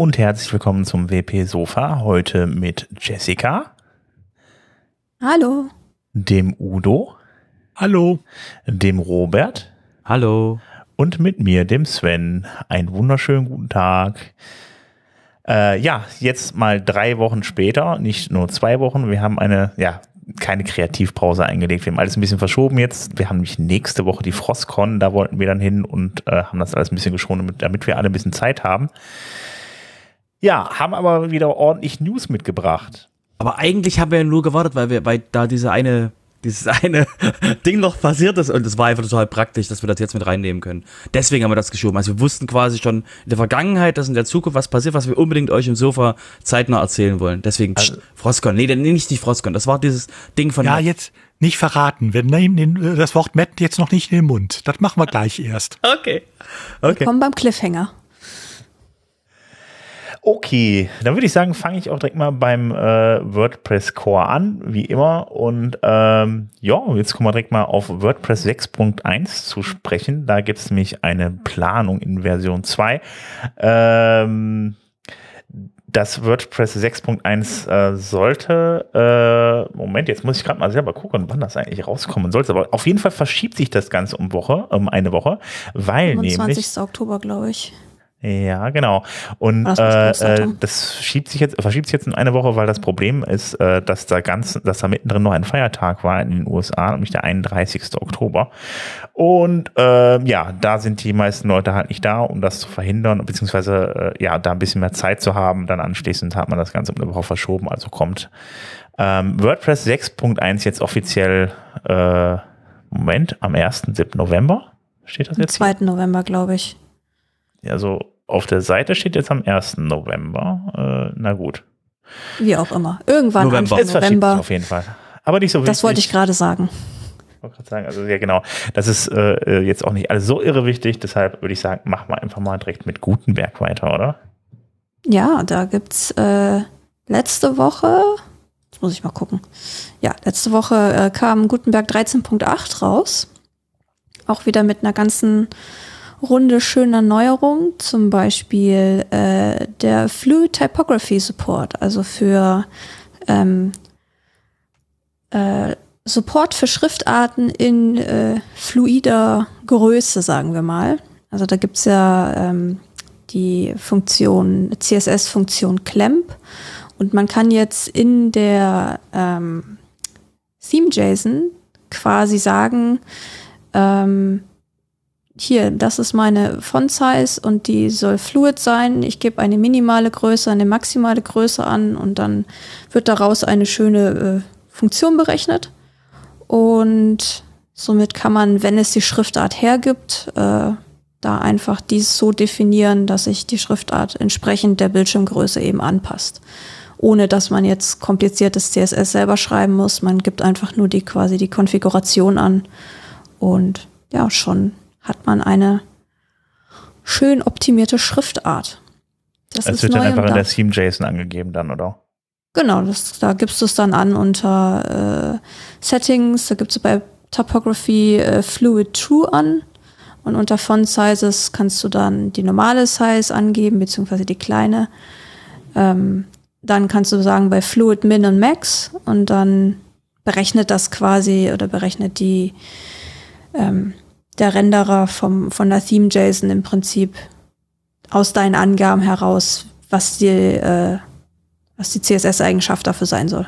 Und herzlich willkommen zum WP Sofa. Heute mit Jessica. Hallo. Dem Udo. Hallo. Dem Robert. Hallo. Und mit mir, dem Sven. Einen wunderschönen guten Tag. Äh, ja, jetzt mal drei Wochen später, nicht nur zwei Wochen. Wir haben eine, ja, keine Kreativpause eingelegt. Wir haben alles ein bisschen verschoben jetzt. Wir haben nämlich nächste Woche die Frostcon, da wollten wir dann hin und äh, haben das alles ein bisschen geschont, damit, damit wir alle ein bisschen Zeit haben. Ja, haben aber wieder ordentlich News mitgebracht. Aber eigentlich haben wir ja nur gewartet, weil wir, weil da diese eine dieses eine Ding noch passiert ist und es war einfach total praktisch, dass wir das jetzt mit reinnehmen können. Deswegen haben wir das geschoben. Also wir wussten quasi schon in der Vergangenheit, dass in der Zukunft was passiert, was wir unbedingt euch im Sofa zeitnah erzählen wollen. Deswegen also, Frostcon. Nee, nicht, nicht Frostcon. Das war dieses Ding von. Ja, jetzt nicht verraten. Wir nehmen das Wort Matt jetzt noch nicht in den Mund. Das machen wir gleich erst. Okay. Okay. Kommen beim Cliffhanger. Okay, dann würde ich sagen, fange ich auch direkt mal beim äh, WordPress Core an, wie immer. Und ähm, ja, jetzt kommen wir direkt mal auf WordPress 6.1 zu sprechen. Da gibt es nämlich eine Planung in Version 2. Ähm, das WordPress 6.1 äh, sollte, äh, Moment, jetzt muss ich gerade mal selber gucken, wann das eigentlich rauskommen sollte. Aber auf jeden Fall verschiebt sich das Ganze um Woche, um eine Woche, weil 25. nämlich. 20. Oktober, glaube ich. Ja, genau. Und äh, äh, das schiebt sich jetzt, verschiebt sich jetzt in eine Woche, weil das Problem ist, äh, dass da ganz, dass da mittendrin noch ein Feiertag war in den USA, nämlich der 31. Oktober. Und äh, ja, da sind die meisten Leute halt nicht da, um das zu verhindern, beziehungsweise äh, ja, da ein bisschen mehr Zeit zu haben. Dann anschließend hat man das Ganze um eine Woche verschoben, also kommt ähm, WordPress 6.1 jetzt offiziell, äh, Moment, am 1.7. November. Steht das jetzt? Am 2. November, glaube ich. Also auf der Seite steht jetzt am 1. November. Äh, na gut. Wie auch immer. Irgendwann November. Anfang November. Auf jeden Fall. Aber nicht so wichtig. Das wollte ich gerade sagen. Ich wollte gerade sagen, also ja genau. Das ist äh, jetzt auch nicht alles so irre wichtig. Deshalb würde ich sagen, machen wir einfach mal direkt mit Gutenberg weiter, oder? Ja, da gibt's äh, letzte Woche, jetzt muss ich mal gucken. Ja, letzte Woche äh, kam Gutenberg 13.8 raus. Auch wieder mit einer ganzen Runde schöner Neuerungen, zum Beispiel äh, der Fluid Typography Support, also für ähm, äh, Support für Schriftarten in äh, fluider Größe, sagen wir mal. Also da gibt's ja ähm, die Funktion, CSS-Funktion Clamp und man kann jetzt in der ähm, Theme-JSON quasi sagen, ähm, hier, das ist meine Font Size und die soll fluid sein. Ich gebe eine minimale Größe, eine maximale Größe an und dann wird daraus eine schöne äh, Funktion berechnet. Und somit kann man, wenn es die Schriftart hergibt, äh, da einfach dies so definieren, dass sich die Schriftart entsprechend der Bildschirmgröße eben anpasst. Ohne dass man jetzt kompliziertes CSS selber schreiben muss. Man gibt einfach nur die quasi die Konfiguration an und ja, schon hat man eine schön optimierte Schriftart. Das, das wird dann einfach in der Theme JSON angegeben dann, oder? Genau, das, da gibst du es dann an unter äh, Settings, da gibst du bei Topography äh, Fluid True an und unter Font Sizes kannst du dann die normale Size angeben, beziehungsweise die kleine. Ähm, dann kannst du sagen bei Fluid Min und Max und dann berechnet das quasi oder berechnet die ähm, der Renderer vom, von der Theme-JSON im Prinzip aus deinen Angaben heraus, was die, äh, was die CSS-Eigenschaft dafür sein soll.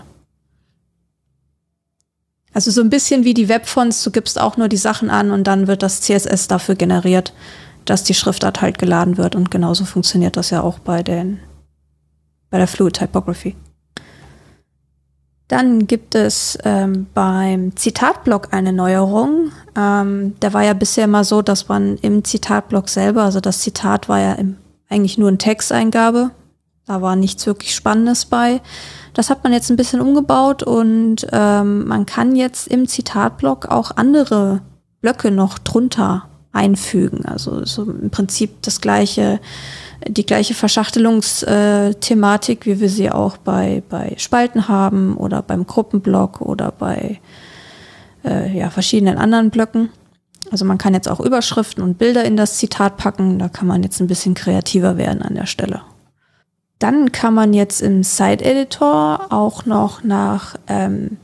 Also so ein bisschen wie die Webfonts, du gibst auch nur die Sachen an und dann wird das CSS dafür generiert, dass die Schriftart halt geladen wird und genauso funktioniert das ja auch bei den bei der Fluid Typography. Dann gibt es ähm, beim Zitatblock eine Neuerung. Ähm, der war ja bisher immer so, dass man im Zitatblock selber, also das Zitat war ja im, eigentlich nur eine Texteingabe. Da war nichts wirklich Spannendes bei. Das hat man jetzt ein bisschen umgebaut und ähm, man kann jetzt im Zitatblock auch andere Blöcke noch drunter einfügen. Also so im Prinzip das gleiche die gleiche Verschachtelungsthematik, wie wir sie auch bei, bei Spalten haben oder beim Gruppenblock oder bei äh, ja, verschiedenen anderen Blöcken. Also man kann jetzt auch Überschriften und Bilder in das Zitat packen. Da kann man jetzt ein bisschen kreativer werden an der Stelle. dann kann man jetzt im Site-Editor auch noch nach ähm,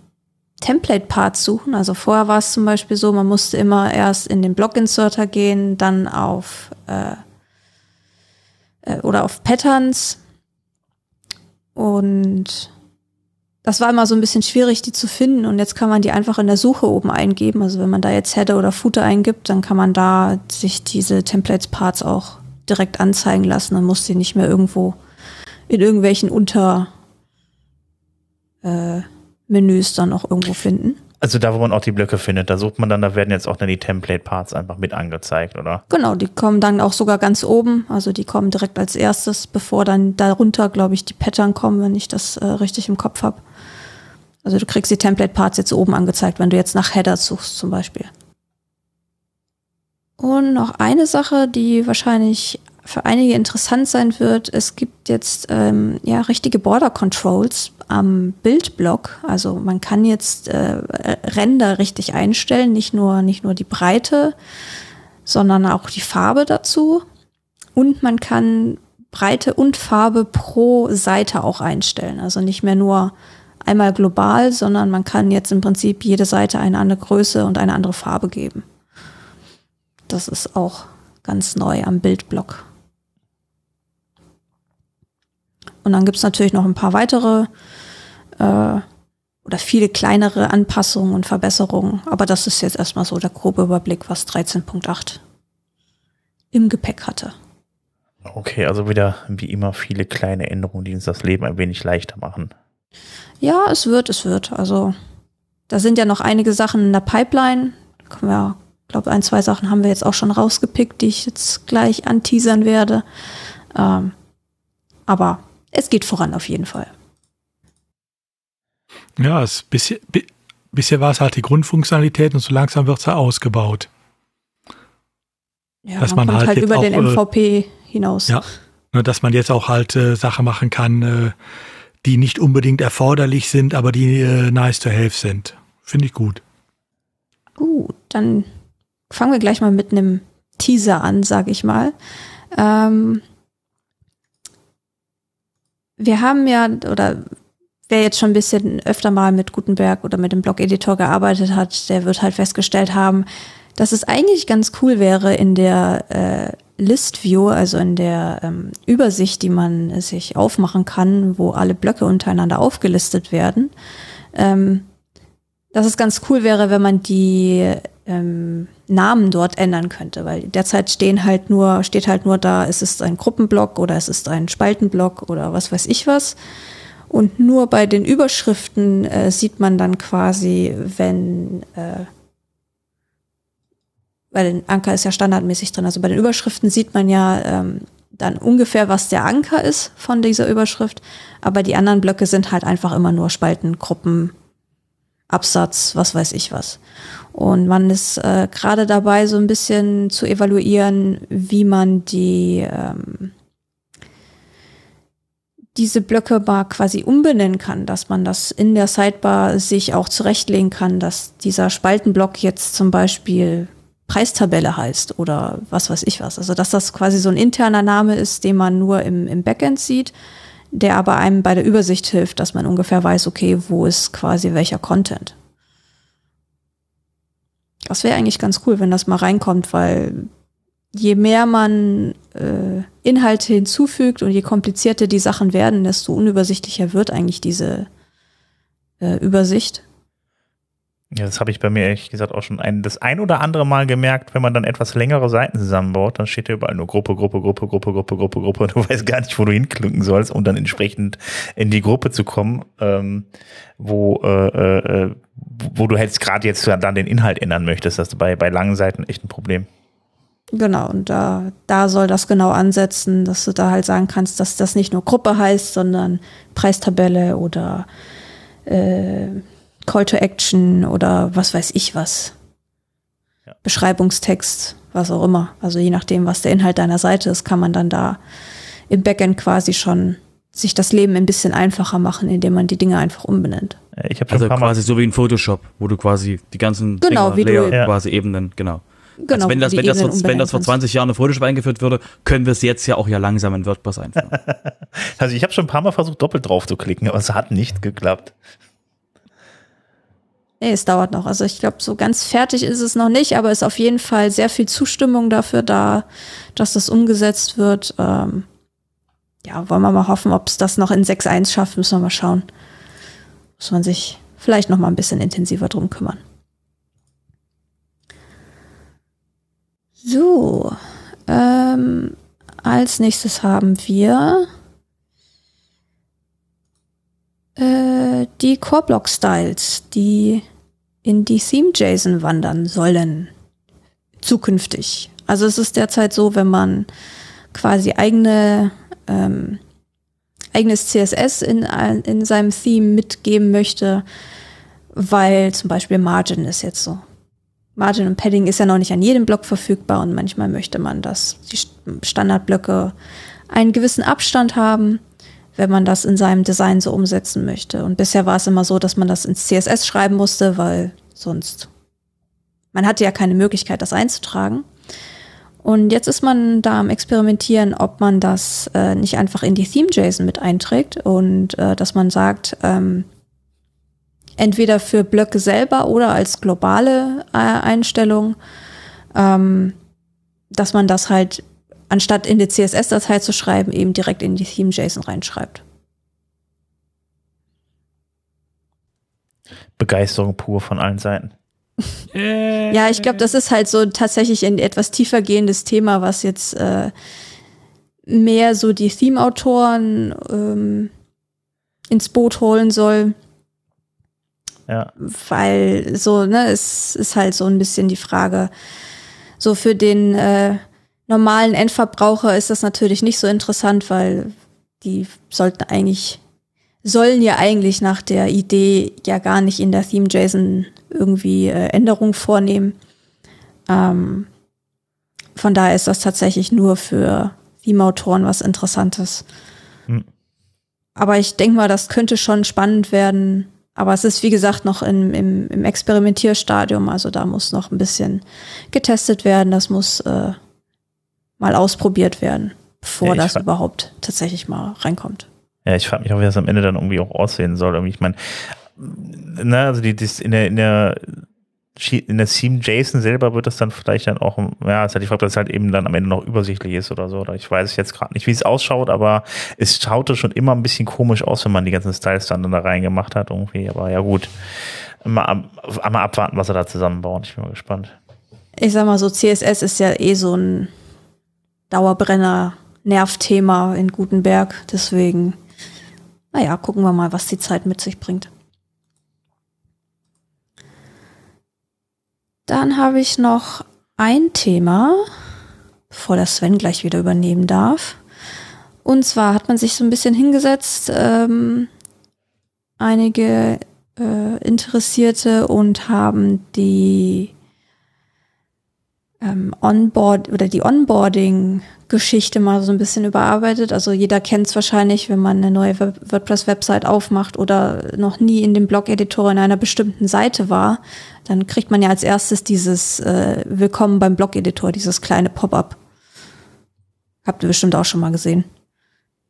Template-Parts suchen. Also vorher war es zum Beispiel so, man musste immer erst in den Block-Inserter gehen, dann auf äh, äh, oder auf Patterns. Und das war immer so ein bisschen schwierig, die zu finden. Und jetzt kann man die einfach in der Suche oben eingeben. Also wenn man da jetzt Header oder Footer eingibt, dann kann man da sich diese Templates-Parts auch direkt anzeigen lassen. Dann muss sie nicht mehr irgendwo in irgendwelchen Unter äh, Menüs dann auch irgendwo finden. Also da, wo man auch die Blöcke findet, da sucht man dann, da werden jetzt auch dann die Template-Parts einfach mit angezeigt, oder? Genau, die kommen dann auch sogar ganz oben. Also die kommen direkt als erstes, bevor dann darunter, glaube ich, die Pattern kommen, wenn ich das äh, richtig im Kopf habe. Also du kriegst die Template-Parts jetzt oben angezeigt, wenn du jetzt nach Header suchst zum Beispiel. Und noch eine Sache, die wahrscheinlich für einige interessant sein wird. Es gibt jetzt ähm, ja richtige Border Controls am Bildblock. Also man kann jetzt äh, Ränder richtig einstellen, nicht nur nicht nur die Breite, sondern auch die Farbe dazu. Und man kann Breite und Farbe pro Seite auch einstellen. Also nicht mehr nur einmal global, sondern man kann jetzt im Prinzip jede Seite eine andere Größe und eine andere Farbe geben. Das ist auch ganz neu am Bildblock. Und dann gibt es natürlich noch ein paar weitere äh, oder viele kleinere Anpassungen und Verbesserungen. Aber das ist jetzt erstmal so der grobe Überblick, was 13.8 im Gepäck hatte. Okay, also wieder wie immer viele kleine Änderungen, die uns das Leben ein wenig leichter machen. Ja, es wird, es wird. Also da sind ja noch einige Sachen in der Pipeline. Können wir, glaube ein, zwei Sachen haben wir jetzt auch schon rausgepickt, die ich jetzt gleich anteasern werde. Ähm, aber es geht voran auf jeden Fall. Ja, es, bisher, bisher war es halt die Grundfunktionalität und so langsam wird es ja ausgebaut. Ja, dass man, man halt, halt über den MVP äh, hinaus. Ja, dass man jetzt auch halt äh, Sachen machen kann, äh, die nicht unbedingt erforderlich sind, aber die äh, nice to have sind. Finde ich gut. Gut, dann fangen wir gleich mal mit einem Teaser an, sag ich mal. Ähm, wir haben ja, oder wer jetzt schon ein bisschen öfter mal mit Gutenberg oder mit dem Blog-Editor gearbeitet hat, der wird halt festgestellt haben, dass es eigentlich ganz cool wäre in der äh, List View, also in der ähm, Übersicht, die man sich aufmachen kann, wo alle Blöcke untereinander aufgelistet werden, ähm, dass es ganz cool wäre, wenn man die ähm, Namen dort ändern könnte, weil derzeit stehen halt nur, steht halt nur da, es ist ein Gruppenblock oder es ist ein Spaltenblock oder was weiß ich was. Und nur bei den Überschriften äh, sieht man dann quasi, wenn, äh, weil den Anker ist ja standardmäßig drin, also bei den Überschriften sieht man ja ähm, dann ungefähr, was der Anker ist von dieser Überschrift, aber die anderen Blöcke sind halt einfach immer nur Spalten, Gruppen, Absatz, was weiß ich was. Und man ist äh, gerade dabei, so ein bisschen zu evaluieren, wie man die ähm, diese Blöcke mal quasi umbenennen kann, dass man das in der Sidebar sich auch zurechtlegen kann, dass dieser Spaltenblock jetzt zum Beispiel Preistabelle heißt oder was weiß ich was. Also dass das quasi so ein interner Name ist, den man nur im, im Backend sieht, der aber einem bei der Übersicht hilft, dass man ungefähr weiß, okay, wo ist quasi welcher Content. Das wäre eigentlich ganz cool, wenn das mal reinkommt, weil je mehr man äh, Inhalte hinzufügt und je komplizierter die Sachen werden, desto unübersichtlicher wird eigentlich diese äh, Übersicht. Ja, das habe ich bei mir ehrlich gesagt auch schon ein, das ein oder andere Mal gemerkt, wenn man dann etwas längere Seiten zusammenbaut, dann steht da überall nur Gruppe, Gruppe, Gruppe, Gruppe, Gruppe, Gruppe, Gruppe und du weißt gar nicht, wo du hinklicken sollst, um dann entsprechend in die Gruppe zu kommen, ähm, wo, äh, äh, wo du jetzt gerade jetzt dann den Inhalt ändern möchtest. Das ist bei, bei langen Seiten echt ein Problem. Genau, und da, da soll das genau ansetzen, dass du da halt sagen kannst, dass das nicht nur Gruppe heißt, sondern Preistabelle oder äh, Call to Action oder was weiß ich was. Ja. Beschreibungstext, was auch immer. Also je nachdem, was der Inhalt deiner Seite ist, kann man dann da im Backend quasi schon sich das Leben ein bisschen einfacher machen, indem man die Dinge einfach umbenennt. Ich also quasi so wie in Photoshop, wo du quasi die ganzen genau, Dinger, Layout, ja. quasi Ebenen, genau. Genau, also wenn das, wenn das, vor, wenn das vor 20 Jahren in Photoshop eingeführt würde, können wir es jetzt ja auch ja langsam in WordPress einführen. also ich habe schon ein paar Mal versucht, doppelt drauf zu klicken, aber es hat nicht geklappt. Nee, es dauert noch. Also ich glaube, so ganz fertig ist es noch nicht, aber es ist auf jeden Fall sehr viel Zustimmung dafür da, dass das umgesetzt wird. Ähm, ja, wollen wir mal hoffen, ob es das noch in 6.1 schafft, müssen wir mal schauen. Muss man sich vielleicht noch mal ein bisschen intensiver drum kümmern. So, ähm, als nächstes haben wir äh, die Core-Block-Styles, die in die Theme-JSON wandern sollen. Zukünftig. Also es ist derzeit so, wenn man quasi eigene ähm, eigenes CSS in, in seinem Theme mitgeben möchte, weil zum Beispiel Margin ist jetzt so. Margin und Padding ist ja noch nicht an jedem Block verfügbar und manchmal möchte man, dass die Standardblöcke einen gewissen Abstand haben, wenn man das in seinem Design so umsetzen möchte. Und bisher war es immer so, dass man das ins CSS schreiben musste, weil sonst man hatte ja keine Möglichkeit, das einzutragen. Und jetzt ist man da am Experimentieren, ob man das äh, nicht einfach in die Theme-JSON mit einträgt und äh, dass man sagt, ähm, entweder für Blöcke selber oder als globale äh, Einstellung, ähm, dass man das halt anstatt in die CSS-Datei zu schreiben, eben direkt in die Theme-JSON reinschreibt. Begeisterung pur von allen Seiten. Äh. ja, ich glaube, das ist halt so tatsächlich ein etwas tiefer gehendes Thema, was jetzt äh, mehr so die Theme-Autoren ähm, ins Boot holen soll. Ja. Weil so, ne, es ist halt so ein bisschen die Frage, so für den äh, normalen Endverbraucher ist das natürlich nicht so interessant, weil die sollten eigentlich, sollen ja eigentlich nach der Idee ja gar nicht in der Theme-JSON irgendwie äh, Änderungen vornehmen. Ähm, von daher ist das tatsächlich nur für Theme-Autoren was Interessantes. Hm. Aber ich denke mal, das könnte schon spannend werden. Aber es ist, wie gesagt, noch im, im, im Experimentierstadium. Also da muss noch ein bisschen getestet werden. Das muss äh, mal ausprobiert werden, bevor ja, das überhaupt tatsächlich mal reinkommt. Ja, ich frage mich auch, wie das am Ende dann irgendwie auch aussehen soll. Irgendwie, ich meine, na, also die, die in der, in der in der Theme JSON selber wird das dann vielleicht dann auch, ja, ist halt die Frage, dass es halt eben dann am Ende noch übersichtlich ist oder so. Oder ich weiß jetzt gerade nicht, wie es ausschaut, aber es schaute schon immer ein bisschen komisch aus, wenn man die ganzen Styles dann da reingemacht hat irgendwie. Aber ja gut, mal, mal abwarten, was er da zusammenbauen. Ich bin mal gespannt. Ich sag mal so, CSS ist ja eh so ein Dauerbrenner, Nervthema in Gutenberg. Deswegen, naja, gucken wir mal, was die Zeit mit sich bringt. Dann habe ich noch ein Thema, bevor der Sven gleich wieder übernehmen darf. Und zwar hat man sich so ein bisschen hingesetzt, ähm, einige äh, Interessierte und haben die ähm, Onboard oder die Onboarding-Geschichte mal so ein bisschen überarbeitet. Also jeder kennt es wahrscheinlich, wenn man eine neue WordPress-Website aufmacht oder noch nie in dem Blog-Editor in einer bestimmten Seite war, dann kriegt man ja als erstes dieses äh, Willkommen beim Blog-Editor, dieses kleine Pop-up. Habt ihr bestimmt auch schon mal gesehen.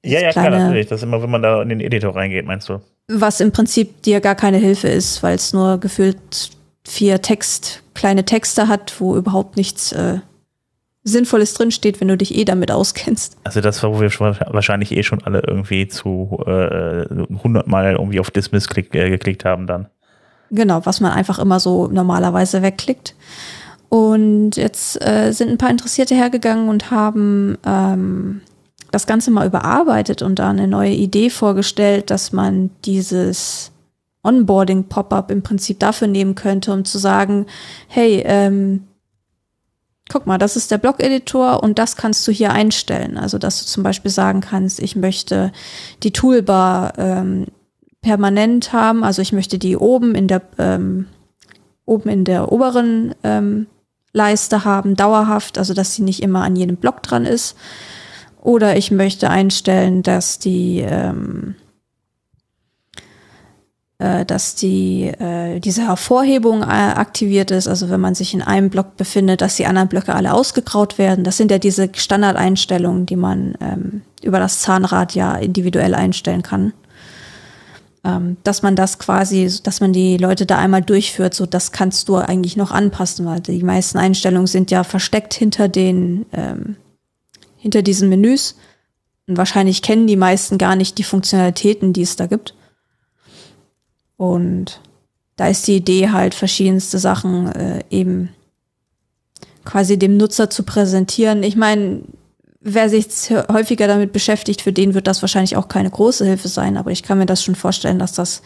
ja, ja, kleine, klar, natürlich. Das ist immer, wenn man da in den Editor reingeht, meinst du? Was im Prinzip dir gar keine Hilfe ist, weil es nur gefühlt vier Text, kleine Texte hat, wo überhaupt nichts äh, Sinnvolles drinsteht, wenn du dich eh damit auskennst. Also das, wo wir wahrscheinlich eh schon alle irgendwie zu äh, 100 Mal irgendwie auf Dismiss klick, äh, geklickt haben dann. Genau, was man einfach immer so normalerweise wegklickt. Und jetzt äh, sind ein paar Interessierte hergegangen und haben ähm, das Ganze mal überarbeitet und da eine neue Idee vorgestellt, dass man dieses Onboarding-Pop-up im Prinzip dafür nehmen könnte, um zu sagen, hey, ähm, guck mal, das ist der Blog-Editor und das kannst du hier einstellen. Also, dass du zum Beispiel sagen kannst, ich möchte die Toolbar ähm, permanent haben, also ich möchte die oben in der ähm, oben in der oberen ähm, Leiste haben, dauerhaft, also dass sie nicht immer an jedem Block dran ist. Oder ich möchte einstellen, dass die ähm, äh, dass die, äh, diese Hervorhebung äh, aktiviert ist, also wenn man sich in einem Block befindet, dass die anderen Blöcke alle ausgegraut werden. Das sind ja diese Standardeinstellungen, die man ähm, über das Zahnrad ja individuell einstellen kann. Ähm, dass man das quasi, dass man die Leute da einmal durchführt, so das kannst du eigentlich noch anpassen, weil die meisten Einstellungen sind ja versteckt hinter den, ähm, hinter diesen Menüs. Und wahrscheinlich kennen die meisten gar nicht die Funktionalitäten, die es da gibt. Und da ist die Idee halt, verschiedenste Sachen äh, eben quasi dem Nutzer zu präsentieren. Ich meine, wer sich häufiger damit beschäftigt, für den wird das wahrscheinlich auch keine große Hilfe sein, aber ich kann mir das schon vorstellen, dass das,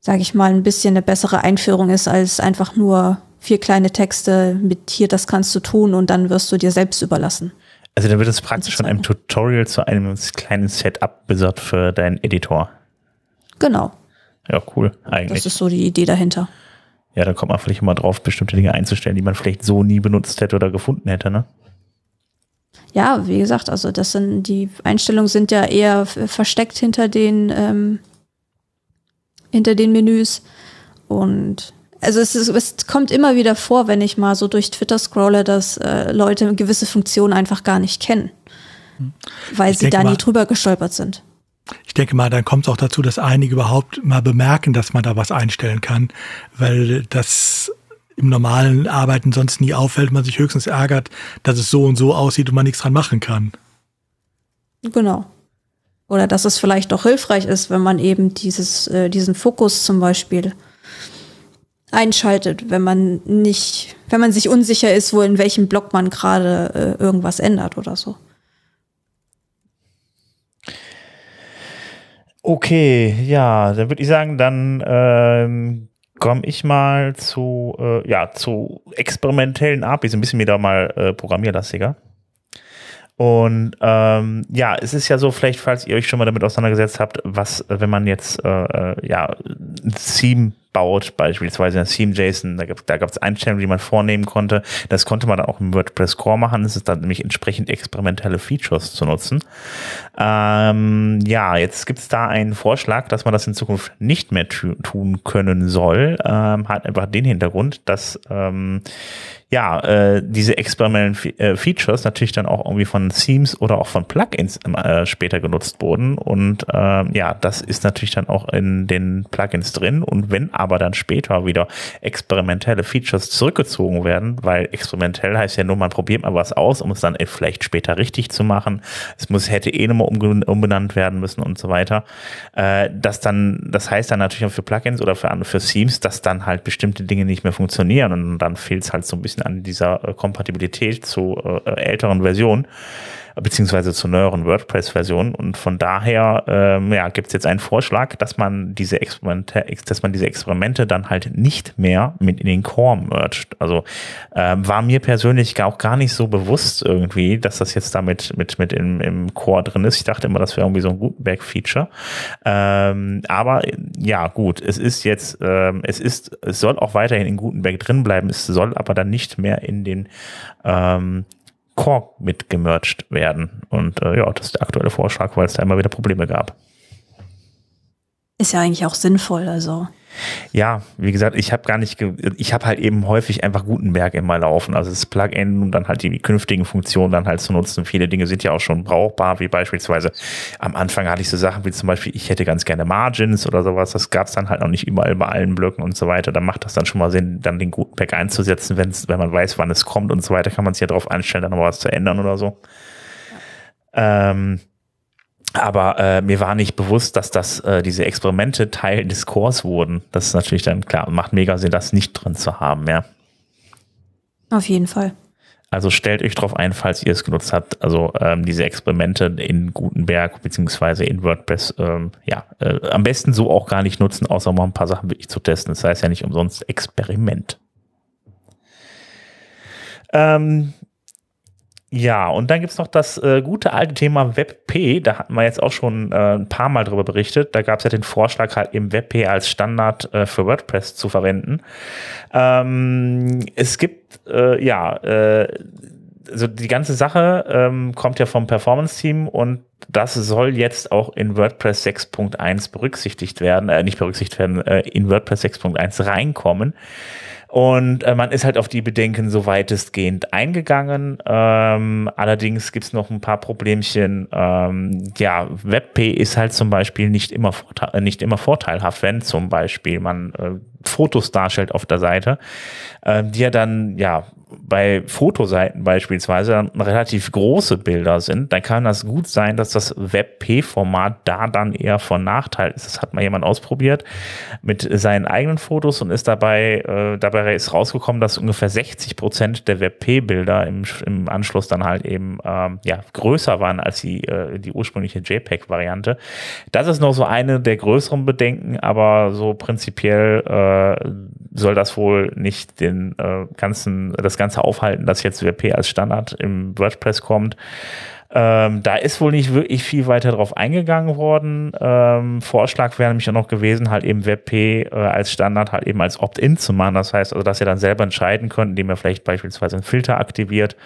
sage ich mal, ein bisschen eine bessere Einführung ist, als einfach nur vier kleine Texte mit hier, das kannst du tun und dann wirst du dir selbst überlassen. Also dann wird es praktisch von einem Tutorial zu einem kleinen Setup besorgt für deinen Editor. Genau. Ja, cool, eigentlich. Das ist so die Idee dahinter. Ja, da kommt man vielleicht mal drauf, bestimmte Dinge einzustellen, die man vielleicht so nie benutzt hätte oder gefunden hätte, ne? Ja, wie gesagt, also das sind die Einstellungen sind ja eher versteckt hinter den ähm, hinter den Menüs und also es, ist, es kommt immer wieder vor, wenn ich mal so durch Twitter scrolle, dass äh, Leute gewisse Funktionen einfach gar nicht kennen, hm. weil ich sie da nie drüber gestolpert sind ich denke mal, dann kommt es auch dazu, dass einige überhaupt mal bemerken, dass man da was einstellen kann, weil das im normalen Arbeiten sonst nie auffällt, man sich höchstens ärgert, dass es so und so aussieht und man nichts dran machen kann. Genau. Oder dass es vielleicht auch hilfreich ist, wenn man eben dieses, äh, diesen Fokus zum Beispiel einschaltet, wenn man nicht, wenn man sich unsicher ist, wo in welchem Block man gerade äh, irgendwas ändert oder so. Okay, ja, dann würde ich sagen, dann ähm, komme ich mal zu, äh, ja, zu experimentellen APIs, ein bisschen wieder mal äh, programmierlastiger. Und ähm, ja, es ist ja so, vielleicht, falls ihr euch schon mal damit auseinandergesetzt habt, was, wenn man jetzt äh, äh ja, ein Theme baut, beispielsweise in Theme.json, da, da gab es Einstellungen, die man vornehmen konnte. Das konnte man dann auch im WordPress Core machen. Es ist dann nämlich entsprechend experimentelle Features zu nutzen. Ähm, ja, jetzt gibt es da einen Vorschlag, dass man das in Zukunft nicht mehr tun können soll. Ähm, hat einfach den Hintergrund, dass ähm, ja, äh, diese experimentellen äh, Features natürlich dann auch irgendwie von Themes oder auch von Plugins äh, später genutzt wurden. Und äh, ja, das ist natürlich dann auch in den Plugins drin. Und wenn aber dann später wieder experimentelle Features zurückgezogen werden, weil experimentell heißt ja nur, man probiert mal was aus, um es dann vielleicht später richtig zu machen. Es muss, hätte eh nochmal umbenannt werden müssen und so weiter. Äh, das dann, das heißt dann natürlich auch für Plugins oder für, für Themes, dass dann halt bestimmte Dinge nicht mehr funktionieren und dann fehlt es halt so ein bisschen an dieser äh, Kompatibilität zu äh, älteren Versionen beziehungsweise zur neueren WordPress-Version. Und von daher ähm, ja, gibt es jetzt einen Vorschlag, dass man diese Experimente, dass man diese Experimente dann halt nicht mehr mit in den Core mercht. Also ähm, war mir persönlich auch gar nicht so bewusst irgendwie, dass das jetzt damit mit, mit im, im Core drin ist. Ich dachte immer, das wäre irgendwie so ein Gutenberg-Feature. Ähm, aber ja, gut, es ist jetzt, ähm, es ist, es soll auch weiterhin in Gutenberg drin bleiben, es soll aber dann nicht mehr in den ähm, Core mit werden. Und äh, ja, das ist der aktuelle Vorschlag, weil es da immer wieder Probleme gab. Ist ja eigentlich auch sinnvoll, also. Ja, wie gesagt, ich habe gar nicht, ich habe halt eben häufig einfach Gutenberg immer laufen. Also das Plugin und dann halt die künftigen Funktionen dann halt zu nutzen. Viele Dinge sind ja auch schon brauchbar, wie beispielsweise am Anfang hatte ich so Sachen wie zum Beispiel, ich hätte ganz gerne Margins oder sowas. Das gab es dann halt noch nicht überall bei allen Blöcken und so weiter. Da macht das dann schon mal Sinn, dann den Gutenberg einzusetzen, wenn's, wenn man weiß, wann es kommt und so weiter, kann man sich ja darauf einstellen, dann noch was zu ändern oder so. Ja. Ähm, aber äh, mir war nicht bewusst, dass das äh, diese Experimente Teil des Cores wurden. Das ist natürlich dann klar, macht mega Sinn, das nicht drin zu haben, ja. Auf jeden Fall. Also stellt euch drauf ein, falls ihr es genutzt habt, also ähm, diese Experimente in Gutenberg beziehungsweise in WordPress, ähm, ja, äh, am besten so auch gar nicht nutzen, außer mal ein paar Sachen wirklich zu testen. Das heißt ja nicht umsonst Experiment. Ähm, ja, und dann gibt's noch das äh, gute alte Thema WebP. Da hatten wir jetzt auch schon äh, ein paar Mal drüber berichtet. Da gab's ja den Vorschlag, halt eben WebP als Standard äh, für WordPress zu verwenden. Ähm, es gibt, äh, ja, äh, also die ganze Sache ähm, kommt ja vom Performance-Team und das soll jetzt auch in WordPress 6.1 berücksichtigt werden, äh, nicht berücksichtigt werden, äh, in WordPress 6.1 reinkommen. Und äh, man ist halt auf die Bedenken so weitestgehend eingegangen. Ähm, allerdings gibt's noch ein paar Problemchen. Ähm, ja, WebP ist halt zum Beispiel nicht immer, äh, nicht immer vorteilhaft, wenn zum Beispiel man äh, Fotos darstellt auf der Seite, äh, die ja dann ja bei Fotoseiten beispielsweise relativ große Bilder sind, dann kann das gut sein, dass das WebP-Format da dann eher von Nachteil ist. Das hat mal jemand ausprobiert mit seinen eigenen Fotos und ist dabei, äh, dabei ist rausgekommen, dass ungefähr 60 Prozent der WebP-Bilder im, im Anschluss dann halt eben ähm, ja, größer waren als die, äh, die ursprüngliche JPEG-Variante. Das ist noch so eine der größeren Bedenken, aber so prinzipiell äh, soll das wohl nicht den äh, ganzen, das Ganze aufhalten, dass jetzt WP als Standard im WordPress kommt. Ähm, da ist wohl nicht wirklich viel weiter drauf eingegangen worden. Ähm, Vorschlag wäre nämlich auch noch gewesen, halt eben WebP äh, als Standard halt eben als Opt-in zu machen. Das heißt also, dass ihr dann selber entscheiden könnt, indem ihr vielleicht beispielsweise einen Filter aktiviert,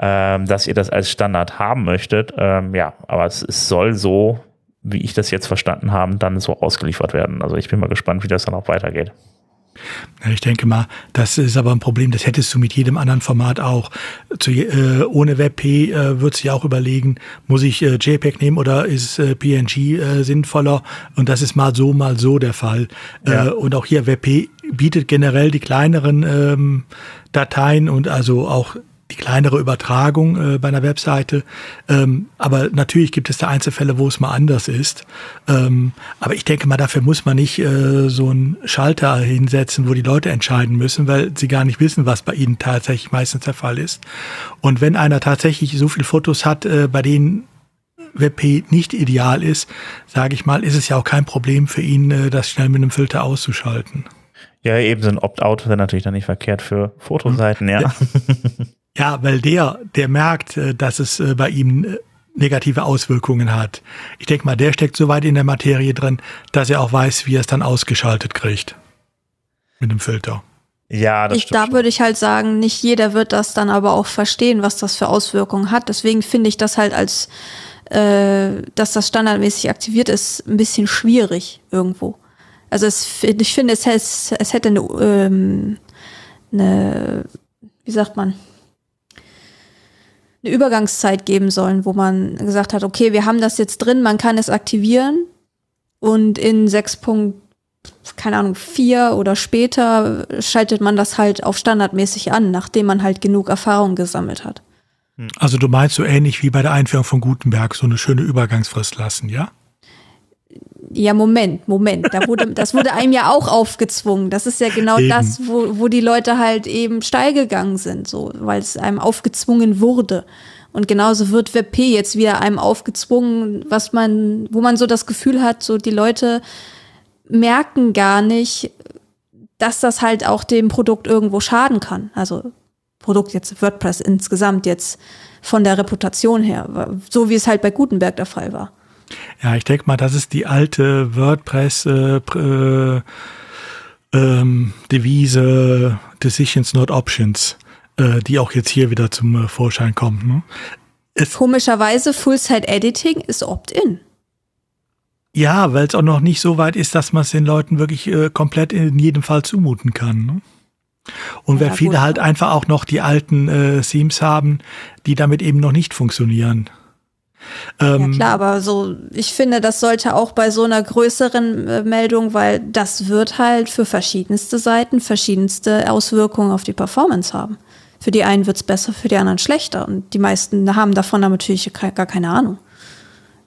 ähm, dass ihr das als Standard haben möchtet. Ähm, ja, aber es, es soll so, wie ich das jetzt verstanden habe, dann so ausgeliefert werden. Also ich bin mal gespannt, wie das dann auch weitergeht. Ich denke mal, das ist aber ein Problem, das hättest du mit jedem anderen Format auch. Zu, äh, ohne WebP äh, du ja auch überlegen, muss ich äh, JPEG nehmen oder ist äh, PNG äh, sinnvoller? Und das ist mal so, mal so der Fall. Ja. Äh, und auch hier WebP bietet generell die kleineren ähm, Dateien und also auch die kleinere Übertragung äh, bei einer Webseite. Ähm, aber natürlich gibt es da Einzelfälle, wo es mal anders ist. Ähm, aber ich denke mal, dafür muss man nicht äh, so einen Schalter hinsetzen, wo die Leute entscheiden müssen, weil sie gar nicht wissen, was bei ihnen tatsächlich meistens der Fall ist. Und wenn einer tatsächlich so viele Fotos hat, äh, bei denen WebP nicht ideal ist, sage ich mal, ist es ja auch kein Problem für ihn, äh, das schnell mit einem Filter auszuschalten. Ja, eben so ein Opt-out wäre natürlich dann nicht verkehrt für Fotoseiten, ja. Ja, weil der, der merkt, äh, dass es äh, bei ihm äh, negative Auswirkungen hat. Ich denke mal, der steckt so weit in der Materie drin, dass er auch weiß, wie er es dann ausgeschaltet kriegt. Mit dem Filter. Ja, das ich, Da würde ich halt sagen, nicht jeder wird das dann aber auch verstehen, was das für Auswirkungen hat. Deswegen finde ich das halt als, äh, dass das standardmäßig aktiviert ist, ein bisschen schwierig irgendwo. Also es, ich finde, es, es, es hätte eine, ähm, eine, wie sagt man, eine Übergangszeit geben sollen, wo man gesagt hat, okay, wir haben das jetzt drin, man kann es aktivieren und in 6. keine Ahnung, 4 oder später schaltet man das halt auf standardmäßig an, nachdem man halt genug Erfahrung gesammelt hat. Also du meinst so ähnlich wie bei der Einführung von Gutenberg, so eine schöne Übergangsfrist lassen, ja? Ja, Moment, Moment. Da wurde, das wurde einem ja auch aufgezwungen. Das ist ja genau eben. das, wo, wo die Leute halt eben steil gegangen sind, so, weil es einem aufgezwungen wurde. Und genauso wird WebP jetzt wieder einem aufgezwungen, was man, wo man so das Gefühl hat, so die Leute merken gar nicht, dass das halt auch dem Produkt irgendwo schaden kann. Also Produkt jetzt WordPress insgesamt jetzt von der Reputation her, so wie es halt bei Gutenberg der Fall war. Ja, ich denke mal, das ist die alte WordPress äh, äh, ähm, Devise Decisions not Options, äh, die auch jetzt hier wieder zum äh, Vorschein kommt. Ne? Komischerweise Full-Site-Editing ist Opt-in. Ja, weil es auch noch nicht so weit ist, dass man es den Leuten wirklich äh, komplett in jedem Fall zumuten kann. Ne? Und ja, weil viele gut. halt einfach auch noch die alten äh, Themes haben, die damit eben noch nicht funktionieren. Ähm, ja klar, aber so, ich finde, das sollte auch bei so einer größeren äh, Meldung, weil das wird halt für verschiedenste Seiten verschiedenste Auswirkungen auf die Performance haben. Für die einen wird's besser, für die anderen schlechter. Und die meisten haben davon natürlich gar keine Ahnung.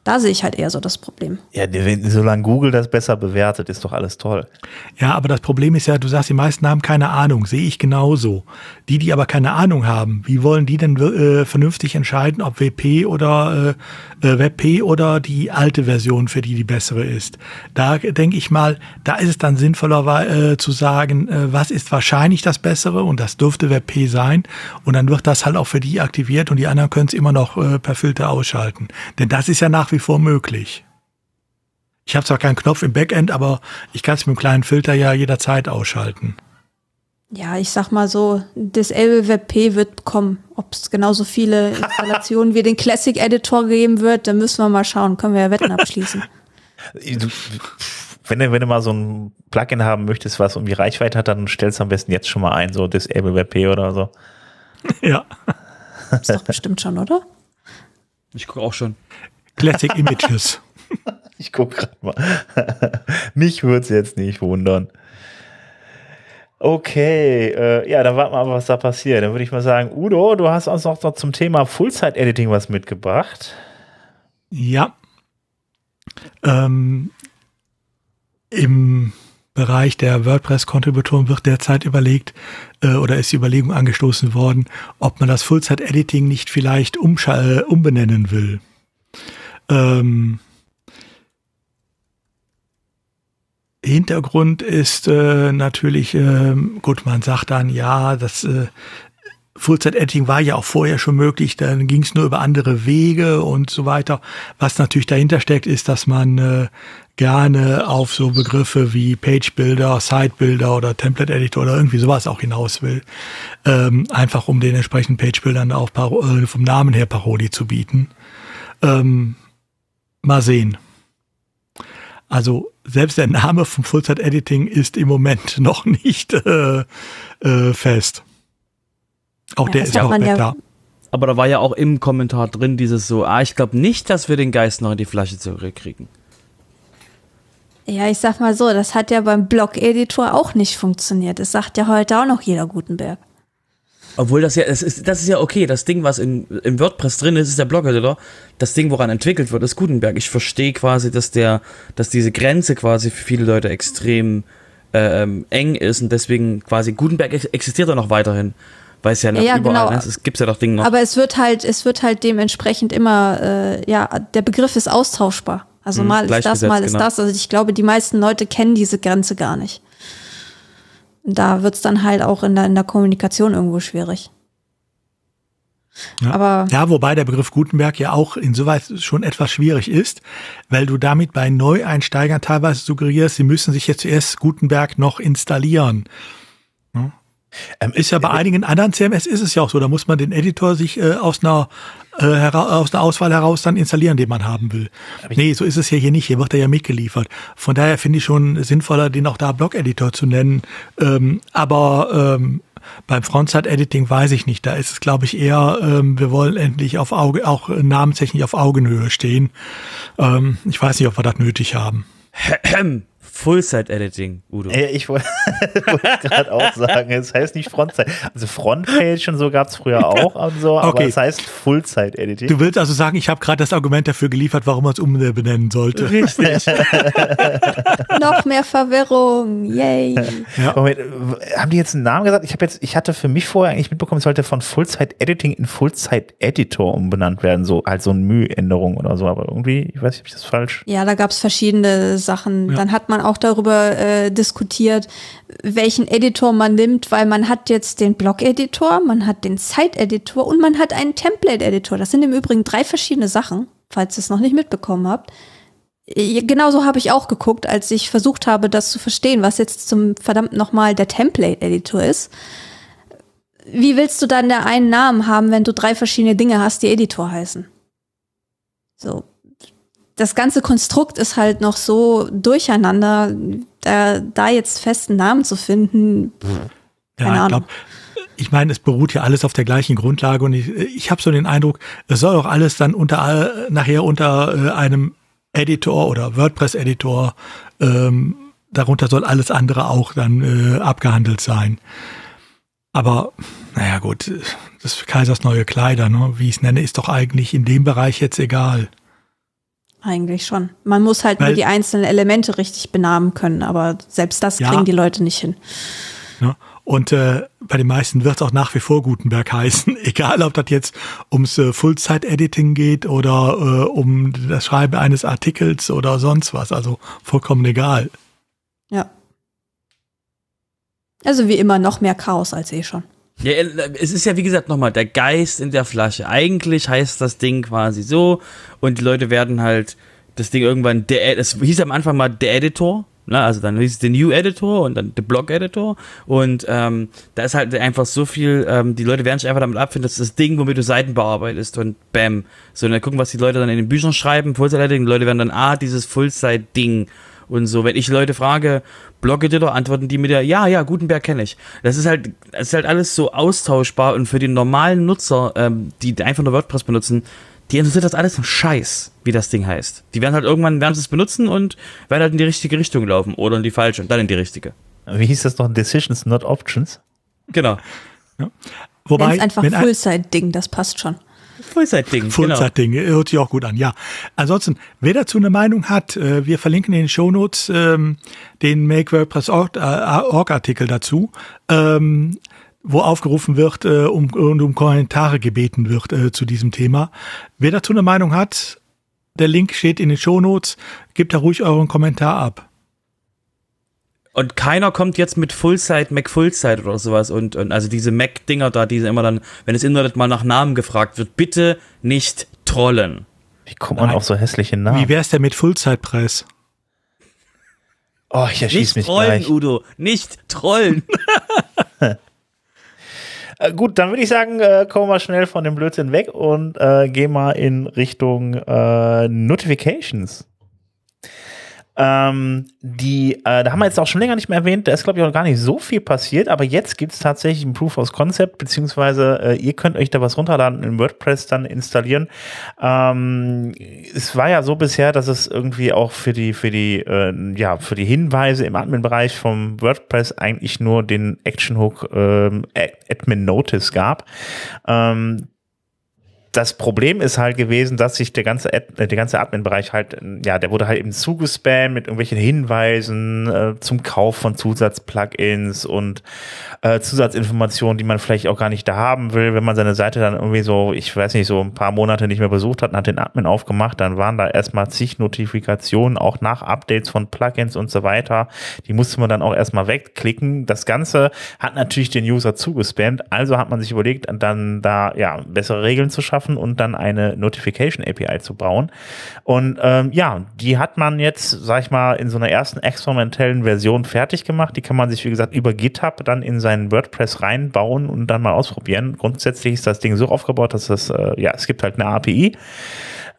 Da sehe ich halt eher so das Problem. Ja, solange Google das besser bewertet, ist doch alles toll. Ja, aber das Problem ist ja, du sagst, die meisten haben keine Ahnung, sehe ich genauso. Die, die aber keine Ahnung haben, wie wollen die denn äh, vernünftig entscheiden, ob WP oder äh, äh WebP oder die alte Version für die die bessere ist? Da denke ich mal, da ist es dann sinnvoller äh, zu sagen, äh, was ist wahrscheinlich das Bessere und das dürfte WebP sein und dann wird das halt auch für die aktiviert und die anderen können es immer noch äh, per Filter ausschalten. Denn das ist ja nach wie wie vor möglich. Ich habe zwar keinen Knopf im Backend, aber ich kann es mit einem kleinen Filter ja jederzeit ausschalten. Ja, ich sag mal so, das LWP wird kommen. Ob es genauso viele Installationen wie den Classic Editor geben wird, da müssen wir mal schauen. Können wir ja Wetten abschließen. wenn du, wenn du mal so ein Plugin haben möchtest, was irgendwie Reichweite hat, dann stellst du am besten jetzt schon mal ein, so Disable WebP oder so. Ja. Ist doch bestimmt schon, oder? Ich gucke auch schon. Classic Images. ich gucke gerade mal. Mich würde es jetzt nicht wundern. Okay, äh, ja, dann warten wir mal, was da passiert. Dann würde ich mal sagen, Udo, du hast uns noch zum Thema Full-Site-Editing was mitgebracht. Ja. Ähm, Im Bereich der WordPress-Kontributoren wird derzeit überlegt äh, oder ist die Überlegung angestoßen worden, ob man das Full-Site-Editing nicht vielleicht umbenennen will. Ähm, Hintergrund ist äh, natürlich, äh, gut, man sagt dann, ja, das äh, Full-Set-Editing war ja auch vorher schon möglich, dann ging es nur über andere Wege und so weiter. Was natürlich dahinter steckt, ist, dass man äh, gerne auf so Begriffe wie Page-Builder, Site-Builder oder Template-Editor oder irgendwie sowas auch hinaus will. Ähm, einfach um den entsprechenden Page-Bildern auch äh, vom Namen her Parodie zu bieten. Ähm, mal sehen. Also selbst der Name vom Full-Set-Editing ist im Moment noch nicht äh, äh, fest. Auch ja, der ist auch ja da. Aber da war ja auch im Kommentar drin dieses so, ah, ich glaube nicht, dass wir den Geist noch in die Flasche zurückkriegen. Ja, ich sag mal so, das hat ja beim Blog-Editor auch nicht funktioniert. Das sagt ja heute auch noch jeder Gutenberg. Obwohl das ja, das ist, das ist ja okay. Das Ding, was in, im WordPress drin ist, ist der Blog-Editor. Das Ding, woran entwickelt wird, ist Gutenberg. Ich verstehe quasi, dass der, dass diese Grenze quasi für viele Leute extrem äh, ähm, eng ist und deswegen quasi Gutenberg existiert auch noch weiterhin. Weil es ja noch ja, überall, genau. ne? es gibt ja doch Dinge noch. Aber es wird halt, es wird halt dementsprechend immer, äh, ja, der Begriff ist austauschbar. Also mhm, mal ist das, mal ist genau. das. Also ich glaube, die meisten Leute kennen diese Grenze gar nicht da wird es dann halt auch in der, in der Kommunikation irgendwo schwierig. Ja. Aber ja, wobei der Begriff Gutenberg ja auch insoweit schon etwas schwierig ist, weil du damit bei Neueinsteigern teilweise suggerierst, sie müssen sich jetzt zuerst Gutenberg noch installieren. Ja. Ähm, ist ja bei äh, einigen anderen CMS ist es ja auch so, da muss man den Editor sich äh, aus einer äh, aus einer Auswahl heraus dann installieren, den man haben will. Nee, so ist es ja hier nicht. Hier wird er ja mitgeliefert. Von daher finde ich schon sinnvoller, den auch da Blog-Editor zu nennen. Ähm, aber ähm, beim Frontside-Editing weiß ich nicht. Da ist es, glaube ich, eher, ähm, wir wollen endlich auf Auge, auch namenstechnisch auf Augenhöhe stehen. Ähm, ich weiß nicht, ob wir das nötig haben. Full-Site-Editing, Udo. Ja, ich wollte gerade auch sagen, es heißt nicht Frontside. Also Frontpage und so gab es früher auch und so, okay. aber es heißt Full-Site-Editing. Du willst also sagen, ich habe gerade das Argument dafür geliefert, warum man es umbenennen sollte. Richtig. Noch mehr Verwirrung, yay. Ja. Moment, haben die jetzt einen Namen gesagt? Ich habe jetzt, ich hatte für mich vorher eigentlich mitbekommen, es sollte von Full-Site-Editing in Full-Site-Editor umbenannt werden, so halt so eine Mühänderung oder so, aber irgendwie, ich weiß nicht, ob ich das falsch. Ja, da gab es verschiedene Sachen. Ja. Dann hat man auch auch darüber äh, diskutiert, welchen Editor man nimmt, weil man hat jetzt den Blog-Editor, man hat den Site-Editor und man hat einen Template-Editor. Das sind im Übrigen drei verschiedene Sachen, falls ihr es noch nicht mitbekommen habt. Genauso habe ich auch geguckt, als ich versucht habe, das zu verstehen, was jetzt zum verdammt nochmal der Template-Editor ist. Wie willst du dann der einen Namen haben, wenn du drei verschiedene Dinge hast, die Editor heißen? So, das ganze Konstrukt ist halt noch so durcheinander, da, da jetzt festen Namen zu finden. Keine ja, Ahnung. ich meine, es beruht ja alles auf der gleichen Grundlage und ich, ich habe so den Eindruck, es soll auch alles dann unter nachher unter äh, einem Editor oder WordPress-Editor, ähm, darunter soll alles andere auch dann äh, abgehandelt sein. Aber naja gut, das Kaisers neue Kleider, ne, wie ich es nenne, ist doch eigentlich in dem Bereich jetzt egal. Eigentlich schon. Man muss halt Weil, nur die einzelnen Elemente richtig benamen können, aber selbst das ja, kriegen die Leute nicht hin. Ja, und äh, bei den meisten wird es auch nach wie vor Gutenberg heißen, egal ob das jetzt ums äh, Full-Site-Editing geht oder äh, um das Schreiben eines Artikels oder sonst was. Also vollkommen egal. Ja. Also wie immer noch mehr Chaos als eh schon. Ja, es ist ja wie gesagt nochmal der Geist in der Flasche. Eigentlich heißt das Ding quasi so und die Leute werden halt das Ding irgendwann, der, es hieß am Anfang mal der Editor, Ne? Also dann ist den New Editor und dann der Blog Editor und ähm, da ist halt einfach so viel, ähm, die Leute werden sich einfach damit abfinden, das ist das Ding, womit du Seiten bearbeitest und bam. So, und dann gucken, was die Leute dann in den Büchern schreiben, Full-Site-Editing, die Leute werden dann, ah, dieses Full-Site-Ding und so. Wenn ich Leute frage, Blog-Editor, antworten die mit der, ja, ja, Gutenberg kenne ich. Das ist halt, das ist halt alles so austauschbar und für die normalen Nutzer, ähm, die einfach nur WordPress benutzen, die interessiert das alles ein Scheiß, wie das Ding heißt. Die werden halt irgendwann, werden sie es benutzen und werden halt in die richtige Richtung laufen oder in die falsche und dann in die richtige. Wie hieß das noch? Decisions, not options? Genau. Ja. Wobei, Wenn's einfach Full-Side-Ding, das passt schon. Full-Side-Ding. Full-Side-Ding, genau. hört sich auch gut an, ja. Ansonsten, wer dazu eine Meinung hat, äh, wir verlinken in den Shownotes ähm, den Make WordPress Org-Artikel dazu. Ähm, wo aufgerufen wird äh, um, und um Kommentare gebeten wird äh, zu diesem Thema. Wer dazu eine Meinung hat, der Link steht in den Shownotes, gebt da ruhig euren Kommentar ab. Und keiner kommt jetzt mit Fullside, Mac Fullside oder sowas und, und also diese Mac-Dinger da, diese immer dann, wenn das Internet mal nach Namen gefragt wird, bitte nicht trollen. Wie kommt man auf so hässliche Namen? Wie wär's denn mit Fullside-Preis? Oh, ich erschieß mich trollen, gleich. Udo, nicht trollen. Äh, gut, dann würde ich sagen, äh, kommen wir schnell von dem Blödsinn weg und äh, gehen mal in Richtung äh, Notifications. Ähm, die, äh, da haben wir jetzt auch schon länger nicht mehr erwähnt, da ist, glaube ich, auch gar nicht so viel passiert, aber jetzt gibt es tatsächlich ein Proof of Concept, beziehungsweise äh, ihr könnt euch da was runterladen in WordPress dann installieren. Ähm, es war ja so bisher, dass es irgendwie auch für die, für die, äh, ja, für die Hinweise im Admin-Bereich vom WordPress eigentlich nur den Action Hook ähm, Admin Notice gab. Ähm, das Problem ist halt gewesen, dass sich der ganze, Ad, äh, ganze Admin-Bereich halt, ja, der wurde halt eben zugespammt mit irgendwelchen Hinweisen äh, zum Kauf von Zusatzplugins und äh, Zusatzinformationen, die man vielleicht auch gar nicht da haben will. Wenn man seine Seite dann irgendwie so, ich weiß nicht, so ein paar Monate nicht mehr besucht hat und hat den Admin aufgemacht, dann waren da erstmal zig Notifikationen, auch nach Updates von Plugins und so weiter. Die musste man dann auch erstmal wegklicken. Das Ganze hat natürlich den User zugespammt, also hat man sich überlegt, dann da ja bessere Regeln zu schaffen schaffen und dann eine Notification API zu bauen. Und ähm, ja, die hat man jetzt, sag ich mal, in so einer ersten experimentellen Version fertig gemacht. Die kann man sich, wie gesagt, über GitHub dann in seinen WordPress reinbauen und dann mal ausprobieren. Grundsätzlich ist das Ding so aufgebaut, dass es, äh, ja, es gibt halt eine API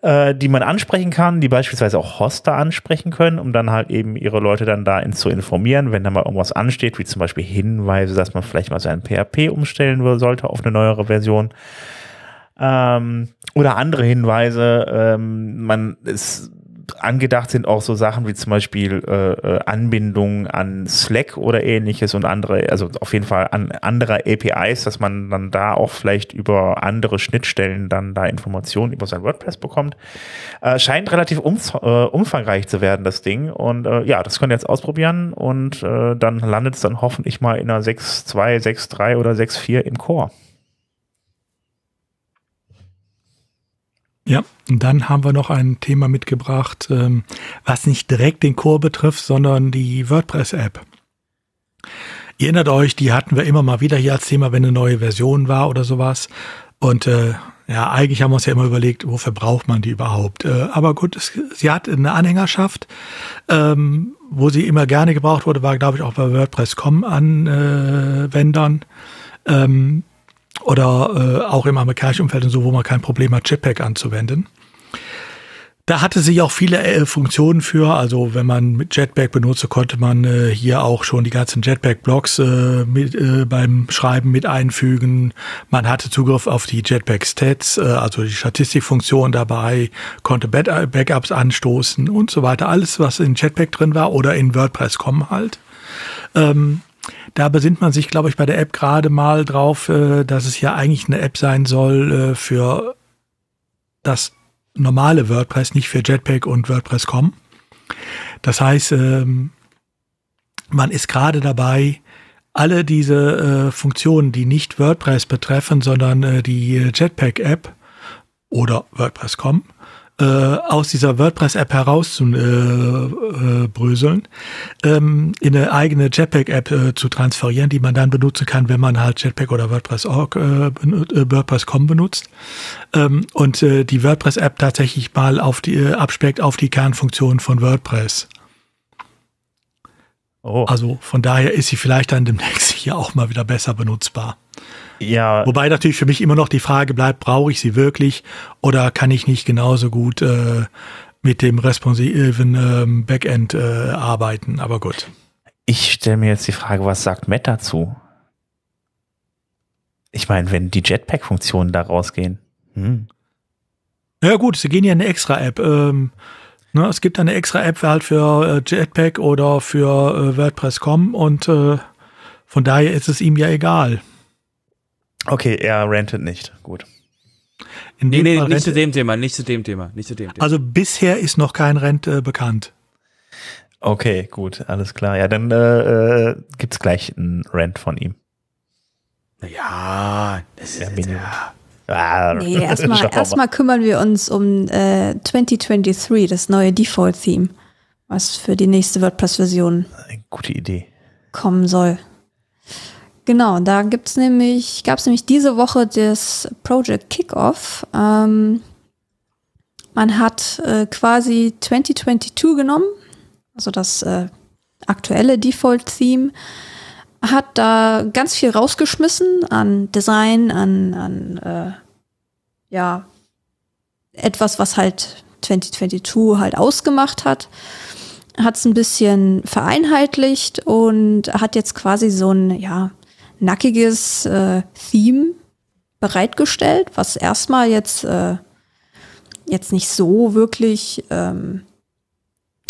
äh, die man ansprechen kann, die beispielsweise auch Hoster ansprechen können, um dann halt eben ihre Leute dann da zu informieren, wenn da mal irgendwas ansteht, wie zum Beispiel Hinweise, dass man vielleicht mal sein PHP umstellen sollte auf eine neuere Version ähm, oder andere Hinweise. Ähm, man ist angedacht sind auch so Sachen wie zum Beispiel äh, äh, Anbindungen an Slack oder ähnliches und andere, also auf jeden Fall an andere APIs, dass man dann da auch vielleicht über andere Schnittstellen dann da Informationen über sein WordPress bekommt. Äh, scheint relativ umf äh, umfangreich zu werden, das Ding. Und äh, ja, das könnt ihr jetzt ausprobieren und äh, dann landet es dann hoffentlich mal in einer 6.2, 6.3 oder 6.4 im Core. Ja, und dann haben wir noch ein Thema mitgebracht, ähm, was nicht direkt den Core betrifft, sondern die WordPress-App. Ihr erinnert euch, die hatten wir immer mal wieder hier als Thema, wenn eine neue Version war oder sowas. Und äh, ja, eigentlich haben wir uns ja immer überlegt, wofür braucht man die überhaupt? Äh, aber gut, es, sie hat eine Anhängerschaft, ähm, wo sie immer gerne gebraucht wurde, war, glaube ich, auch bei WordPress.com Anwendern. Äh, ähm, oder äh, auch im amerikanischen Umfeld und so, wo man kein Problem hat, Jetpack anzuwenden. Da hatte sie auch viele äh, Funktionen für. Also wenn man mit Jetpack benutzte, konnte man äh, hier auch schon die ganzen Jetpack-Blocks äh, mit, äh, beim Schreiben mit einfügen. Man hatte Zugriff auf die Jetpack-Stats, äh, also die Statistikfunktion dabei, konnte Backups anstoßen und so weiter. Alles, was in Jetpack drin war oder in WordPress.com halt. Ähm, da besinnt man sich, glaube ich, bei der App gerade mal drauf, äh, dass es ja eigentlich eine App sein soll äh, für das normale WordPress, nicht für Jetpack und WordPress.com. Das heißt, ähm, man ist gerade dabei, alle diese äh, Funktionen, die nicht WordPress betreffen, sondern die Jetpack-App oder WordPress.com, äh, aus dieser WordPress-App herauszubröseln, äh, äh, ähm, in eine eigene Jetpack-App äh, zu transferieren, die man dann benutzen kann, wenn man halt Jetpack oder WordPress.org, äh, WordPress.com benutzt. Ähm, und die WordPress-App tatsächlich mal auf die, abspeckt auf die Kernfunktionen von WordPress. Oh. Also von daher ist sie vielleicht dann demnächst hier auch mal wieder besser benutzbar. Ja. Wobei natürlich für mich immer noch die Frage bleibt, brauche ich sie wirklich oder kann ich nicht genauso gut äh, mit dem responsiven ähm, Backend äh, arbeiten? Aber gut. Ich stelle mir jetzt die Frage, was sagt Matt dazu? Ich meine, wenn die Jetpack-Funktionen da rausgehen. Hm. Ja gut, sie gehen ja in eine extra App. Ähm, ne, es gibt eine extra App halt für äh, Jetpack oder für äh, WordPress.com und äh, von daher ist es ihm ja egal. Okay, er rentet nicht. Gut. In nee, nee, nicht zu dem Thema, nicht zu dem Thema, nicht zu dem Thema. Also bisher ist noch kein Rent äh, bekannt. Okay, gut, alles klar. Ja, dann äh, äh, gibt's gleich einen Rent von ihm. Ja, das ist ja, ja. Ah, nee, erstmal erst kümmern wir uns um äh, 2023, das neue Default-Theme, was für die nächste WordPress-Version gute Idee kommen soll. Genau, da gibt's nämlich, gab es nämlich diese Woche das Project Kickoff. Ähm, man hat äh, quasi 2022 genommen, also das äh, aktuelle Default-Theme, hat da ganz viel rausgeschmissen an Design, an, an äh, ja, etwas, was halt 2022 halt ausgemacht hat hat es ein bisschen vereinheitlicht und hat jetzt quasi so ein, ja, nackiges äh, Theme bereitgestellt, was erstmal jetzt, äh, jetzt nicht so wirklich ähm,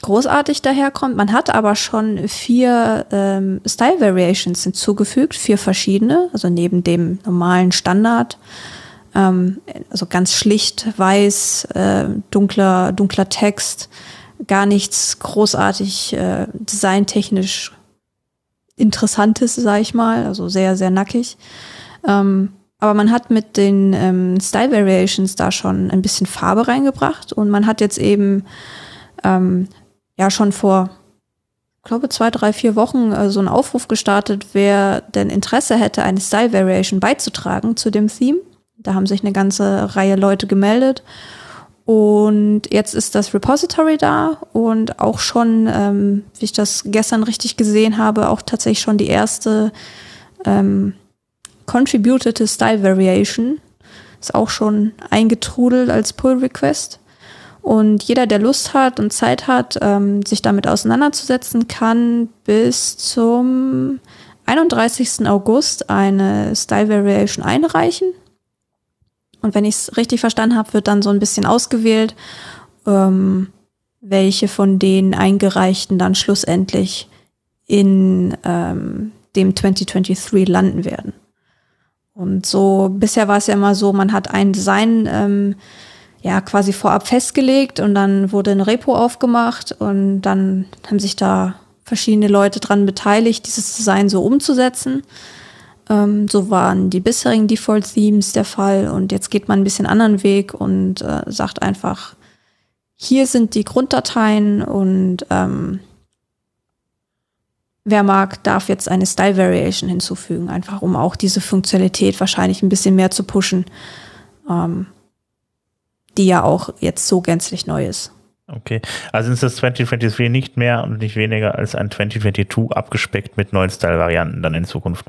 großartig daherkommt. Man hat aber schon vier ähm, Style Variations hinzugefügt, vier verschiedene, also neben dem normalen Standard. Ähm, also ganz schlicht, weiß, äh, dunkler, dunkler Text, gar nichts großartig äh, designtechnisch Interessantes, sag ich mal, also sehr, sehr nackig. Ähm, aber man hat mit den ähm, Style Variations da schon ein bisschen Farbe reingebracht und man hat jetzt eben ähm, ja schon vor, ich glaube, zwei, drei, vier Wochen äh, so einen Aufruf gestartet, wer denn Interesse hätte, eine Style Variation beizutragen zu dem Theme. Da haben sich eine ganze Reihe Leute gemeldet und jetzt ist das Repository da und auch schon, ähm, wie ich das gestern richtig gesehen habe, auch tatsächlich schon die erste ähm, Contributed Style Variation. Ist auch schon eingetrudelt als Pull Request. Und jeder, der Lust hat und Zeit hat, ähm, sich damit auseinanderzusetzen, kann bis zum 31. August eine Style Variation einreichen. Und wenn ich es richtig verstanden habe, wird dann so ein bisschen ausgewählt, ähm, welche von den eingereichten dann schlussendlich in ähm, dem 2023 landen werden. Und so, bisher war es ja immer so, man hat ein Design ähm, ja quasi vorab festgelegt und dann wurde ein Repo aufgemacht und dann haben sich da verschiedene Leute dran beteiligt, dieses Design so umzusetzen. Ähm, so waren die bisherigen Default-Themes der Fall und jetzt geht man ein bisschen anderen Weg und äh, sagt einfach, hier sind die Grunddateien und ähm, wer mag, darf jetzt eine Style Variation hinzufügen, einfach um auch diese Funktionalität wahrscheinlich ein bisschen mehr zu pushen, ähm, die ja auch jetzt so gänzlich neu ist. Okay, also ist das 2023 nicht mehr und nicht weniger als ein 2022 abgespeckt mit neuen Style-Varianten dann in Zukunft?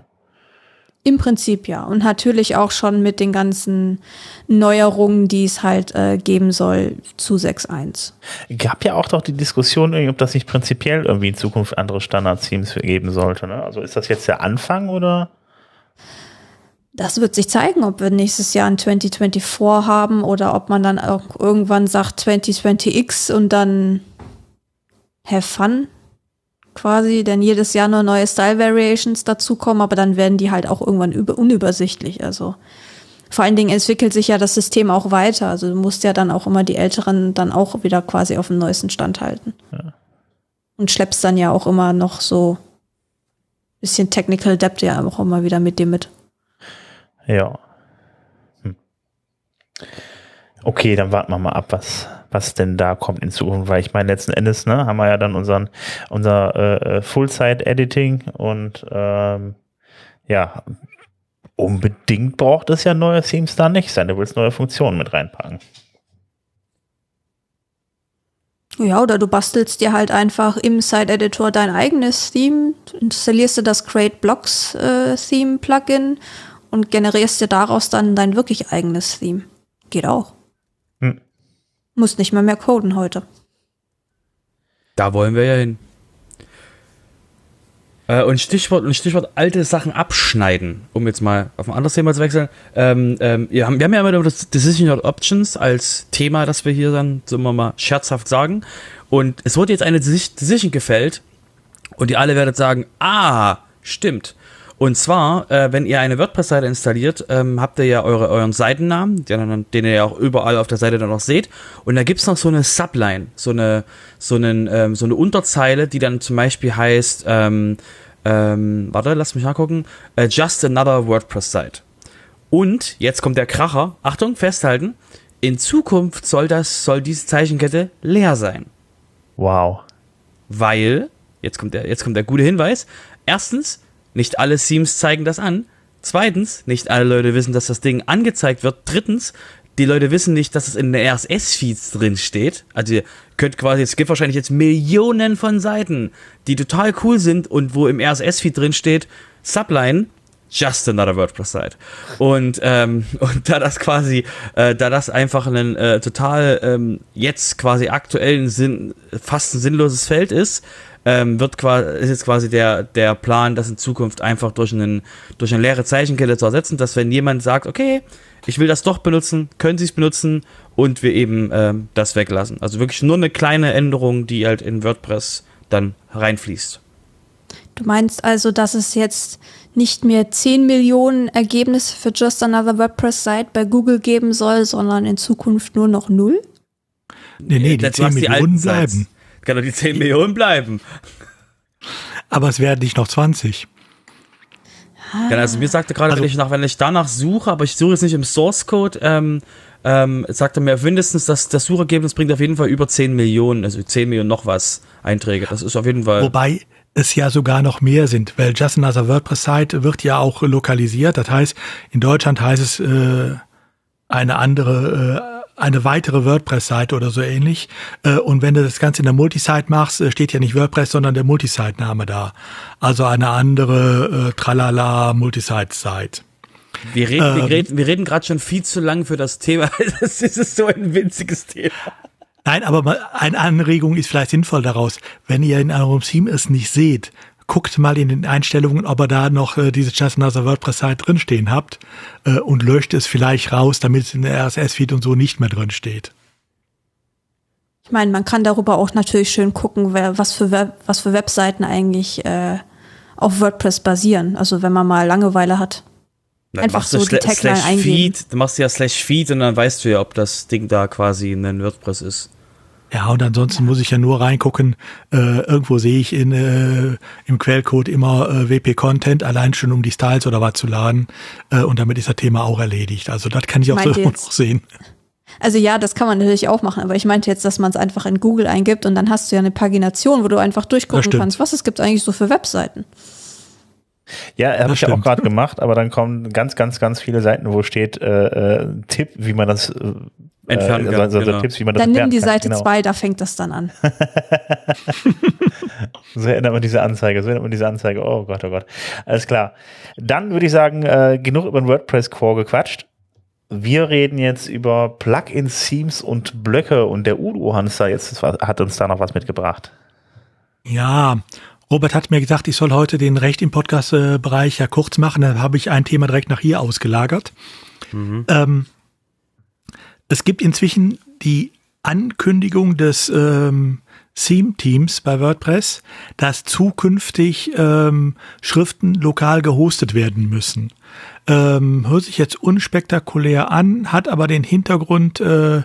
Im Prinzip ja. Und natürlich auch schon mit den ganzen Neuerungen, die es halt äh, geben soll zu 6.1. Gab ja auch doch die Diskussion, ob das nicht prinzipiell irgendwie in Zukunft andere Standard-Themes geben sollte. Ne? Also ist das jetzt der Anfang oder? Das wird sich zeigen, ob wir nächstes Jahr ein 2024 haben oder ob man dann auch irgendwann sagt 2020X und dann have fun quasi, denn jedes Jahr nur neue Style Variations dazukommen, aber dann werden die halt auch irgendwann unübersichtlich. Also vor allen Dingen entwickelt sich ja das System auch weiter. Also du musst ja dann auch immer die Älteren dann auch wieder quasi auf dem neuesten Stand halten. Ja. Und schleppst dann ja auch immer noch so bisschen Technical Debt ja auch immer wieder mit dir mit. Ja. Hm. Okay, dann warten wir mal ab, was, was denn da kommt in Zukunft, weil ich meine, letzten Endes, ne, haben wir ja dann unseren, unser äh, äh, Full-Site-Editing und ähm, ja, unbedingt braucht es ja neue Themes da nicht sein. Du willst neue Funktionen mit reinpacken. Ja, oder du bastelst dir halt einfach im Site-Editor dein eigenes Theme, installierst du das Create Blocks äh, Theme Plugin und generierst dir daraus dann dein wirklich eigenes Theme. Geht auch. Musst nicht mehr mehr coden heute. Da wollen wir ja hin. Äh, und Stichwort, und Stichwort alte Sachen abschneiden, um jetzt mal auf ein anderes Thema zu wechseln. Ähm, ähm, wir, haben, wir haben ja immer das Decision Options als Thema, das wir hier dann, so mal scherzhaft sagen. Und es wurde jetzt eine Decision gefällt und ihr alle werdet sagen, ah, stimmt. Und zwar, äh, wenn ihr eine WordPress-Seite installiert, ähm, habt ihr ja eure, euren Seitennamen, den, den, ihr ja auch überall auf der Seite dann noch seht. Und da gibt's noch so eine Subline, so eine, so, einen, ähm, so eine Unterzeile, die dann zum Beispiel heißt, ähm, ähm, warte, lass mich nachgucken, uh, just another WordPress-Site. Und, jetzt kommt der Kracher, Achtung, festhalten, in Zukunft soll das, soll diese Zeichenkette leer sein. Wow. Weil, jetzt kommt der, jetzt kommt der gute Hinweis, erstens, nicht alle Themes zeigen das an. Zweitens, nicht alle Leute wissen, dass das Ding angezeigt wird. Drittens, die Leute wissen nicht, dass es in den RSS-Feeds drin steht. Also ihr könnt quasi, es gibt wahrscheinlich jetzt Millionen von Seiten, die total cool sind und wo im RSS-Feed drin steht, Subline, just another WordPress-Site. Und, ähm, und da das quasi, äh, da das einfach ein äh, total ähm, jetzt quasi aktuellen Sinn, fast ein sinnloses Feld ist, ähm, wird quasi, ist jetzt quasi der, der Plan, das in Zukunft einfach durch, einen, durch eine leere Zeichenkette zu ersetzen, dass wenn jemand sagt, okay, ich will das doch benutzen, können Sie es benutzen und wir eben ähm, das weglassen. Also wirklich nur eine kleine Änderung, die halt in WordPress dann reinfließt. Du meinst also, dass es jetzt nicht mehr 10 Millionen Ergebnisse für Just Another WordPress Site bei Google geben soll, sondern in Zukunft nur noch null? Nee, nee, die 10 Millionen bleiben. Sites. Kann doch die 10 Millionen bleiben. Aber es werden nicht noch 20. Ja, also mir sagte gerade, also, wenn ich nach, wenn ich danach suche, aber ich suche jetzt nicht im Source Code, ähm, ähm, sagte mir mindestens, dass das Suchergebnis bringt auf jeden Fall über 10 Millionen, also 10 Millionen noch was Einträge. Das ist auf jeden Fall. Wobei es ja sogar noch mehr sind, weil Just Another WordPress Site wird ja auch lokalisiert. Das heißt, in Deutschland heißt es äh, eine andere äh, eine weitere WordPress-Seite oder so ähnlich. Äh, und wenn du das Ganze in der Multisite machst, äh, steht ja nicht WordPress, sondern der Multisite-Name da. Also eine andere äh, Tralala Multisite-Site. Wir reden, ähm, wir reden, wir reden gerade schon viel zu lang für das Thema. Das ist so ein winziges Thema. Nein, aber eine Anregung ist vielleicht sinnvoll daraus. Wenn ihr in eurem Team es nicht seht, guckt mal in den Einstellungen, ob ihr da noch äh, diese Just Another WordPress-Site drinstehen habt äh, und löscht es vielleicht raus, damit es in der RSS-Feed und so nicht mehr drin steht. Ich meine, man kann darüber auch natürlich schön gucken, wer, was, für Web, was für Webseiten eigentlich äh, auf WordPress basieren. Also wenn man mal Langeweile hat. Dann Einfach so die Tagline eingeben. Feed, dann machst du ja Slash Feed und dann weißt du ja, ob das Ding da quasi ein WordPress ist. Ja, und ansonsten muss ich ja nur reingucken. Äh, irgendwo sehe ich in, äh, im Quellcode immer äh, WP-Content, allein schon um die Styles oder was zu laden. Äh, und damit ist das Thema auch erledigt. Also das kann ich auch so noch sehen. Also ja, das kann man natürlich auch machen, aber ich meinte jetzt, dass man es einfach in Google eingibt und dann hast du ja eine Pagination, wo du einfach durchgucken kannst, was es gibt eigentlich so für Webseiten. Ja, habe ich ja auch gerade gemacht, aber dann kommen ganz, ganz, ganz viele Seiten, wo steht äh, äh, Tipp, wie man das äh, entfernen äh, kann. Also, genau. Tipps, wie man das dann nimm die Seite 2, genau. da fängt das dann an. so erinnert man diese Anzeige, so erinnert man diese Anzeige. Oh Gott, oh Gott. Alles klar. Dann würde ich sagen, äh, genug über den WordPress-Core gequatscht. Wir reden jetzt über Plugins, Themes und Blöcke und der Udo Hansa jetzt hat uns da noch was mitgebracht. Ja, Robert hat mir gesagt, ich soll heute den Recht im Podcast-Bereich ja kurz machen. Da habe ich ein Thema direkt nach hier ausgelagert. Mhm. Ähm, es gibt inzwischen die Ankündigung des ähm, Theme-Teams bei WordPress, dass zukünftig ähm, Schriften lokal gehostet werden müssen. Ähm, hört sich jetzt unspektakulär an, hat aber den Hintergrund, äh,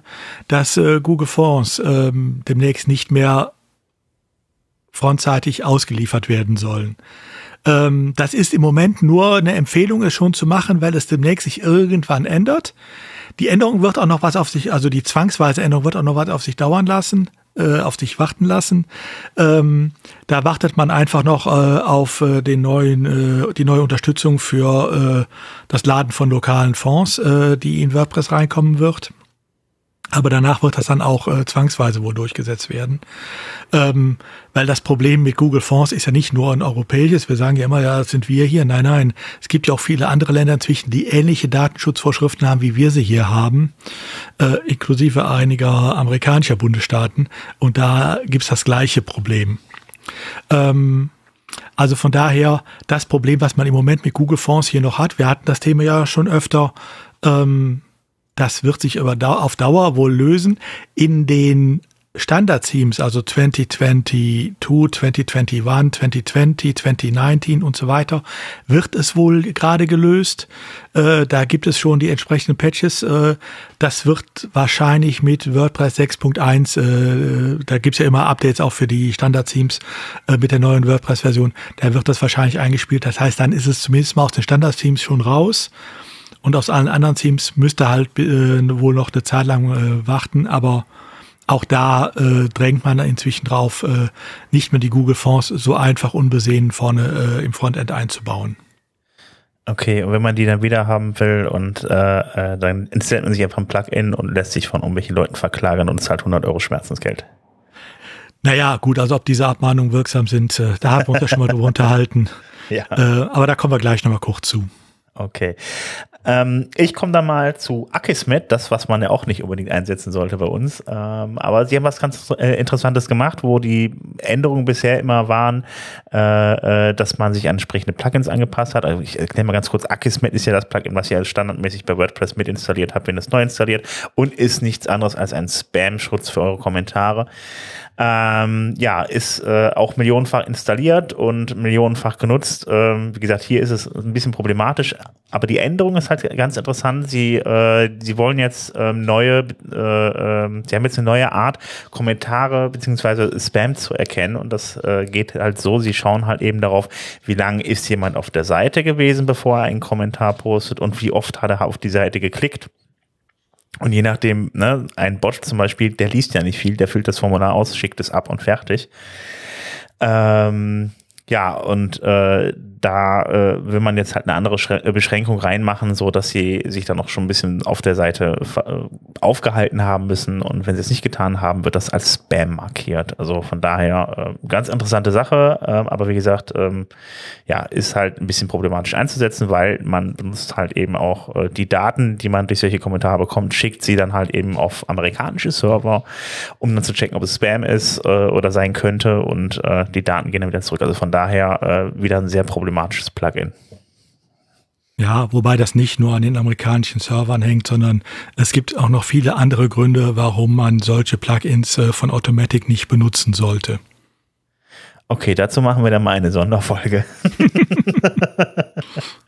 dass äh, Google Fonts äh, demnächst nicht mehr frontseitig ausgeliefert werden sollen. Ähm, das ist im Moment nur eine Empfehlung, es schon zu machen, weil es demnächst sich irgendwann ändert. Die Änderung wird auch noch was auf sich, also die zwangsweise Änderung wird auch noch was auf sich dauern lassen, äh, auf sich warten lassen. Ähm, da wartet man einfach noch äh, auf äh, den neuen, äh, die neue Unterstützung für äh, das Laden von lokalen Fonds, äh, die in WordPress reinkommen wird. Aber danach wird das dann auch äh, zwangsweise wohl durchgesetzt werden. Ähm, weil das Problem mit Google Fonds ist ja nicht nur ein europäisches. Wir sagen ja immer, ja, das sind wir hier. Nein, nein. Es gibt ja auch viele andere Länder inzwischen, die ähnliche Datenschutzvorschriften haben, wie wir sie hier haben, äh, inklusive einiger amerikanischer Bundesstaaten. Und da gibt's das gleiche Problem. Ähm, also von daher das Problem, was man im Moment mit Google Fonds hier noch hat, wir hatten das Thema ja schon öfter, ähm, das wird sich aber auf Dauer wohl lösen. In den Standard-Themes, also 2022, 2021, 2020, 2019 und so weiter, wird es wohl gerade gelöst. Äh, da gibt es schon die entsprechenden Patches. Äh, das wird wahrscheinlich mit WordPress 6.1, äh, da gibt's ja immer Updates auch für die Standard-Themes äh, mit der neuen WordPress-Version, da wird das wahrscheinlich eingespielt. Das heißt, dann ist es zumindest mal aus den Standard-Themes schon raus. Und aus allen anderen Teams müsste halt äh, wohl noch eine Zeit lang äh, warten, aber auch da äh, drängt man inzwischen drauf, äh, nicht mehr die Google Fonds so einfach unbesehen vorne äh, im Frontend einzubauen. Okay, und wenn man die dann wieder haben will und äh, äh, dann installiert man sich einfach ein Plugin und lässt sich von irgendwelchen Leuten verklagern und zahlt 100 Euro Schmerzensgeld. Naja, gut, also ob diese Abmahnungen wirksam sind, äh, da haben wir uns ja schon mal drüber unterhalten. Ja. Äh, aber da kommen wir gleich nochmal kurz zu. Okay. Ähm, ich komme da mal zu Akismet, das, was man ja auch nicht unbedingt einsetzen sollte bei uns. Ähm, aber sie haben was ganz äh, Interessantes gemacht, wo die Änderungen bisher immer waren, äh, äh, dass man sich an entsprechende Plugins angepasst hat. Also ich erkläre mal ganz kurz, Akismet ist ja das Plugin, was ihr standardmäßig bei WordPress mit installiert habt, wenn es neu installiert und ist nichts anderes als ein Spam-Schutz für eure Kommentare. Ähm, ja, ist äh, auch millionenfach installiert und millionenfach genutzt. Ähm, wie gesagt, hier ist es ein bisschen problematisch, aber die Änderung ist halt ganz interessant. Sie, äh, sie wollen jetzt ähm, neue, äh, äh, sie haben jetzt eine neue Art, Kommentare beziehungsweise Spam zu erkennen und das äh, geht halt so, sie schauen halt eben darauf, wie lange ist jemand auf der Seite gewesen, bevor er einen Kommentar postet und wie oft hat er auf die Seite geklickt. Und je nachdem, ne, ein Bot zum Beispiel, der liest ja nicht viel, der füllt das Formular aus, schickt es ab und fertig. Ähm, ja, und äh, da äh, will man jetzt halt eine andere Schre äh, Beschränkung reinmachen, so dass sie sich dann noch schon ein bisschen auf der Seite äh, aufgehalten haben müssen und wenn sie es nicht getan haben, wird das als Spam markiert. Also von daher äh, ganz interessante Sache, äh, aber wie gesagt, ähm, ja, ist halt ein bisschen problematisch einzusetzen, weil man benutzt halt eben auch äh, die Daten, die man durch solche Kommentare bekommt, schickt sie dann halt eben auf amerikanische Server, um dann zu checken, ob es Spam ist äh, oder sein könnte und äh, die Daten gehen dann wieder zurück. Also von daher äh, wieder ein sehr problematisches problematisches Plugin. Ja, wobei das nicht nur an den amerikanischen Servern hängt, sondern es gibt auch noch viele andere Gründe, warum man solche Plugins äh, von Automatic nicht benutzen sollte. Okay, dazu machen wir dann mal eine Sonderfolge.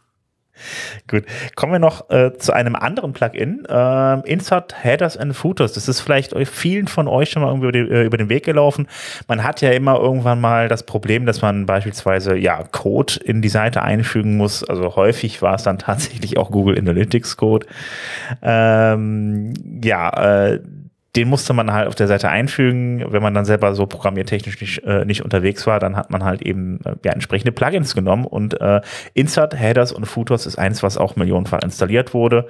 Gut. Kommen wir noch äh, zu einem anderen Plugin. Äh, Insert Headers and Footers. Das ist vielleicht vielen von euch schon mal irgendwie über, die, äh, über den Weg gelaufen. Man hat ja immer irgendwann mal das Problem, dass man beispielsweise ja Code in die Seite einfügen muss. Also häufig war es dann tatsächlich auch Google Analytics Code. Ähm, ja, äh, den musste man halt auf der Seite einfügen. Wenn man dann selber so programmiertechnisch nicht, äh, nicht unterwegs war, dann hat man halt eben äh, ja, entsprechende Plugins genommen und äh, Insert, Headers und Footers ist eins, was auch millionenfach installiert wurde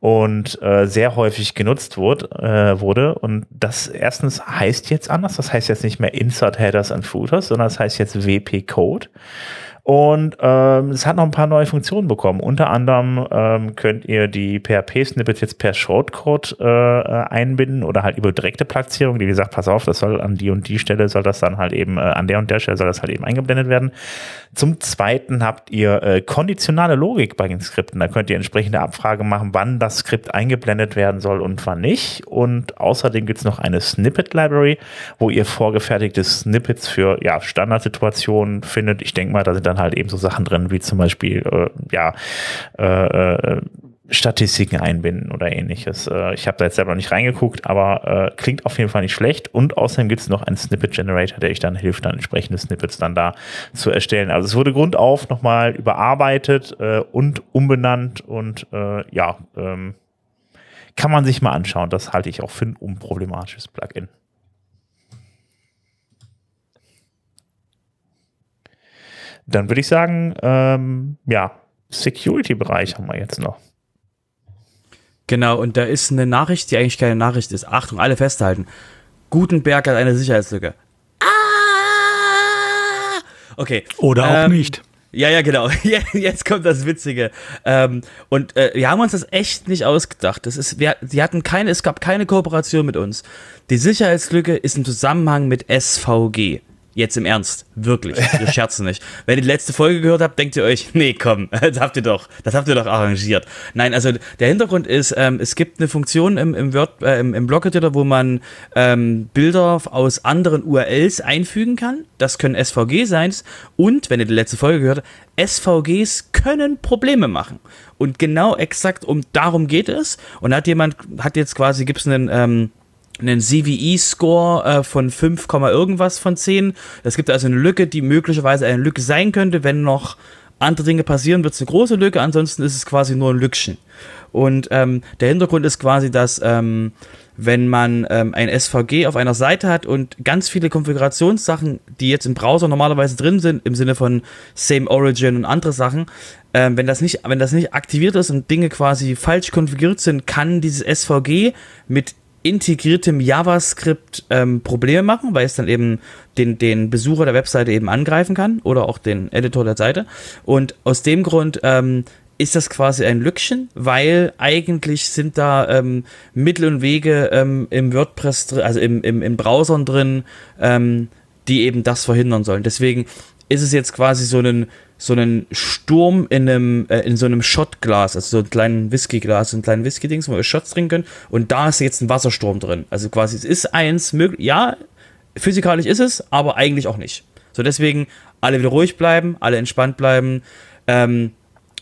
und äh, sehr häufig genutzt wurde, äh, wurde. Und das erstens heißt jetzt anders. Das heißt jetzt nicht mehr Insert, Headers und Footers, sondern das heißt jetzt WP Code. Und ähm, es hat noch ein paar neue Funktionen bekommen. Unter anderem ähm, könnt ihr die PHP-Snippets jetzt per Shortcode äh, einbinden oder halt über direkte Platzierung, die gesagt, pass auf, das soll an die und die Stelle soll das dann halt eben, äh, an der und der Stelle soll das halt eben eingeblendet werden. Zum Zweiten habt ihr äh, konditionale Logik bei den Skripten. Da könnt ihr entsprechende Abfrage machen, wann das Skript eingeblendet werden soll und wann nicht. Und außerdem gibt's noch eine Snippet-Library, wo ihr vorgefertigte Snippets für ja, Standardsituationen findet. Ich denke mal, da sind dann halt eben so Sachen drin, wie zum Beispiel, äh, ja, äh, äh, Statistiken einbinden oder ähnliches. Äh, ich habe da jetzt selber noch nicht reingeguckt, aber äh, klingt auf jeden Fall nicht schlecht. Und außerdem gibt es noch einen Snippet Generator, der euch dann hilft, dann entsprechende Snippets dann da zu erstellen. Also es wurde grundauf nochmal überarbeitet äh, und umbenannt und äh, ja, ähm, kann man sich mal anschauen. Das halte ich auch für ein unproblematisches Plugin. Dann würde ich sagen, ähm, ja, Security-Bereich haben wir jetzt noch. Genau, und da ist eine Nachricht, die eigentlich keine Nachricht ist. Achtung, alle festhalten. Gutenberg hat eine Sicherheitslücke. Ah! Okay. Oder auch ähm, nicht. Ja, ja, genau. Jetzt kommt das Witzige. Ähm, und äh, wir haben uns das echt nicht ausgedacht. Das ist, wir, die hatten keine, es gab keine Kooperation mit uns. Die Sicherheitslücke ist im Zusammenhang mit SVG. Jetzt im Ernst, wirklich, wir scherzen nicht. Wenn ihr die letzte Folge gehört habt, denkt ihr euch, nee, komm, das habt ihr doch, das habt ihr doch arrangiert. Nein, also der Hintergrund ist, ähm, es gibt eine Funktion im, im, Word, äh, im, im Blog-Editor, wo man ähm, Bilder aus anderen URLs einfügen kann. Das können SVG sein. Und, wenn ihr die letzte Folge gehört habt, SVGs können Probleme machen. Und genau exakt um darum geht es. Und hat jemand, hat jetzt quasi, gibt es einen, ähm, einen CVE-Score äh, von 5, irgendwas von 10. Es gibt also eine Lücke, die möglicherweise eine Lücke sein könnte. Wenn noch andere Dinge passieren, wird es eine große Lücke, ansonsten ist es quasi nur ein Lückchen. Und ähm, der Hintergrund ist quasi, dass ähm, wenn man ähm, ein SVG auf einer Seite hat und ganz viele Konfigurationssachen, die jetzt im Browser normalerweise drin sind, im Sinne von Same Origin und andere Sachen, ähm, wenn, das nicht, wenn das nicht aktiviert ist und Dinge quasi falsch konfiguriert sind, kann dieses SVG mit integriertem JavaScript ähm, Probleme machen, weil es dann eben den, den Besucher der Webseite eben angreifen kann oder auch den Editor der Seite. Und aus dem Grund ähm, ist das quasi ein Lückchen, weil eigentlich sind da ähm, Mittel und Wege ähm, im WordPress, also im, im, im Browsern drin, ähm, die eben das verhindern sollen. Deswegen ist es jetzt quasi so ein so einen Sturm in einem äh, in so einem Shotglas, also so ein kleinen Whiskyglas, so ein kleinen Whisky-Dings, wo wir Shots trinken können. Und da ist jetzt ein Wassersturm drin. Also quasi es ist eins möglich. Ja, physikalisch ist es, aber eigentlich auch nicht. So deswegen alle wieder ruhig bleiben, alle entspannt bleiben. Ähm,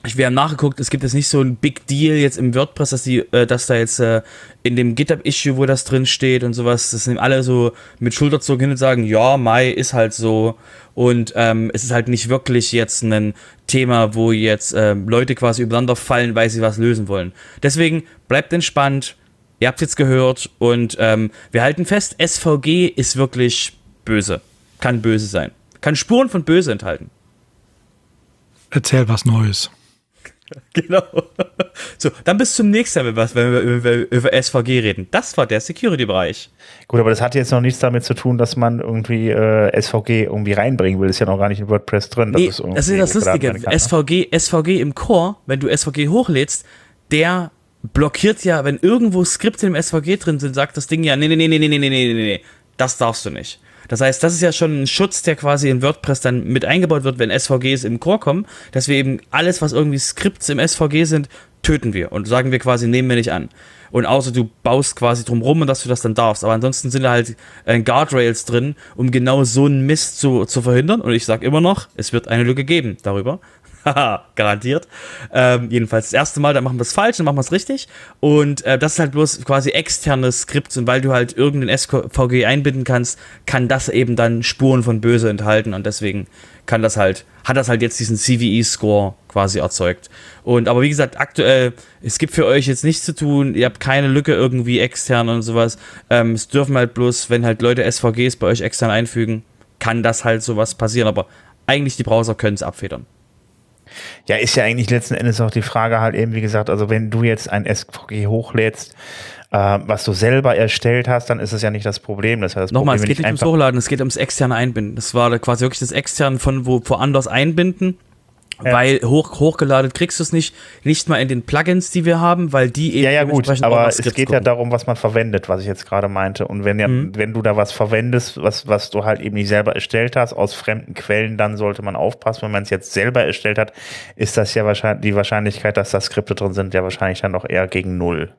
wir haben nachgeguckt, es gibt jetzt nicht so ein Big Deal jetzt im WordPress, dass die, äh, dass da jetzt äh, in dem GitHub-Issue, wo das drin steht und sowas, das nehmen alle so mit Schulterzucken hin und sagen, ja, Mai ist halt so. Und ähm, es ist halt nicht wirklich jetzt ein Thema, wo jetzt äh, Leute quasi übereinander fallen, weil sie was lösen wollen. Deswegen bleibt entspannt. Ihr habt jetzt gehört und ähm, wir halten fest, SVG ist wirklich böse. Kann böse sein. Kann Spuren von böse enthalten. Erzähl was Neues. Genau. So, dann bis zum nächsten Mal, wenn wir über, über SVG reden. Das war der Security-Bereich. Gut, aber das hat jetzt noch nichts damit zu tun, dass man irgendwie äh, SVG irgendwie reinbringen will. Das ist ja noch gar nicht in WordPress drin. Das, nee, ist, das ist das Lustige. SVG, SVG im Core, wenn du SVG hochlädst, der blockiert ja, wenn irgendwo Skripte im SVG drin sind, sagt das Ding ja, nee, nee, nee, nee, nee, nee, nee, nee, nee, das darfst du nicht. Das heißt, das ist ja schon ein Schutz, der quasi in WordPress dann mit eingebaut wird, wenn SVGs im Core kommen, dass wir eben alles, was irgendwie Skripts im SVG sind, töten wir und sagen wir quasi, nehmen wir nicht an. Und außer du baust quasi drum rum und dass du das dann darfst. Aber ansonsten sind da halt äh, Guardrails drin, um genau so einen Mist zu, zu verhindern. Und ich sage immer noch, es wird eine Lücke geben darüber. Haha, garantiert. Ähm, jedenfalls das erste Mal, dann machen wir es falsch, dann machen wir es richtig. Und äh, das ist halt bloß quasi externes Skript. Und weil du halt irgendein SVG einbinden kannst, kann das eben dann Spuren von Böse enthalten. Und deswegen kann das halt, hat das halt jetzt diesen CVE-Score quasi erzeugt. Und aber wie gesagt, aktuell, es gibt für euch jetzt nichts zu tun, ihr habt keine Lücke irgendwie extern und sowas. Ähm, es dürfen halt bloß, wenn halt Leute SVGs bei euch extern einfügen, kann das halt sowas passieren. Aber eigentlich die Browser können es abfedern. Ja, ist ja eigentlich letzten Endes auch die Frage halt eben, wie gesagt, also wenn du jetzt ein SVG hochlädst, äh, was du selber erstellt hast, dann ist es ja nicht das Problem. Das heißt, das Nochmal, Problem, es geht nicht ums Hochladen, es geht ums externe Einbinden. Das war quasi wirklich das externe von wo woanders einbinden ja. Weil hoch, hochgeladen kriegst du es nicht, nicht mal in den Plugins, die wir haben, weil die eben. Ja, ja, gut, aber es geht gucken. ja darum, was man verwendet, was ich jetzt gerade meinte. Und wenn, ja, mhm. wenn du da was verwendest, was, was du halt eben nicht selber erstellt hast, aus fremden Quellen, dann sollte man aufpassen. Wenn man es jetzt selber erstellt hat, ist das ja wahrscheinlich, die Wahrscheinlichkeit, dass da Skripte drin sind, ja wahrscheinlich dann noch eher gegen Null.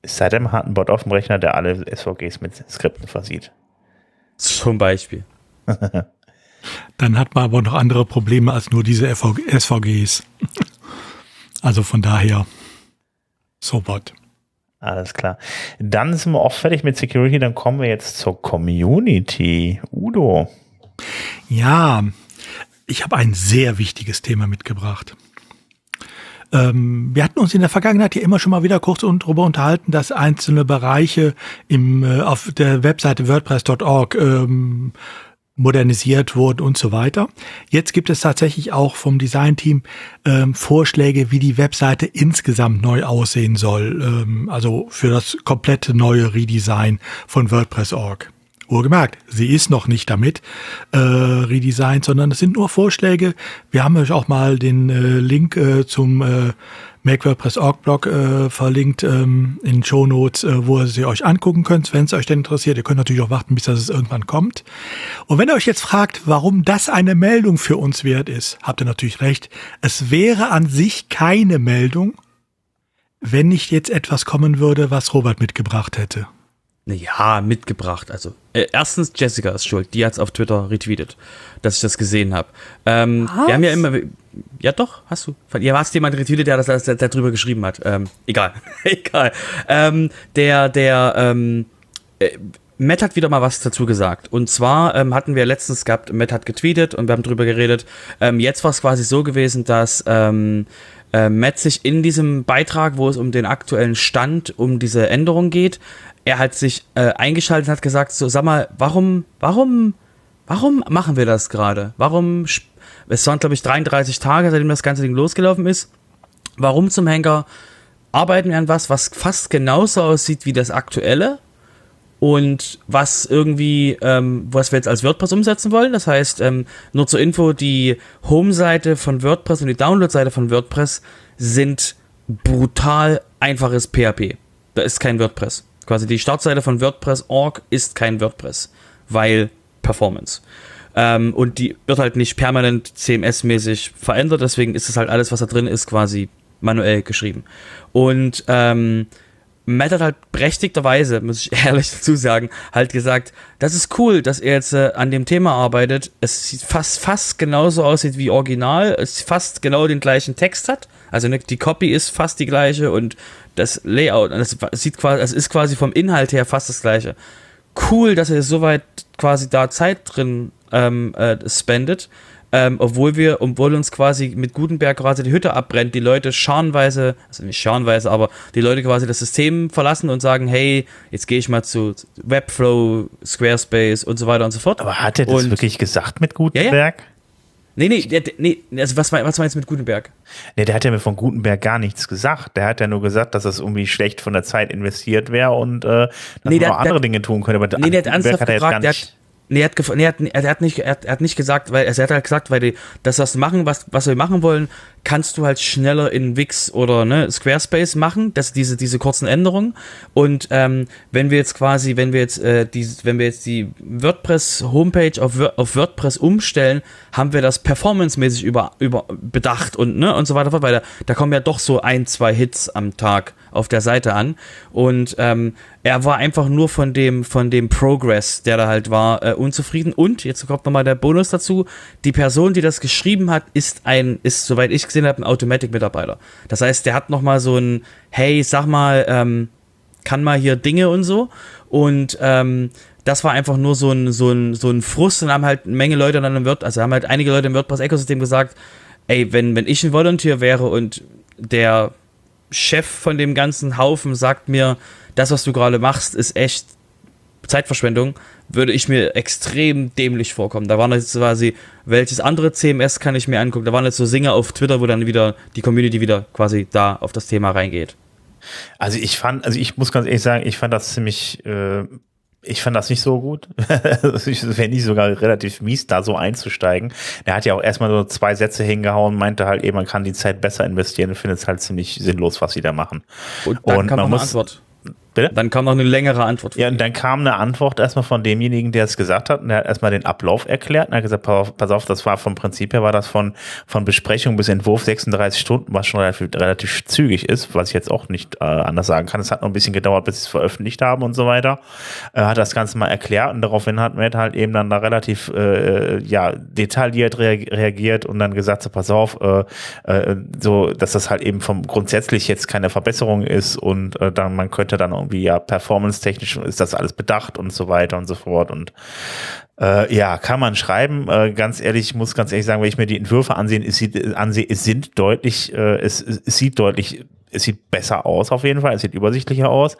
Es sei denn, man hat einen Bot auf dem Rechner, der alle SVGs mit Skripten versieht. Zum Beispiel. Dann hat man aber noch andere Probleme als nur diese SVGs. also von daher, so was. Alles klar. Dann sind wir auch fertig mit Security. Dann kommen wir jetzt zur Community. Udo. Ja, ich habe ein sehr wichtiges Thema mitgebracht. Ähm, wir hatten uns in der Vergangenheit hier immer schon mal wieder kurz darüber unterhalten, dass einzelne Bereiche im, äh, auf der Webseite WordPress.org ähm, modernisiert wurden und so weiter. Jetzt gibt es tatsächlich auch vom Designteam ähm, Vorschläge, wie die Webseite insgesamt neu aussehen soll. Ähm, also für das komplette neue Redesign von WordPress.org. Wohlgemerkt, sie ist noch nicht damit äh, redesigned, sondern es sind nur Vorschläge. Wir haben euch auch mal den äh, Link äh, zum äh, Make WordPress Org Blog äh, verlinkt ähm, in Show Notes, äh, wo ihr sie euch angucken könnt, wenn es euch denn interessiert. Ihr könnt natürlich auch warten, bis das irgendwann kommt. Und wenn ihr euch jetzt fragt, warum das eine Meldung für uns wert ist, habt ihr natürlich recht. Es wäre an sich keine Meldung, wenn nicht jetzt etwas kommen würde, was Robert mitgebracht hätte. Ja, mitgebracht. Also, äh, erstens, Jessica ist schuld. Die hat's auf Twitter retweetet, dass ich das gesehen habe. Ähm, wir haben ja immer. Ja, doch, hast du. Ja, hast jemand retweetet, der das der, der darüber geschrieben hat. Ähm, egal. egal. Ähm, der, der, ähm, äh, Matt hat wieder mal was dazu gesagt. Und zwar ähm, hatten wir letztens gehabt, Matt hat getweetet und wir haben drüber geredet. Ähm, jetzt war es quasi so gewesen, dass ähm, äh, Matt sich in diesem Beitrag, wo es um den aktuellen Stand, um diese Änderung geht, er hat sich äh, eingeschaltet und hat gesagt, so sag mal, warum, warum, warum machen wir das gerade? Warum, es waren glaube ich 33 Tage, seitdem das ganze Ding losgelaufen ist. Warum zum Henker arbeiten wir an was, was fast genauso aussieht wie das aktuelle und was irgendwie, ähm, was wir jetzt als WordPress umsetzen wollen. Das heißt, ähm, nur zur Info, die Home-Seite von WordPress und die Download-Seite von WordPress sind brutal einfaches PHP. Da ist kein WordPress. Quasi die Startseite von WordPress.org ist kein WordPress, weil Performance. Ähm, und die wird halt nicht permanent CMS-mäßig verändert, deswegen ist es halt alles, was da drin ist, quasi manuell geschrieben. Und ähm, Matt hat halt berechtigterweise, muss ich ehrlich dazu sagen, halt gesagt, das ist cool, dass er jetzt äh, an dem Thema arbeitet. Es sieht fast, fast genauso aussieht wie Original, es fast genau den gleichen Text hat. Also ne, die Copy ist fast die gleiche und das Layout, das sieht quasi, es ist quasi vom Inhalt her fast das gleiche. Cool, dass er soweit quasi da Zeit drin ähm, äh, spendet, ähm, obwohl wir, obwohl uns quasi mit Gutenberg quasi die Hütte abbrennt, die Leute scharenweise, also nicht scharenweise, aber die Leute quasi das System verlassen und sagen, hey, jetzt gehe ich mal zu Webflow, Squarespace und so weiter und so fort. Aber hat er das und, wirklich gesagt mit Gutenberg? Ja, ja. Nee, nee, der, nee, also was, was meinst du mit Gutenberg? Nee, der hat ja mir von Gutenberg gar nichts gesagt. Der hat ja nur gesagt, dass das irgendwie schlecht von der Zeit investiert wäre und äh, dass nee, man der, noch andere der, Dinge tun könnte. Aber nee, der hat ernsthaft hat er gefragt, jetzt gar nicht Nee, er hat, nee, er, hat, er hat nicht, er hat, er hat nicht gesagt, weil also er hat halt gesagt, weil die, das das machen, was, was wir machen wollen, kannst du halt schneller in Wix oder ne, Squarespace machen, das diese diese kurzen Änderungen. Und ähm, wenn wir jetzt quasi, wenn wir jetzt äh, die, wenn wir jetzt die WordPress Homepage auf, auf WordPress umstellen, haben wir das performancemäßig über über bedacht und ne und so weiter, weil da, da kommen ja doch so ein zwei Hits am Tag auf der Seite an. Und ähm, er war einfach nur von dem, von dem Progress, der da halt war, äh, unzufrieden. Und jetzt kommt nochmal der Bonus dazu. Die Person, die das geschrieben hat, ist ein, ist, soweit ich gesehen habe, ein Automatic-Mitarbeiter. Das heißt, der hat nochmal so ein, hey, sag mal, ähm, kann mal hier Dinge und so. Und ähm, das war einfach nur so ein, so ein, so ein Frust und haben halt eine Menge Leute dann im WordPress, also haben halt einige Leute im WordPress-Ökosystem gesagt, ey, wenn, wenn ich ein Volunteer wäre und der Chef von dem ganzen Haufen sagt mir, das, was du gerade machst, ist echt Zeitverschwendung, würde ich mir extrem dämlich vorkommen. Da waren jetzt quasi, welches andere CMS kann ich mir angucken? Da waren jetzt so Singer auf Twitter, wo dann wieder die Community wieder quasi da auf das Thema reingeht. Also ich fand, also ich muss ganz ehrlich sagen, ich fand das ziemlich äh, ich fand das nicht so gut. Es wäre nicht sogar relativ mies, da so einzusteigen. Er hat ja auch erstmal so zwei Sätze hingehauen, meinte halt eben, man kann die Zeit besser investieren und findet es halt ziemlich sinnlos, was sie da machen. Und dann und kam man muss, Antwort. Bitte? Dann kam noch eine längere Antwort. Ja, und dann kam eine Antwort erstmal von demjenigen, der es gesagt hat. Und der hat erstmal den Ablauf erklärt. Und er hat gesagt, pass auf, pass auf, das war vom Prinzip her, war das von, von Besprechung bis Entwurf 36 Stunden, was schon relativ, relativ zügig ist, was ich jetzt auch nicht äh, anders sagen kann. Es hat noch ein bisschen gedauert, bis sie es veröffentlicht haben und so weiter. Er hat das Ganze mal erklärt und daraufhin hat Matt halt eben dann da relativ äh, ja, detailliert reagiert und dann gesagt, so, pass auf, äh, äh, so, dass das halt eben vom grundsätzlich jetzt keine Verbesserung ist und äh, dann man könnte dann irgendwie ja performance-technisch ist das alles bedacht und so weiter und so fort. Und äh, ja, kann man schreiben. Äh, ganz ehrlich, ich muss ganz ehrlich sagen, wenn ich mir die Entwürfe ansehen, es sieht, ansehe, es sind deutlich, äh, es, es sieht deutlich, es sieht besser aus auf jeden Fall, es sieht übersichtlicher aus.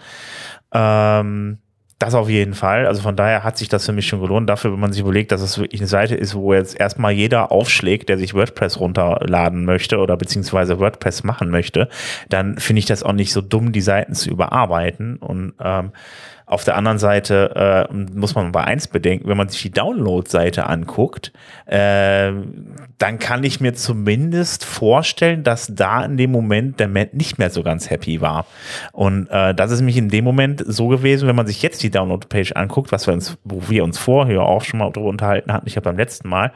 Ähm, das auf jeden Fall. Also von daher hat sich das für mich schon gelohnt. Dafür, wenn man sich überlegt, dass es wirklich eine Seite ist, wo jetzt erstmal jeder aufschlägt, der sich WordPress runterladen möchte oder beziehungsweise WordPress machen möchte, dann finde ich das auch nicht so dumm, die Seiten zu überarbeiten. Und ähm, auf der anderen Seite äh, muss man bei eins bedenken, wenn man sich die Download-Seite anguckt, äh, dann kann ich mir zumindest vorstellen, dass da in dem Moment der Matt nicht mehr so ganz happy war. Und äh, das ist nämlich in dem Moment so gewesen, wenn man sich jetzt die Download-Page anguckt, was wir uns, wo wir uns vorher auch schon mal darüber unterhalten hatten, ich habe beim letzten Mal,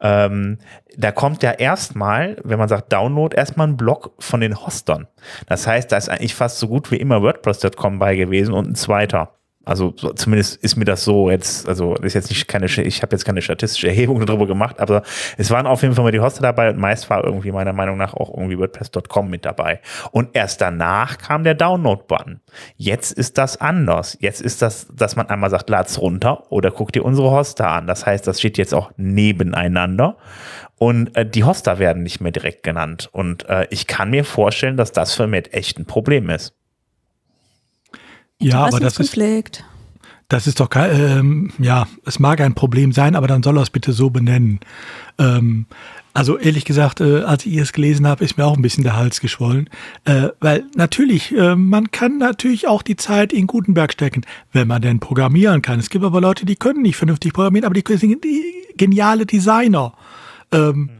ähm, da kommt ja erstmal, wenn man sagt Download, erstmal ein Block von den Hostern. Das heißt, da ist eigentlich fast so gut wie immer WordPress.com bei gewesen und ein zweiter. Also so, zumindest ist mir das so jetzt, also ist jetzt nicht keine, ich habe jetzt keine statistische Erhebung darüber gemacht, aber es waren auf jeden Fall mal die Hoster dabei und meist war irgendwie meiner Meinung nach auch irgendwie WordPress.com mit dabei. Und erst danach kam der Download-Button. Jetzt ist das anders. Jetzt ist das, dass man einmal sagt, lad's runter oder guck dir unsere Hoster an. Das heißt, das steht jetzt auch nebeneinander und äh, die Hoster werden nicht mehr direkt genannt. Und äh, ich kann mir vorstellen, dass das für Matt echt ein Problem ist. Ja, aber das ist, das ist doch kein, ähm, ja, es mag ein Problem sein, aber dann soll er es bitte so benennen. Ähm, also ehrlich gesagt, äh, als ich es gelesen habe, ist mir auch ein bisschen der Hals geschwollen, äh, weil natürlich, äh, man kann natürlich auch die Zeit in Gutenberg stecken, wenn man denn programmieren kann. Es gibt aber Leute, die können nicht vernünftig programmieren, aber die sind die geniale Designer. Ähm,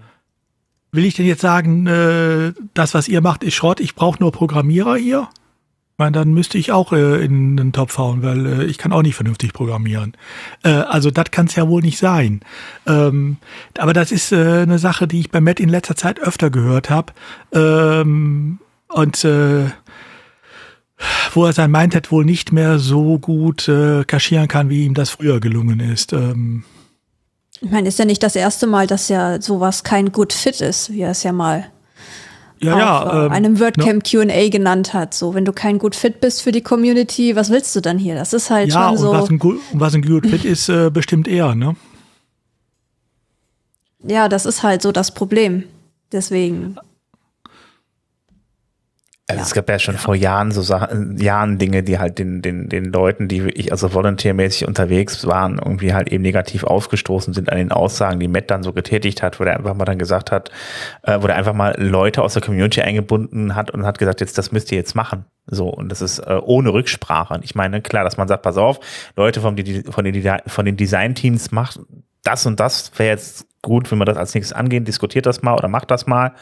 will ich denn jetzt sagen, äh, das, was ihr macht, ist Schrott, ich brauche nur Programmierer hier? Ich meine, dann müsste ich auch äh, in den Topf hauen, weil äh, ich kann auch nicht vernünftig programmieren. Äh, also das kann es ja wohl nicht sein. Ähm, aber das ist äh, eine Sache, die ich bei Matt in letzter Zeit öfter gehört habe. Ähm, und äh, wo er sein Mindset wohl nicht mehr so gut äh, kaschieren kann, wie ihm das früher gelungen ist. Ähm, ich meine, ist ja nicht das erste Mal, dass ja sowas kein Good Fit ist, wie er es ja mal ja, ja, ähm, einem WordCamp no. Q&A genannt hat. So, wenn du kein Good Fit bist für die Community, was willst du dann hier? Das ist halt ja, schon so. Ja, was ein, Good, was ein Good Fit ist, äh, bestimmt eher, ne? Ja, das ist halt so das Problem. Deswegen. Also ja. es gab ja schon vor Jahren so Sachen, Jahren Dinge, die halt den, den, den Leuten, die wirklich also volontärmäßig unterwegs waren, irgendwie halt eben negativ aufgestoßen sind an den Aussagen, die Matt dann so getätigt hat, wo er einfach mal dann gesagt hat, äh, wo er einfach mal Leute aus der Community eingebunden hat und hat gesagt, jetzt das müsst ihr jetzt machen. So, und das ist äh, ohne Rücksprache. Ich meine, klar, dass man sagt, pass auf, Leute vom, von den, von den Design-Teams macht das und das wäre jetzt gut, wenn wir das als nächstes angehen, diskutiert das mal oder macht das mal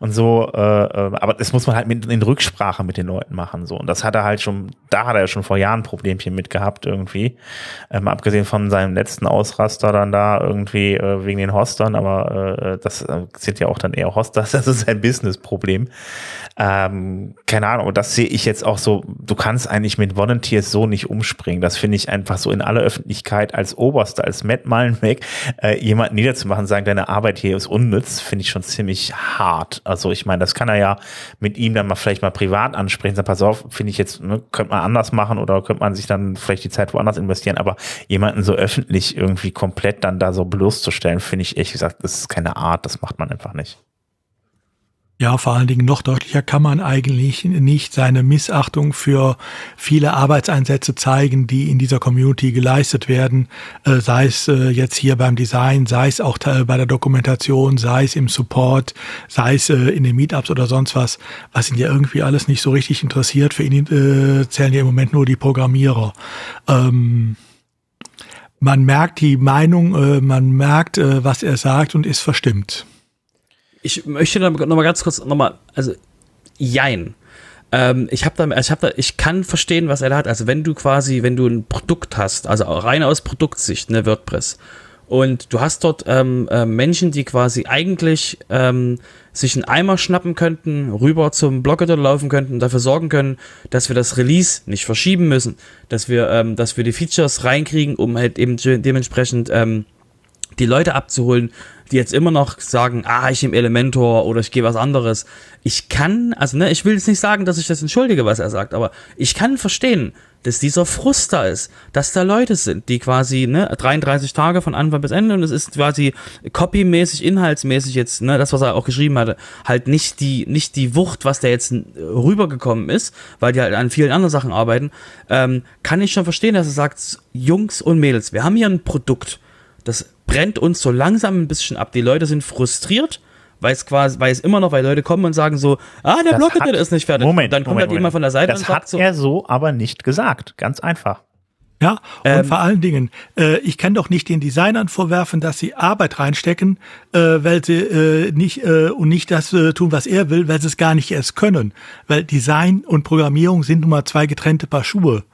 und so. Äh, äh, aber das muss man halt mit in Rücksprache mit den Leuten machen so. Und das hat er halt schon, da hat er ja schon vor Jahren ein Problemchen mit gehabt irgendwie. Ähm, abgesehen von seinem letzten Ausraster dann da irgendwie äh, wegen den Hostern, aber äh, das äh, sind ja auch dann eher Hosters, das ist ein Business-Problem. Ähm, keine Ahnung, und das sehe ich jetzt auch so, du kannst eigentlich mit Volunteers so nicht umspringen. Das finde ich einfach so in aller Öffentlichkeit als Oberster, als Matt Malenweg, äh, jemanden niederzumachen, sagen, deine Arbeit hier ist unnütz, finde ich schon ziemlich hart. Also ich meine, das kann er ja mit ihm dann mal vielleicht mal privat ansprechen, sagen, pass auf, finde ich jetzt, ne, könnte man anders machen oder könnte man sich dann vielleicht die Zeit woanders investieren, aber jemanden so öffentlich irgendwie komplett dann da so bloßzustellen, finde ich ehrlich gesagt, das ist keine Art, das macht man einfach nicht. Ja, vor allen Dingen noch deutlicher kann man eigentlich nicht seine Missachtung für viele Arbeitseinsätze zeigen, die in dieser Community geleistet werden, äh, sei es äh, jetzt hier beim Design, sei es auch bei der Dokumentation, sei es im Support, sei es äh, in den Meetups oder sonst was, was ihn ja irgendwie alles nicht so richtig interessiert. Für ihn zählen ja im Moment nur die Programmierer. Ähm, man merkt die Meinung, man merkt, was er sagt und ist verstimmt ich möchte noch mal ganz kurz noch mal, also jein. Ähm, ich habe da, ich habe da, ich kann verstehen, was er da hat. Also wenn du quasi, wenn du ein Produkt hast, also rein aus Produktsicht, ne WordPress, und du hast dort ähm, äh, Menschen, die quasi eigentlich ähm, sich einen Eimer schnappen könnten, rüber zum Blogger laufen könnten, dafür sorgen können, dass wir das Release nicht verschieben müssen, dass wir, ähm, dass wir die Features reinkriegen, um halt eben dementsprechend ähm, die Leute abzuholen, die jetzt immer noch sagen, ah, ich nehme Elementor oder ich gehe was anderes. Ich kann, also ne, ich will jetzt nicht sagen, dass ich das entschuldige, was er sagt, aber ich kann verstehen, dass dieser Frust da ist, dass da Leute sind, die quasi, ne, 33 Tage von Anfang bis Ende und es ist quasi copymäßig, inhaltsmäßig jetzt, ne, das, was er auch geschrieben hatte, halt nicht die, nicht die Wucht, was da jetzt rübergekommen ist, weil die halt an vielen anderen Sachen arbeiten, ähm, kann ich schon verstehen, dass er sagt, Jungs und Mädels, wir haben hier ein Produkt, das brennt uns so langsam ein bisschen ab. Die Leute sind frustriert, weil es quasi, weil es immer noch, weil Leute kommen und sagen so, ah, der Blockeditor ist nicht fertig. Moment, dann kommt Moment, halt jemand von der Seite das und hat sagt so, er so aber nicht gesagt. Ganz einfach. Ja, und Ähm, vor allen Dingen, äh, ich kann doch nicht den Designern vorwerfen, dass sie Arbeit reinstecken, äh, weil sie äh, nicht äh, und nicht das äh, tun, was er will, weil sie es gar nicht erst können. Weil Design und Programmierung sind nun mal zwei getrennte Paar Schuhe.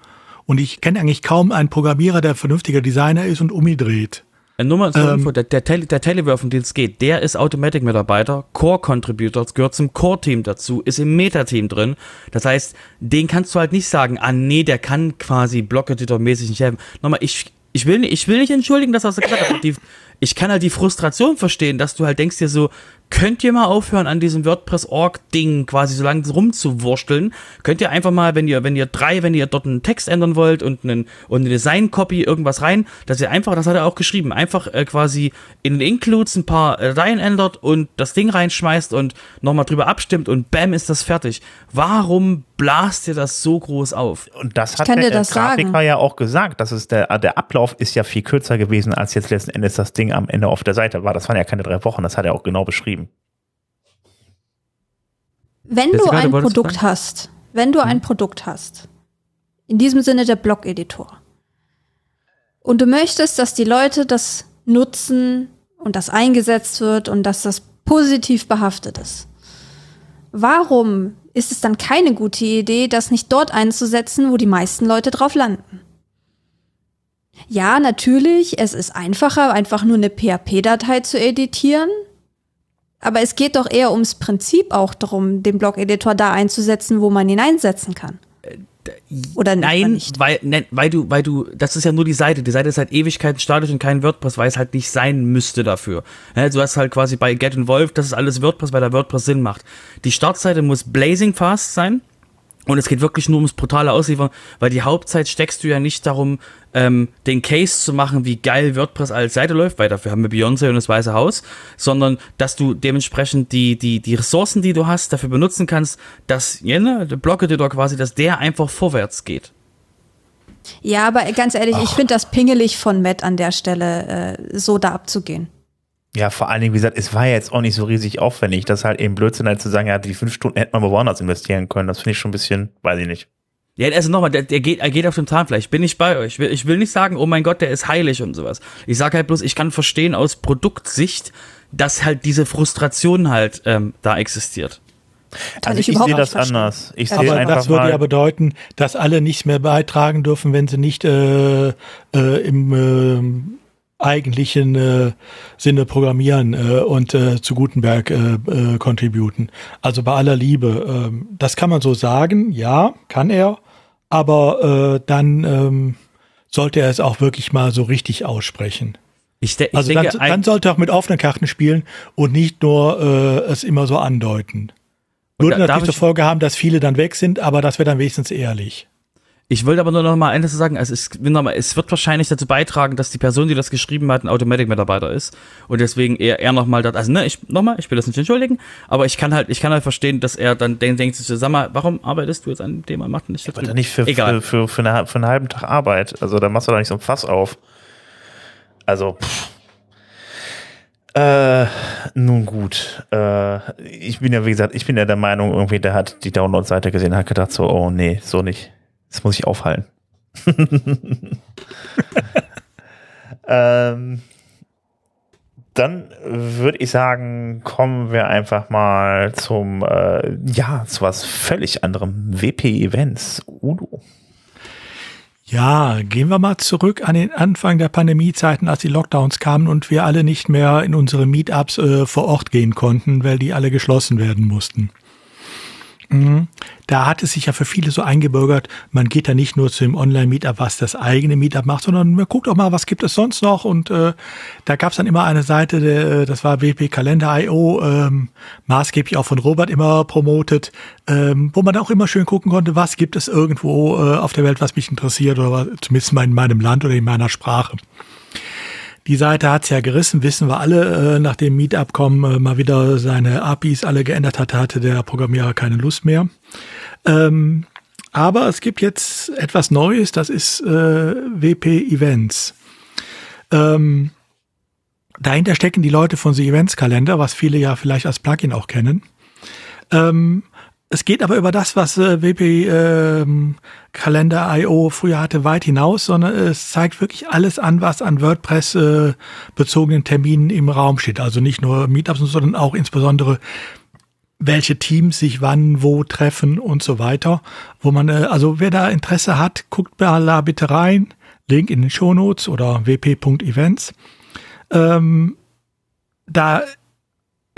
Und ich kenne eigentlich kaum einen Programmierer, der ein vernünftiger Designer ist und umgedreht. Nur mal zur Ähm, Info, der, der, Tele, der Telewerf, um den es geht, der ist Automatic-Mitarbeiter, Core-Contributor, gehört zum Core-Team dazu, ist im Meta-Team drin. Das heißt, den kannst du halt nicht sagen, ah nee, der kann quasi Block-Editor-mäßig nicht helfen. Nochmal, ich, ich, will, nicht- ich will nicht entschuldigen, dass er das gesagt hat, die, ich kann halt die Frustration verstehen, dass du halt denkst dir so, könnt ihr mal aufhören, an diesem WordPress-Org-Ding quasi so lange rumzuwursteln? Könnt ihr einfach mal, wenn ihr, wenn ihr drei, wenn ihr dort einen Text ändern wollt und einen, und eine Design-Copy irgendwas rein, dass ihr einfach, das hat er auch geschrieben, einfach äh, quasi in den Includes ein paar äh, Dateien ändert und das Ding reinschmeißt und nochmal drüber abstimmt und bam ist das fertig. Warum blast ihr das so groß auf? Und das hat der das Grafiker sagen. ja auch gesagt. Das ist der, der Ablauf ist ja viel kürzer gewesen, als jetzt letzten Endes das Ding am Ende auf der Seite war. Das waren ja keine drei Wochen, das hat er auch genau beschrieben. Wenn Jessica, du du ein wolltest Produkt fragen? hast, wenn du ein Produkt hast, in diesem Sinne der Blog-Editor, und du möchtest, dass die Leute das nutzen und das eingesetzt wird und dass das positiv behaftet ist, warum ist es dann keine gute Idee, das nicht dort einzusetzen, wo die meisten Leute drauf landen? Ja, natürlich, es ist einfacher, einfach nur eine PHP-Datei zu editieren. Aber es geht doch eher ums Prinzip auch darum, den Blog-Editor da einzusetzen, wo man ihn einsetzen kann. Oder Nein, nicht. weil, nein, weil du, weil du, das ist ja nur die Seite. Die Seite ist halt Ewigkeiten statisch und kein WordPress, weil es halt nicht sein müsste dafür. Ja, du hast halt quasi bei Get Involved, das ist alles WordPress, weil der WordPress Sinn macht. Die Startseite muss blazing fast sein. Und es geht wirklich nur ums brutale Ausliefern, weil die Hauptzeit steckst du ja nicht darum, ähm, den Case zu machen, wie geil WordPress als Seite läuft, weil dafür haben wir Beyoncé und das Weiße Haus, sondern dass du dementsprechend die, die, die Ressourcen, die du hast, dafür benutzen kannst, dass, ja, ne, der Blog-Editor quasi, dass der einfach vorwärts geht. Ja, aber ganz ehrlich, ich finde das pingelig von Matt an der Stelle, äh, so da abzugehen. Ja, vor allen Dingen, wie gesagt, es war ja jetzt auch nicht so riesig aufwendig. Das ist halt eben Blödsinn, halt zu sagen, ja, die fünf Stunden hätte man woanders investieren können. Das finde ich schon ein bisschen, weiß ich nicht. Ja, also nochmal, der, der geht, er geht auf dem Zahnfleisch. Bin ich bei euch. Ich will, ich will nicht sagen, oh mein Gott, der ist heilig und sowas. Ich sage halt bloß, ich kann verstehen aus Produktsicht, dass halt diese Frustration halt ähm, da existiert. Kann Also ich, überhaupt sehe das verstehen. anders. Ich Aber sehe Aber einfach das würde mal, ja bedeuten, dass alle nicht mehr beitragen dürfen, wenn sie nicht äh, äh, im äh, eigentlichen äh, Sinne programmieren äh, und äh, zu Gutenberg äh, äh, contributen. Also bei aller Liebe. ähm, das kann man so sagen, ja, kann er, aber äh, dann ähm, sollte er es auch wirklich mal so richtig aussprechen. Ich, de ich Also denke, dann, dann sollte er auch mit offenen Karten spielen und nicht nur äh, es immer so andeuten. Würde da- natürlich zur Folge haben, dass viele dann weg sind, aber das wäre dann wenigstens ehrlich. Ich wollte aber nur noch mal eines sagen, also es, will noch mal, es wird wahrscheinlich dazu beitragen, dass die Person, die das geschrieben hat, ein Automatic-Mitarbeiter ist und deswegen eher, eher noch mal, das, also ne, ich, noch mal, ich will das nicht entschuldigen, aber ich kann halt, ich kann halt verstehen, dass er dann denkt, denkt sich so, sag mal, warum arbeitest du jetzt an dem Thema, mach nicht da aber nicht für, Egal. für, für, für, eine, für einen halben Tag Arbeit. Also da machst du doch nicht so ein Fass auf. Also, pff. Äh, nun gut. Äh, ich bin ja, wie gesagt, ich bin ja der Meinung, irgendwie, der hat die Download-Seite gesehen, hat gedacht so, oh nee, so nicht. Das muss ich aufhalten. ähm, dann würde ich sagen, kommen wir einfach mal zum, äh, ja, zu was völlig anderem. WP-Events. Udo. Ja, gehen wir mal zurück an den Anfang der Pandemiezeiten, als die Lockdowns kamen und wir alle nicht mehr in unsere Meetups äh, vor Ort gehen konnten, weil die alle geschlossen werden mussten. Mhm. Da hat es sich ja für viele so eingebürgert, man geht da nicht nur zu dem Online-Meetup, was das eigene Meetup macht, sondern man guckt auch mal, was gibt es sonst noch. Und äh, da gab es dann immer eine Seite, der, das war WP Kalender.io, ähm, maßgeblich auch von Robert immer promotet, ähm, wo man auch immer schön gucken konnte, was gibt es irgendwo äh, auf der Welt, was mich interessiert oder zumindest in meinem Land oder in meiner Sprache. Die Seite hat's ja gerissen, wissen wir alle, äh, nach dem Meetup-Kommen äh, mal wieder seine APIs alle geändert hat, hatte der Programmierer keine Lust mehr. Ähm, aber es gibt jetzt etwas Neues, das ist äh, WP Events. Ähm, dahinter stecken die Leute von The Events Kalender, was viele ja vielleicht als Plugin auch kennen. Ähm, es geht aber über das, was äh, WP ähm, Kalender IO früher hatte, weit hinaus, sondern es zeigt wirklich alles an, was an WordPress äh, bezogenen Terminen im Raum steht. Also nicht nur Meetups, sondern auch insbesondere welche Teams sich wann wo treffen und so weiter. Wo man, äh, also wer da Interesse hat, guckt da bitte rein. Link in den Shownotes oder wp.events. Ähm, da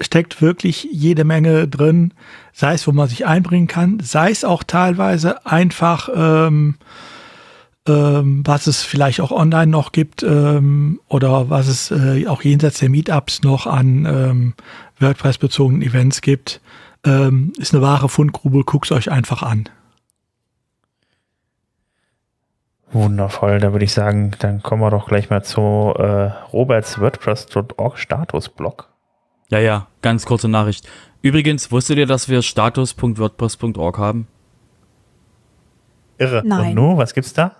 steckt wirklich jede Menge drin, sei es, wo man sich einbringen kann, sei es auch teilweise einfach, ähm, ähm, was es vielleicht auch online noch gibt ähm, oder was es äh, auch jenseits der Meetups noch an ähm, WordPress-bezogenen Events gibt, ähm, ist eine wahre Fundgrube, guckt euch einfach an. Wundervoll, da würde ich sagen, dann kommen wir doch gleich mal zu äh, Roberts WordPress.org Statusblog. Ja, ja, ganz kurze Nachricht. Übrigens, wusstet ihr, dass wir status.wordpress.org haben? Irre. Nein. Und nun, was gibt's da?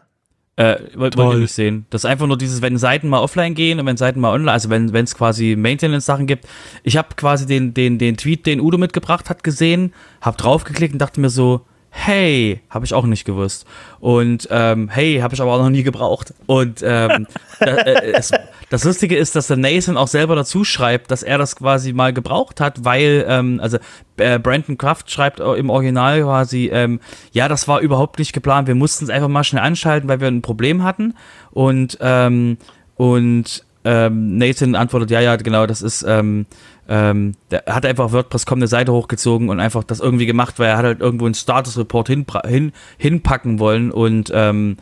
Äh, wollt, wollt ihr nicht sehen. Das ist einfach nur dieses, wenn Seiten mal offline gehen und wenn Seiten mal online, also wenn es quasi Maintenance-Sachen gibt. Ich habe quasi den, den, den Tweet, den Udo mitgebracht hat, gesehen, hab draufgeklickt und dachte mir so, hey, habe ich auch nicht gewusst. Und ähm, hey, habe ich aber auch noch nie gebraucht. Und ähm, da, äh, es, das Lustige ist, dass der Nathan auch selber dazu schreibt, dass er das quasi mal gebraucht hat, weil, ähm, also äh, Brandon Kraft schreibt im Original quasi, ähm, ja, das war überhaupt nicht geplant. Wir mussten es einfach mal schnell anschalten, weil wir ein Problem hatten. Und ähm, und ähm, Nathan antwortet, ja, ja, genau, das ist ähm, ähm, der hat einfach WordPress.com eine Seite hochgezogen und einfach das irgendwie gemacht, weil er hat halt irgendwo einen Status-Report hin, hin, hinpacken wollen und ähm,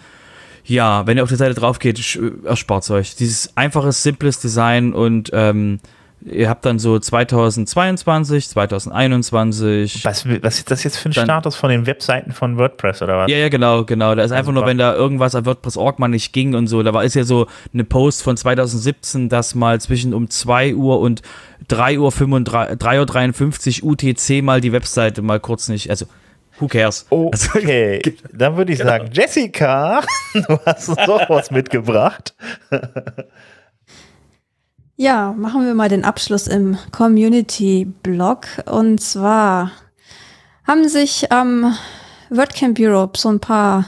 ja, wenn ihr auf die Seite drauf geht, erspart es euch. Dieses einfaches, simples Design und ähm, ihr habt dann so 2022, 2021. Was, was ist das jetzt für ein dann, Status von den Webseiten von WordPress oder was? Ja, ja, genau, genau. Da ist einfach nur, wenn da irgendwas an WordPress.org mal nicht ging und so. Da war ist ja so eine Post von 2017, dass mal zwischen um 2 Uhr und 3 Uhr 3.53 Uhr UTC mal die Webseite mal kurz nicht, also who cares? Okay, also, dann würde ich genau. sagen, Jessica, du hast uns doch was mitgebracht. Ja, machen wir mal den Abschluss im Community-Blog. Und zwar haben sich am ähm, WordCamp Europe so ein paar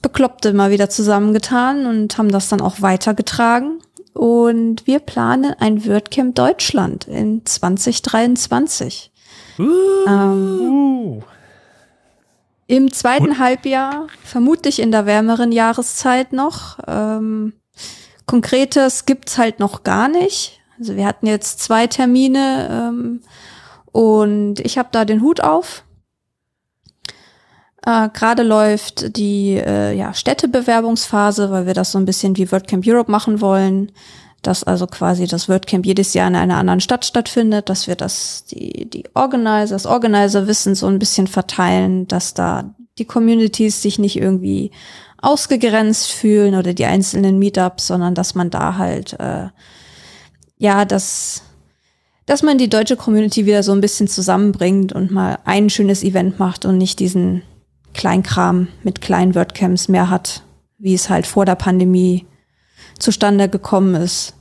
Bekloppte mal wieder zusammengetan und haben das dann auch weitergetragen. Und wir planen ein WordCamp Deutschland in 2023. Uh. Ähm, Im zweiten Halbjahr, vermutlich in der wärmeren Jahreszeit noch. Ähm, Konkretes gibt's halt noch gar nicht. Also wir hatten jetzt zwei Termine ähm, und ich habe da den Hut auf. Äh, Gerade läuft die äh, ja, Städtebewerbungsphase, weil wir das so ein bisschen wie WordCamp Europe machen wollen, dass also quasi das WordCamp jedes Jahr in einer anderen Stadt stattfindet, dass wir das die die Organizer, das Organizer-Wissen so ein bisschen verteilen, dass da die Communities sich nicht irgendwie ausgegrenzt fühlen oder die einzelnen Meetups, sondern dass man da halt äh, ja, dass dass man die deutsche Community wieder so ein bisschen zusammenbringt und mal ein schönes Event macht und nicht diesen Kleinkram mit kleinen WordCamps mehr hat, wie es halt vor der Pandemie zustande gekommen ist.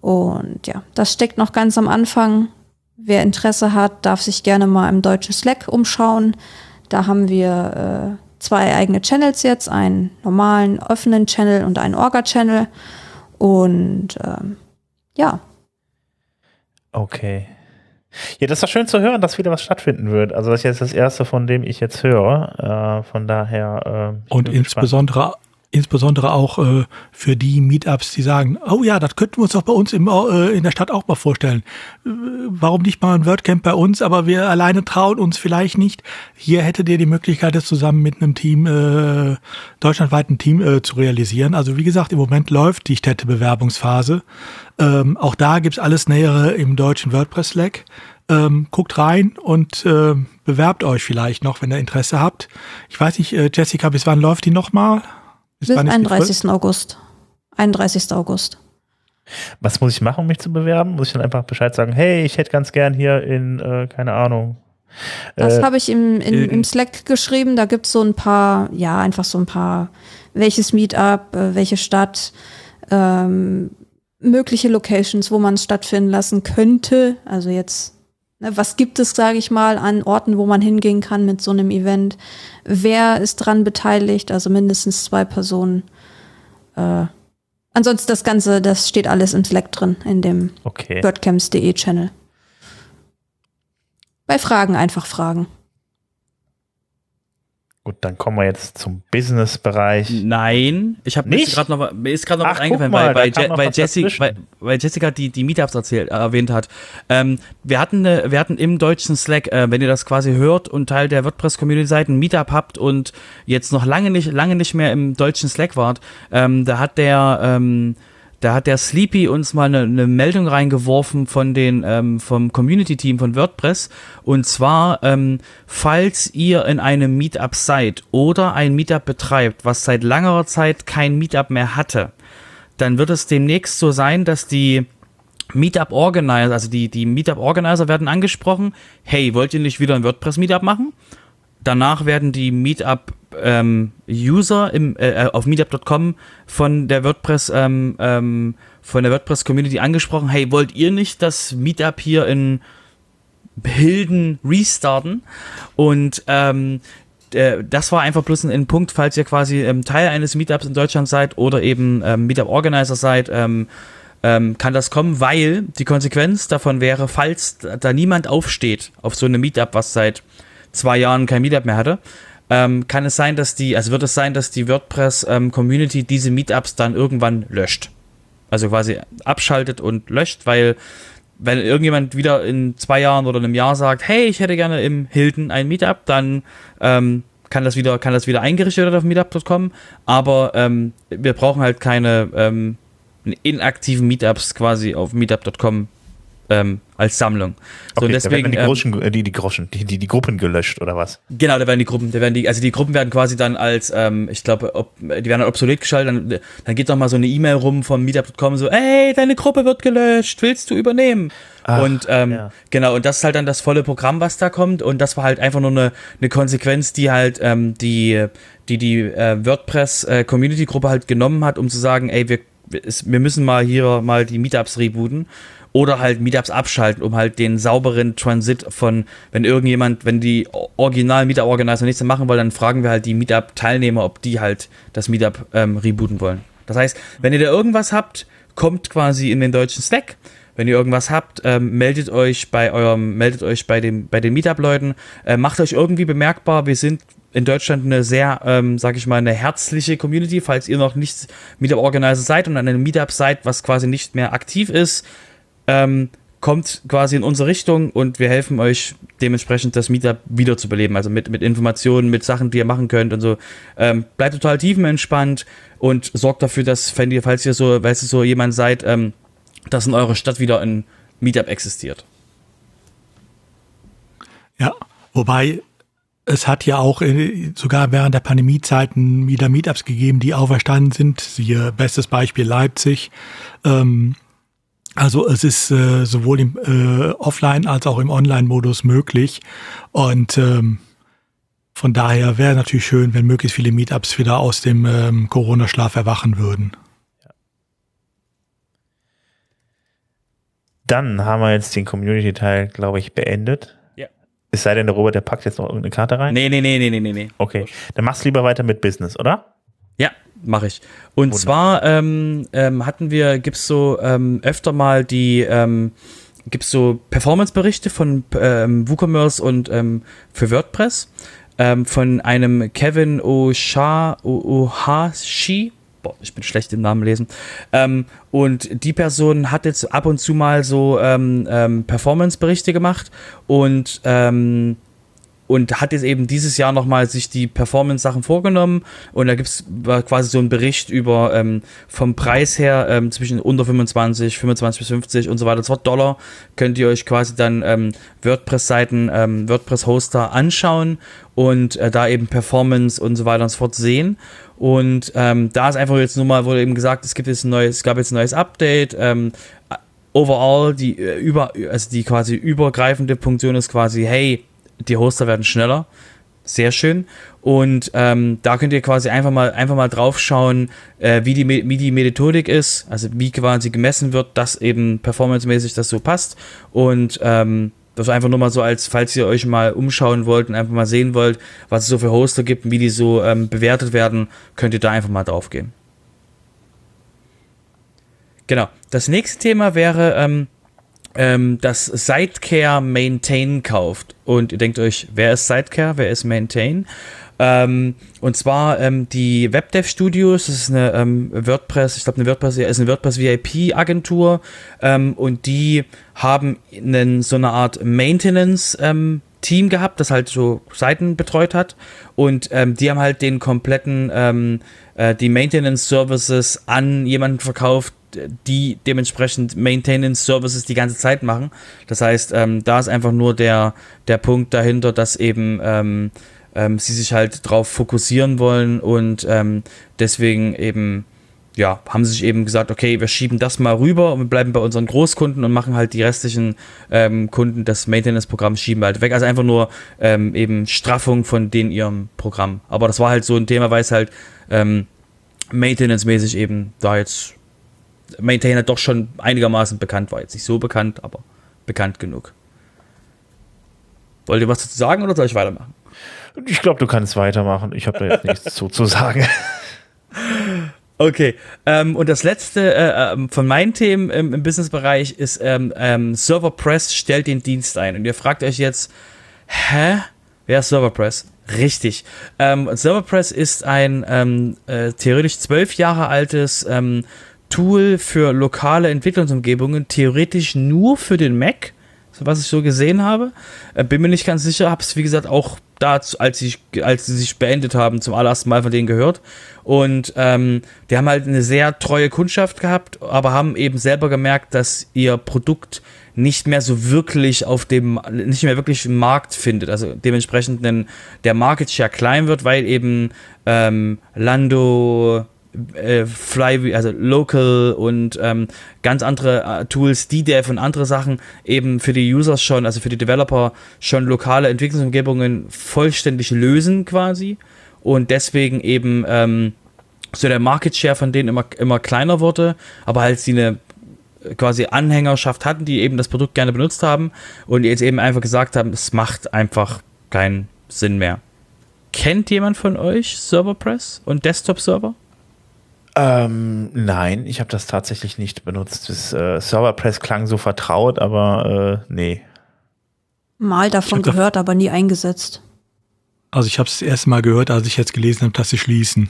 Und ja, das steckt noch ganz am Anfang. Wer Interesse hat, darf sich gerne mal im deutschen Slack umschauen. Da haben wir äh, zwei eigene Channels jetzt, einen normalen offenen Channel und einen Orga-Channel. Und ähm, ja. Okay. Ja, das ist doch schön zu hören, dass wieder was stattfinden wird. Also das ist jetzt das erste, von dem ich jetzt höre. Äh, von daher. Äh, und insbesondere, insbesondere auch äh, für die Meetups, die sagen, oh ja, das könnten wir uns doch bei uns im, äh, in der Stadt auch mal vorstellen. Äh, warum nicht mal ein WordCamp bei uns, aber wir alleine trauen uns vielleicht nicht. Hier hättet ihr die Möglichkeit, das zusammen mit einem Team, äh, deutschlandweiten Team äh, zu realisieren. Also wie gesagt, im Moment läuft die Städtebewerbungsphase. Ähm, auch da gibt's alles Nähere im deutschen WordPress-Slack. Ähm, guckt rein und äh, bewerbt euch vielleicht noch, wenn ihr Interesse habt. Ich weiß nicht, äh, Jessica, bis wann läuft die nochmal? Bis, bis 31. August. 31. August. Was muss ich machen, um mich zu bewerben? Muss ich dann einfach Bescheid sagen, hey, ich hätte ganz gern hier in, äh, keine Ahnung. Das äh, habe ich im, in, im Slack geschrieben. Da gibt es so ein paar, ja, einfach so ein paar, welches Meetup, äh, welche Stadt, ähm, mögliche Locations, wo man es stattfinden lassen könnte. Also jetzt was gibt es, sage ich mal, an Orten, wo man hingehen kann mit so einem Event? Wer ist dran beteiligt? Also mindestens zwei Personen. Äh, ansonsten das Ganze, das steht alles im Slack drin, in dem okay. WordCamps.de Channel. Bei Fragen einfach fragen. Gut, dann kommen wir jetzt zum Business-Bereich. Nein, ich habe mir gerade noch, mir ist gerade noch Ach, was eingefallen, mal, weil, weil, weil, Jessica, weil, weil, Jessica die, die Meetups erzählt, äh, erwähnt hat. Ähm, wir, hatten eine, wir hatten im deutschen Slack, äh, wenn ihr das quasi hört und Teil der WordPress-Community seid, ein Meetup habt und jetzt noch lange nicht, lange nicht mehr im deutschen Slack wart, ähm, da hat der ähm, da hat der Sleepy uns mal eine, eine Meldung reingeworfen von den ähm, vom Community-Team von WordPress. Und zwar, ähm, falls ihr in einem Meetup seid oder ein Meetup betreibt, was seit langer Zeit kein Meetup mehr hatte, dann wird es demnächst so sein, dass die Meetup Organizer, also die, die Meetup Organizer werden angesprochen. Hey, wollt ihr nicht wieder ein WordPress Meetup machen? Danach werden die Meetup ähm, User im, äh, äh auf meetup.com von der WordPress ähm, ähm, von der WordPress Community angesprochen. Hey, wollt ihr nicht das Meetup hier in Hilden restarten? Und ähm, äh, das war einfach bloß ein, Punkt, falls ihr quasi ähm, Teil eines Meetups in Deutschland seid oder eben ähm, Meetup Organizer seid. Ähm, ähm, kann das kommen, weil die Konsequenz davon wäre, falls da niemand aufsteht auf so einem Meetup, was seit zwei Jahren kein Meetup mehr hatte, ähm, kann es sein, dass die, also wird es sein, dass die WordPress-Community ähm, diese Meetups dann irgendwann löscht. Also quasi abschaltet und löscht, weil wenn irgendjemand wieder in zwei Jahren oder einem Jahr sagt, hey, ich hätte gerne im Hilton ein Meetup, dann ähm, kann das wieder, kann das wieder eingerichtet werden auf meetup.com, aber ähm, wir brauchen halt keine ähm, inaktiven Meetups quasi auf meetup.com ähm, als Sammlung. So, okay, und deswegen, da werden die, Groschen, ähm, die, die, Groschen, die, die, die Gruppen gelöscht oder was? Genau, da werden die Gruppen, da werden die, also die Gruppen werden quasi dann als, ähm, ich glaube, die werden dann obsolet geschaltet, dann, dann geht doch mal so eine E-Mail rum vom Meetup.com so, ey, deine Gruppe wird gelöscht, willst du übernehmen? Ach, und ähm, ja. genau, und das ist halt dann das volle Programm, was da kommt. Und das war halt einfach nur eine, eine Konsequenz, die halt ähm, die, die, die äh, WordPress-Community-Gruppe äh, halt genommen hat, um zu sagen, ey, wir, wir müssen mal hier mal die Meetups rebooten oder halt Meetups abschalten, um halt den sauberen Transit von, wenn irgendjemand, wenn die original Meetup Organizer nichts mehr machen wollen, dann fragen wir halt die Meetup Teilnehmer, ob die halt das Meetup ähm, rebooten wollen. Das heißt, wenn ihr da irgendwas habt, kommt quasi in den deutschen Slack. Wenn ihr irgendwas habt, ähm, meldet euch bei eurem, meldet euch bei dem, bei den Meetup-Leuten, äh, macht euch irgendwie bemerkbar. Wir sind in Deutschland eine sehr, ähm, sag ich mal, eine herzliche Community. Falls ihr noch nicht Meetup-Organizer seid und an einem Meetup seid, was quasi nicht mehr aktiv ist, ähm, kommt quasi in unsere Richtung und wir helfen euch dementsprechend das Meetup wiederzubeleben. Also mit, mit Informationen, mit Sachen, die ihr machen könnt und so. Ähm, bleibt total tiefenentspannt und sorgt dafür, dass, wenn ihr, falls ihr so, weißt du, so jemand seid, ähm, dass in eurer Stadt wieder ein Meetup existiert. Ja, wobei es hat ja auch äh, sogar während der Pandemiezeiten wieder Meetups gegeben, die auferstanden sind. Siehe bestes Beispiel Leipzig. Ähm, also es ist äh, sowohl im äh, Offline- als auch im Online-Modus möglich. Und ähm, von daher wäre natürlich schön, wenn möglichst viele Meetups wieder aus dem ähm, Corona-Schlaf erwachen würden. Dann haben wir jetzt den Community-Teil, glaube ich, beendet. Ja. Es sei denn, der Robert, der packt jetzt noch irgendeine Karte rein. Nee, nee, nee, nee, nee, nee. Okay. Dann machst du lieber weiter mit Business, oder? Ja, mache ich. Und Wunderbar. zwar ähm, ähm, hatten wir, gibt's so ähm, öfter mal die, ähm, gibt's so Performance-Berichte von ähm, WooCommerce und ähm, für WordPress. ähm, von einem Kevin Ohashi. Boah, ich bin schlecht im Namen lesen. Ähm, und die Person hat jetzt ab und zu mal so ähm, ähm, Performance-Berichte gemacht und ähm, und hat jetzt eben dieses Jahr nochmal sich die Performance-Sachen vorgenommen und da gibt es quasi so einen Bericht über ähm, vom Preis her ähm, zwischen unter 25, 25 bis 50 und so weiter. Das Wort Dollar könnt ihr euch quasi dann ähm, WordPress-Seiten, ähm, WordPress-Hoster anschauen und äh, da eben Performance und so weiter und so fort sehen. Und ähm, da ist einfach jetzt nur mal, wurde eben gesagt, es gibt jetzt ein neues, es gab jetzt ein neues Update. Ähm, overall, die äh, über, also die quasi übergreifende Funktion ist quasi, hey, die Hoster werden schneller. Sehr schön. Und ähm, da könnt ihr quasi einfach mal, einfach mal drauf schauen, äh, wie, die, wie die Methodik ist, also wie quasi gemessen wird, dass eben performancemäßig das so passt. Und ähm, das einfach nur mal so als, falls ihr euch mal umschauen wollt und einfach mal sehen wollt, was es so für Hoster gibt und wie die so ähm, bewertet werden, könnt ihr da einfach mal drauf gehen. Genau. Das nächste Thema wäre, ähm, ähm, das Sidecare Maintain kauft. Und ihr denkt euch, wer ist Sidecare, wer ist Maintain? Ähm, und zwar ähm, die WebDev Studios, das ist eine ähm, WordPress, ich glaube eine WordPress, ist eine WordPress VIP Agentur ähm, und die haben einen, so eine Art Maintenance ähm, Team gehabt, das halt so Seiten betreut hat und die haben halt den kompletten äh, die Maintenance Services an jemanden verkauft, die dementsprechend Maintenance Services die ganze Zeit machen. Das heißt, ähm, da ist einfach nur der, der Punkt dahinter, dass eben ähm, ähm, sie sich halt drauf fokussieren wollen und ähm, deswegen eben ja, haben sie sich eben gesagt, okay, wir schieben das mal rüber und wir bleiben bei unseren Großkunden und machen halt die restlichen ähm, Kunden des Maintenance-Programms schieben halt weg. Also einfach nur ähm, eben Straffung von den ihrem Programm. Aber das war halt so ein Thema, weil es halt Maintenance-mäßig eben da jetzt Maintainer doch schon einigermaßen bekannt war. Jetzt nicht so bekannt, aber bekannt genug. Wollt ihr was dazu sagen oder soll ich weitermachen? Ich glaube, du kannst weitermachen. Ich habe da jetzt nichts zu, zu sagen. Okay, ähm, und das letzte äh, ähm, von meinen Themen im, im Businessbereich ist ähm, ähm, Serverpress stellt den Dienst ein. Und ihr fragt euch jetzt, hä? Wer ist Serverpress? Richtig. Ähm, Serverpress ist ein ähm, äh, theoretisch zwölf Jahre altes Tool für lokale Entwicklungsumgebungen, theoretisch nur für den Mac, was ich so gesehen habe. Äh, bin mir nicht ganz sicher, habe es wie gesagt auch da, als, ich, als sie sich beendet haben, zum allerersten Mal von denen gehört. Und ähm, die haben halt eine sehr treue Kundschaft gehabt, aber haben eben selber gemerkt, dass ihr Produkt nicht mehr so wirklich auf dem, nicht mehr wirklich im Markt findet. Also dementsprechend den, der Market Share klein wird, weil eben ähm, Lando, äh, Fly, also Local und ähm, ganz andere äh, Tools, DDEV und andere Sachen eben für die Users schon, also für die Developer schon lokale Entwicklungsumgebungen vollständig lösen quasi und deswegen eben ähm, so der Market Share von denen immer, immer kleiner wurde, aber halt sie eine quasi Anhängerschaft hatten, die eben das Produkt gerne benutzt haben und jetzt eben einfach gesagt haben, es macht einfach keinen Sinn mehr. Kennt jemand von euch Serverpress und Desktop-Server? Ähm, nein, ich habe das tatsächlich nicht benutzt. Das äh, Serverpress klang so vertraut, aber äh, nee. Mal davon gehört, aber nie eingesetzt. Also ich habe es das erste Mal gehört, als ich jetzt gelesen habe, dass sie schließen.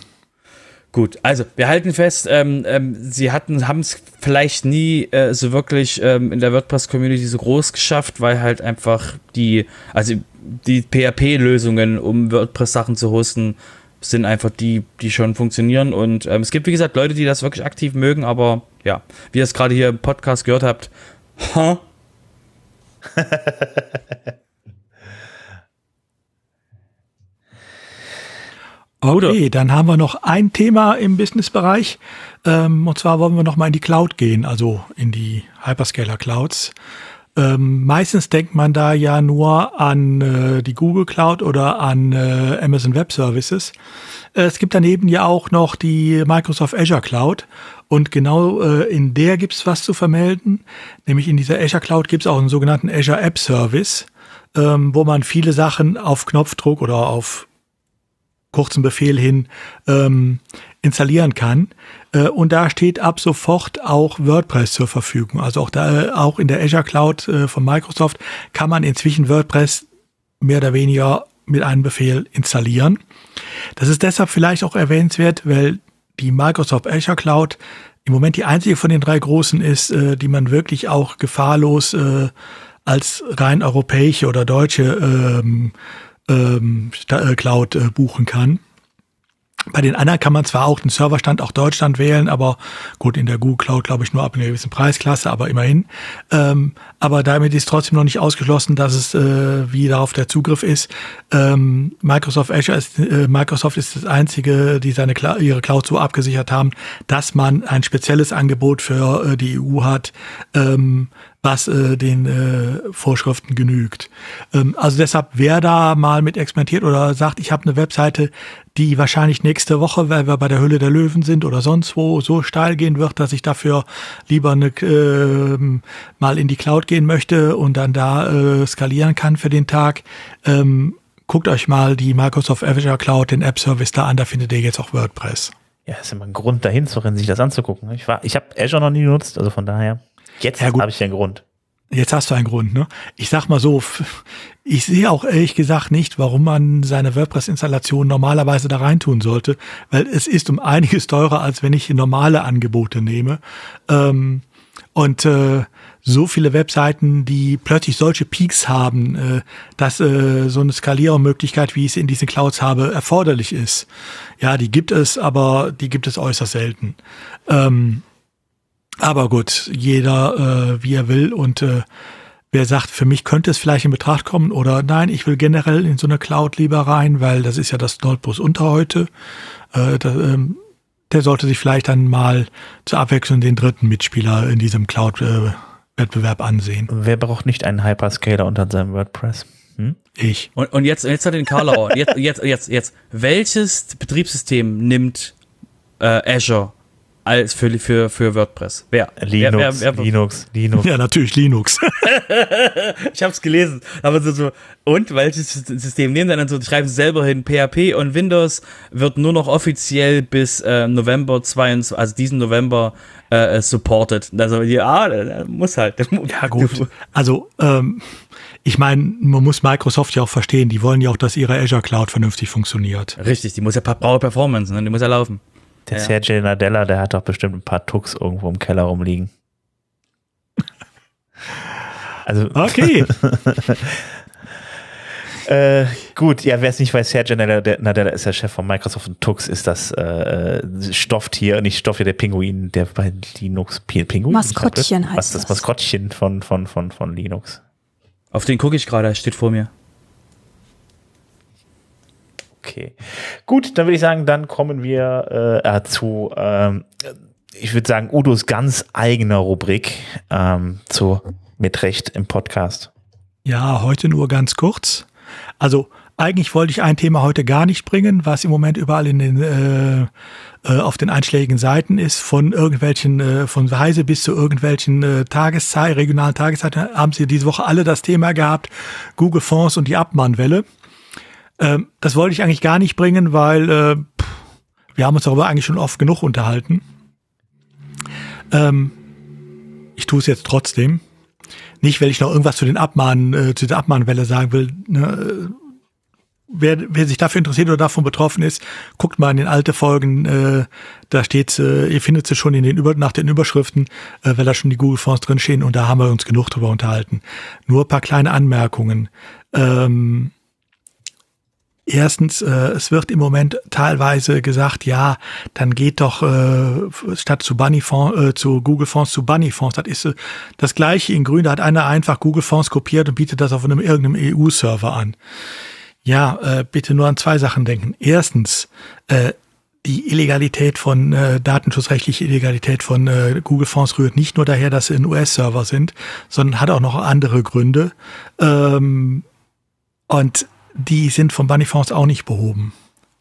Gut, also wir halten fest, ähm, ähm, sie hatten, haben es vielleicht nie äh, so wirklich ähm, in der WordPress-Community so groß geschafft, weil halt einfach die, also die PHP-Lösungen, um WordPress-Sachen zu hosten, sind einfach die, die schon funktionieren. Und ähm, es gibt, wie gesagt, Leute, die das wirklich aktiv mögen, aber ja, wie ihr es gerade hier im Podcast gehört habt, huh? Okay, dann haben wir noch ein Thema im Businessbereich. Ähm, und zwar wollen wir noch mal in die Cloud gehen, also in die Hyperscaler Clouds. Ähm, meistens denkt man da ja nur an äh, die Google Cloud oder an äh, Amazon Web Services. Äh, es gibt daneben ja auch noch die Microsoft Azure Cloud und genau äh, in der gibt's was zu vermelden. Nämlich in dieser Azure Cloud gibt's auch einen sogenannten Azure App Service, ähm, wo man viele Sachen auf Knopfdruck oder auf kurzen Befehl hin ähm, installieren kann. Äh, und da steht ab sofort auch WordPress zur Verfügung. Also auch da, auch in der Azure Cloud äh, von Microsoft kann man inzwischen WordPress mehr oder weniger mit einem Befehl installieren. Das ist deshalb vielleicht auch erwähnenswert, weil die Microsoft Azure Cloud im Moment die einzige von den drei großen ist, äh, die man wirklich auch gefahrlos äh, als rein europäische oder deutsche ähm, ähm, äh, Cloud äh, buchen kann. Bei den anderen kann man zwar auch den Serverstand auch Deutschland wählen, aber gut, in der Google Cloud glaube ich nur ab einer gewissen Preisklasse, aber immerhin. Ähm, aber damit ist trotzdem noch nicht ausgeschlossen, dass es, äh, wie darauf der Zugriff ist. Ähm, Microsoft Azure ist, äh, Microsoft ist das einzige, die seine ihre Cloud so abgesichert haben, dass man ein spezielles Angebot für äh, die EU hat, ähm, was äh, den äh, Vorschriften genügt. Ähm, also deshalb, wer da mal mit experimentiert oder sagt, ich habe eine Webseite, die wahrscheinlich nächste Woche, weil wir bei der Hülle der Löwen sind oder sonst wo, so steil gehen wird, dass ich dafür lieber eine, äh, mal in die Cloud gehen möchte und dann da äh, skalieren kann für den Tag. Ähm, guckt euch mal die Microsoft Azure Cloud, den App Service da an, da findet ihr jetzt auch WordPress. Ja, ist immer ein Grund dahin zu rennen, sich das anzugucken. Ich war, ich habe Azure noch nie genutzt, also von daher. Jetzt ja, habe ich den Grund. Jetzt hast du einen Grund, ne? Ich sag mal so, ich sehe auch ehrlich gesagt nicht, warum man seine WordPress-Installation normalerweise da reintun sollte, weil es ist um einiges teurer, als wenn ich normale Angebote nehme. Ähm, und äh, so viele Webseiten, die plötzlich solche Peaks haben, äh, dass äh, so eine Skalierungsmöglichkeit, wie ich es in diesen Clouds habe, erforderlich ist. Ja, die gibt es, aber die gibt es äußerst selten. Ähm, aber gut, jeder äh, wie er will und äh, wer sagt, für mich könnte es vielleicht in Betracht kommen oder nein, ich will generell in so eine Cloud lieber rein, weil das ist ja das Notebus unter heute. Äh, das, ähm, der sollte sich vielleicht dann mal zur Abwechslung den dritten Mitspieler in diesem Cloud-Wettbewerb ansehen. Wer braucht nicht einen Hyperscaler unter seinem WordPress? Hm? Ich. Und, und jetzt, jetzt hat den Karlauer. jetzt, jetzt, jetzt, jetzt. Welches Betriebssystem nimmt äh, Azure als für, für, für WordPress. Wer? Linux, wer, wer, wer, Linux, Linux. Ja, natürlich Linux. ich habe es gelesen. Aber so, so, und welches System nehmen dann so, schreiben sie selber hin, PHP und Windows wird nur noch offiziell bis äh, November 22, also diesen November äh, supported. Also ja, muss halt. Ja gut. Also ähm, ich meine, man muss Microsoft ja auch verstehen, die wollen ja auch, dass ihre Azure Cloud vernünftig funktioniert. Richtig, die muss ja braucht Performance, ne? die muss ja laufen. Der ja. Sergej Nadella, der hat doch bestimmt ein paar Tux irgendwo im Keller rumliegen. Also. Okay. äh, gut, ja, wer es nicht weiß, Sergej Nadella ist der Chef von Microsoft und Tux ist das äh, Stofftier, nicht Stofftier, der Pinguin, der bei Linux Pinguin. Maskottchen heißt Was das. Das Maskottchen von, von, von, von Linux. Auf den gucke ich gerade, steht vor mir. Okay. Gut, dann würde ich sagen, dann kommen wir äh, äh zu, ähm, ich würde sagen, Udos ganz eigener Rubrik ähm, zu Mit Recht im Podcast. Ja, heute nur ganz kurz. Also eigentlich wollte ich ein Thema heute gar nicht bringen, was im Moment überall in den äh, äh, auf den einschlägigen Seiten ist, von irgendwelchen, äh, von Heise bis zu irgendwelchen äh, Tageszeiten, regionalen Tageszeiten, haben sie diese Woche alle das Thema gehabt, Google Fonds und die Abmahnwelle. Ähm, das wollte ich eigentlich gar nicht bringen, weil äh, wir haben uns darüber eigentlich schon oft genug unterhalten. Ähm, ich tue es jetzt trotzdem. Nicht, weil ich noch irgendwas zu den Abmahnen, äh, zu der Abmahnwelle sagen will. Ne? Wer, wer sich dafür interessiert oder davon betroffen ist, guckt mal in den alten Folgen. Äh, da steht, äh, ihr findet sie schon in den Über nach den Überschriften, äh, weil da schon die Google Fonds drin stehen und da haben wir uns genug drüber unterhalten. Nur ein paar kleine Anmerkungen. Ähm, Erstens, äh, es wird im Moment teilweise gesagt, ja, dann geht doch äh, statt zu Bunny Fonds, äh, zu Google Fonds zu Bunny Fonds. Das ist äh, das gleiche in Grün. Da hat einer einfach Google Fonds kopiert und bietet das auf einem irgendeinem EU-Server an. Ja, äh, bitte nur an zwei Sachen denken. Erstens, äh, die Illegalität von äh, datenschutzrechtliche Illegalität von äh, Google Fonds rührt nicht nur daher, dass sie ein US-Server sind, sondern hat auch noch andere Gründe. Ähm, und die sind von Bunnyfonds auch nicht behoben.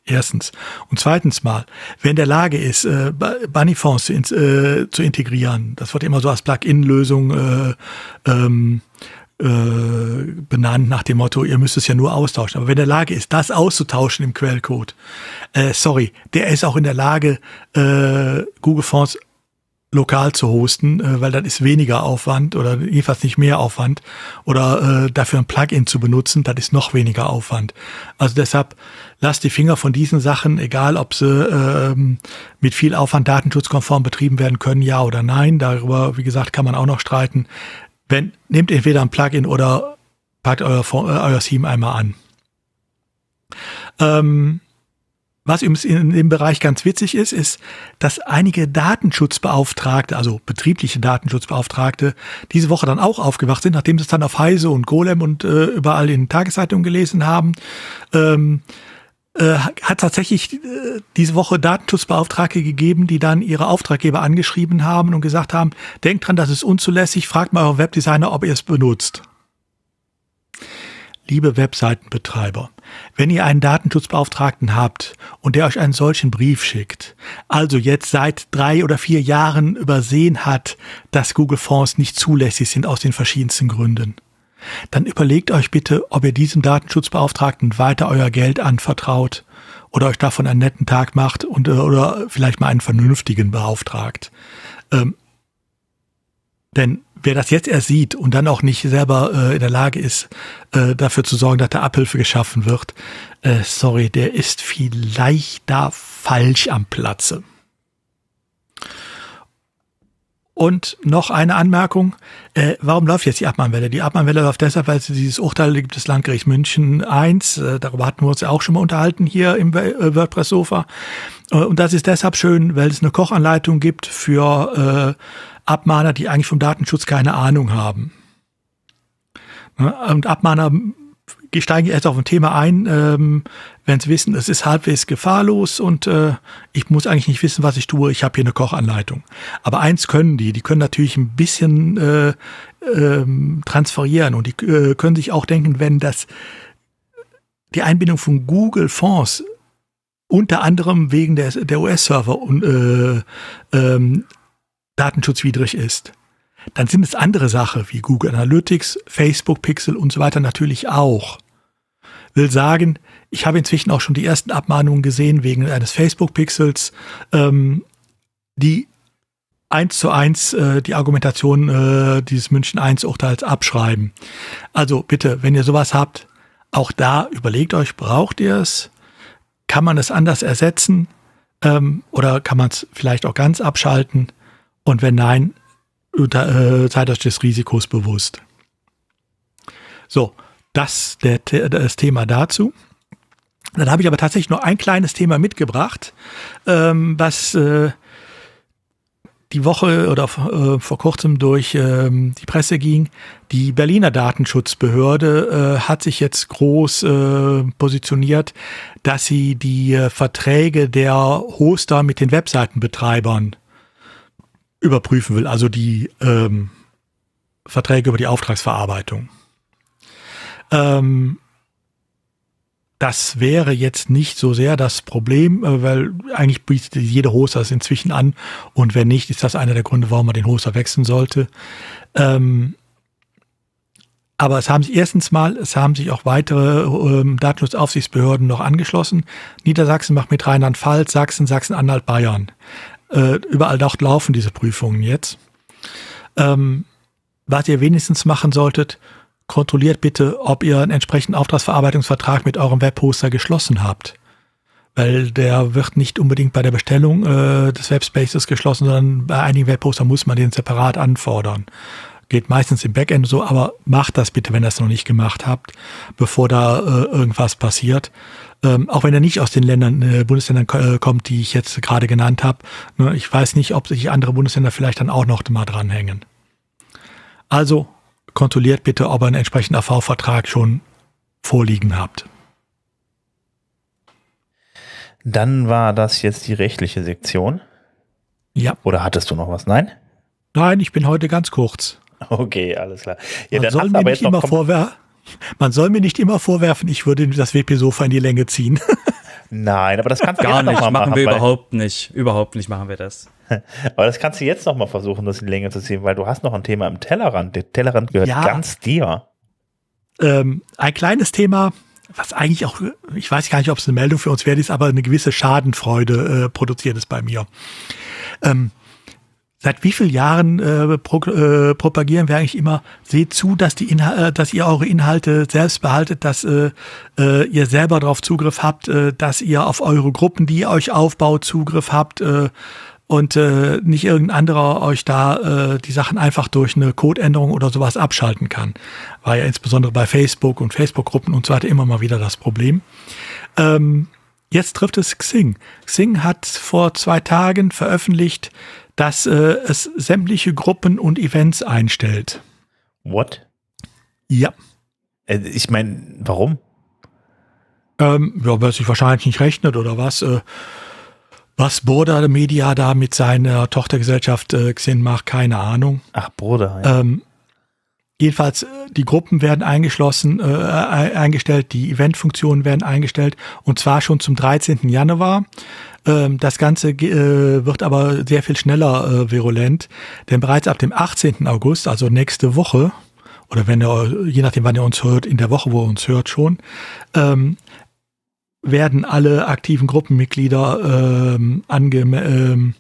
Erstens. Und zweitens mal, wer in der Lage ist, äh, Bunnyfonds zu, äh, zu integrieren, das wird immer so als Plug-in-Lösung äh, ähm, äh, benannt nach dem Motto, ihr müsst es ja nur austauschen. Aber wenn der in der Lage ist, das auszutauschen im Quellcode, äh, sorry, der ist auch in der Lage, äh, Google Fonds lokal zu hosten, äh, weil dann ist weniger Aufwand oder jedenfalls nicht mehr Aufwand. Oder äh, dafür ein Plugin zu benutzen, das ist noch weniger Aufwand. Also deshalb lasst die Finger von diesen Sachen, egal ob sie ähm, mit viel Aufwand datenschutzkonform betrieben werden können, ja oder nein. Darüber, wie gesagt, kann man auch noch streiten. Wenn, nehmt entweder ein Plugin oder packt euer, äh, euer Theme einmal an. Ähm, was übrigens in dem Bereich ganz witzig ist, ist, dass einige Datenschutzbeauftragte, also betriebliche Datenschutzbeauftragte, diese Woche dann auch aufgewacht sind, nachdem sie es dann auf Heise und Golem und äh, überall in Tageszeitungen gelesen haben. Ähm, äh, hat tatsächlich äh, diese Woche Datenschutzbeauftragte gegeben, die dann ihre Auftraggeber angeschrieben haben und gesagt haben, denkt dran, das ist unzulässig, fragt mal eure Webdesigner, ob ihr es benutzt. Liebe Webseitenbetreiber, wenn ihr einen Datenschutzbeauftragten habt und der euch einen solchen Brief schickt, also jetzt seit drei oder vier Jahren übersehen hat, dass Google Fonds nicht zulässig sind aus den verschiedensten Gründen, dann überlegt euch bitte, ob ihr diesem Datenschutzbeauftragten weiter euer Geld anvertraut oder euch davon einen netten Tag macht und oder vielleicht mal einen vernünftigen beauftragt. Ähm, denn wer das jetzt erst sieht und dann auch nicht selber äh, in der Lage ist, äh, dafür zu sorgen, dass da Abhilfe geschaffen wird, äh, sorry, der ist vielleicht da falsch am Platze. Und noch eine Anmerkung, äh, warum läuft jetzt die Abmahnwelle? Die Abmahnwelle läuft deshalb, weil es dieses Urteil gibt des Landgerichts München 1, äh, darüber hatten wir uns ja auch schon mal unterhalten hier im äh, WordPress-Sofa. Äh, und das ist deshalb schön, weil es eine Kochanleitung gibt für äh, Abmahner, die eigentlich vom Datenschutz keine Ahnung haben. Und Abmahner steigen erst auf ein Thema ein, ähm, wenn sie wissen, es ist halbwegs gefahrlos und äh, ich muss eigentlich nicht wissen, was ich tue. Ich habe hier eine Kochanleitung. Aber eins können die, die können natürlich ein bisschen äh, ähm, transferieren und die äh, können sich auch denken, wenn das die Einbindung von Google Fonds unter anderem wegen der, der US-Server äh, ähm, datenschutzwidrig ist, dann sind es andere Sachen wie Google Analytics, Facebook Pixel und so weiter natürlich auch. Will sagen, ich habe inzwischen auch schon die ersten Abmahnungen gesehen wegen eines Facebook Pixels, ähm, die eins zu eins äh, die Argumentation äh, dieses München 1 Urteils abschreiben. Also bitte, wenn ihr sowas habt, auch da überlegt euch, braucht ihr es? Kann man es anders ersetzen? Ähm, oder kann man es vielleicht auch ganz abschalten? Und wenn nein, äh, seid euch des Risikos bewusst. So, das der, das Thema dazu. Dann habe ich aber tatsächlich noch ein kleines Thema mitgebracht, ähm, was äh, die Woche oder äh, vor kurzem durch ähm, die Presse ging. Die Berliner Datenschutzbehörde äh, hat sich jetzt groß äh, positioniert, dass sie die äh, Verträge der Hoster mit den Webseitenbetreibern überprüfen will, also die ähm, Verträge über die Auftragsverarbeitung. Ähm, das wäre jetzt nicht so sehr das Problem, äh, weil eigentlich bietet jede Hoster es inzwischen an und wenn nicht, ist das einer der Gründe, warum man den Hoster wechseln sollte. Ähm, aber es haben sich erstens mal, es haben sich auch weitere ähm, Datenschutzaufsichtsbehörden noch angeschlossen. Niedersachsen macht mit Rheinland-Pfalz, Sachsen, Sachsen-Anhalt, Bayern. Äh, überall dort laufen diese Prüfungen jetzt. Ähm, was ihr wenigstens machen solltet, kontrolliert bitte, ob ihr einen entsprechenden Auftragsverarbeitungsvertrag mit eurem Webhoster geschlossen habt. Weil der wird nicht unbedingt bei der Bestellung äh, des Webspaces geschlossen, sondern bei einigen Webhoster muss man den separat anfordern. Geht meistens im Backend so, aber macht das bitte, wenn ihr es noch nicht gemacht habt, bevor da äh, irgendwas passiert ähm, auch wenn er nicht aus den Ländern, äh, Bundesländern äh, kommt, die ich jetzt gerade genannt habe. Ne, ich weiß nicht, ob sich andere Bundesländer vielleicht dann auch noch mal dranhängen. Also kontrolliert bitte, ob ihr einen entsprechenden AV-Vertrag schon vorliegen habt. Dann war das jetzt die rechtliche Sektion. Ja. Oder hattest du noch was? Nein? Nein, ich bin heute ganz kurz. Okay, alles klar. Ja, Man soll mir nicht immer vorwerfen, man soll mir nicht immer vorwerfen, ich würde das WP-Sofa in die Länge ziehen. Nein, aber das kannst du gar nicht machen. machen wir überhaupt nicht. Überhaupt nicht machen wir das. Aber das kannst du jetzt noch mal versuchen, das in die Länge zu ziehen, weil du hast noch ein Thema im Tellerrand. Der Tellerrand gehört ja, ganz dir. Ähm, ein kleines Thema, was eigentlich auch, ich weiß gar nicht, ob es eine Meldung für uns wert ist, aber eine gewisse Schadenfreude äh, produziert es bei mir. Ähm, Seit wie vielen Jahren äh, pro, äh, propagieren wir eigentlich immer, seht zu, dass, die Inhal äh, dass ihr eure Inhalte selbst behaltet, dass äh, äh, ihr selber darauf Zugriff habt, äh, dass ihr auf eure Gruppen, die ihr euch aufbaut, Zugriff habt äh, und äh, nicht irgendein anderer euch da äh, die Sachen einfach durch eine Codeänderung oder sowas abschalten kann. War ja insbesondere bei Facebook und Facebook-Gruppen und so weiter immer mal wieder das Problem. Ähm, jetzt trifft es Xing. Xing hat vor zwei Tagen veröffentlicht, dass äh, es sämtliche Gruppen und Events einstellt. What? Ja. Äh, ich meine, warum? Ähm, ja, weil sich wahrscheinlich nicht rechnet oder was. Äh, was Border Media da mit seiner Tochtergesellschaft äh, Xin macht, keine Ahnung. Ach, Border. Ja. Ähm, jedenfalls, äh, die Gruppen werden eingeschlossen, äh, eingestellt, die Eventfunktionen werden eingestellt und zwar schon zum 13. Januar. Ähm, das Ganze äh, wird aber sehr viel schneller äh, virulent, denn bereits ab dem 18. August, also nächste Woche, oder wenn ihr, je nachdem wann ihr uns hört, in der Woche, wo ihr uns hört schon, ähm, werden alle aktiven Gruppenmitglieder ähm, ange, ähm,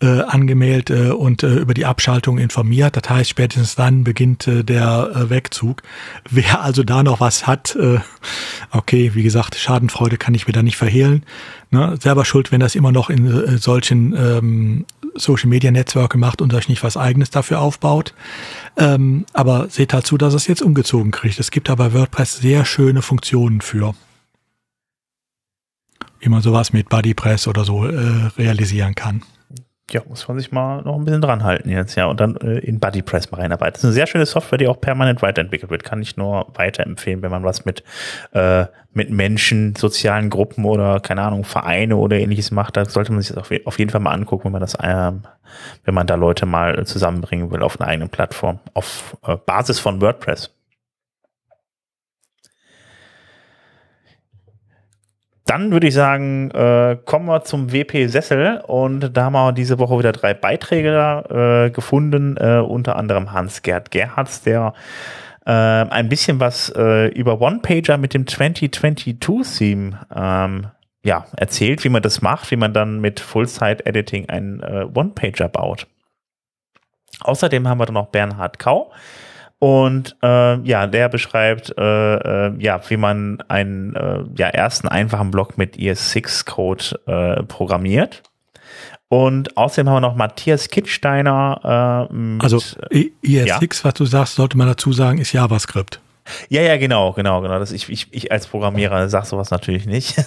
äh, angemeldet äh, und äh, über die Abschaltung informiert. Das heißt, spätestens dann beginnt äh, der äh, Wegzug. Wer also da noch was hat, äh, okay, wie gesagt, Schadenfreude kann ich mir da nicht verhehlen. Ne? Selber schuld, wenn das immer noch in äh, solchen ähm, Social Media Netzwerke macht und euch nicht was eigenes dafür aufbaut. Ähm, aber seht halt zu, dass es jetzt umgezogen kriegt. Es gibt da bei WordPress sehr schöne Funktionen für. Wie man sowas mit BuddyPress oder so äh, realisieren kann ja, muss man sich mal noch ein bisschen dran halten jetzt, ja, und dann äh, in BuddyPress mal reinarbeiten. Das ist eine sehr schöne Software, die auch permanent weiterentwickelt wird. Kann ich nur weiterempfehlen, wenn man was mit, äh, mit Menschen, sozialen Gruppen oder, keine Ahnung, Vereine oder ähnliches macht. Da sollte man sich das auf, jeden Fall mal angucken, wenn man das, äh, wenn man da Leute mal zusammenbringen will auf einer eigenen Plattform, auf äh, Basis von WordPress. Dann würde ich sagen, äh, kommen wir zum WP Sessel und da haben wir diese Woche wieder drei Beiträge äh, gefunden, äh, unter anderem Hans-Gerd Gerhards, der äh, ein bisschen was äh, über One-Pager mit dem 2022-Theme ähm, ja, erzählt, wie man das macht, wie man dann mit Full-Site-Editing einen äh, One-Pager baut. Außerdem haben wir dann noch Bernhard Kau, und äh, ja, der beschreibt, äh, äh, ja, wie man einen äh, ja, ersten einfachen Block mit ES6-Code äh, programmiert. Und außerdem haben wir noch Matthias Kittsteiner. Äh, also ES6, ja. was du sagst, sollte man dazu sagen, ist JavaScript. Ja, ja, genau, genau, genau. Das ich, ich, ich als Programmierer sag sowas natürlich nicht.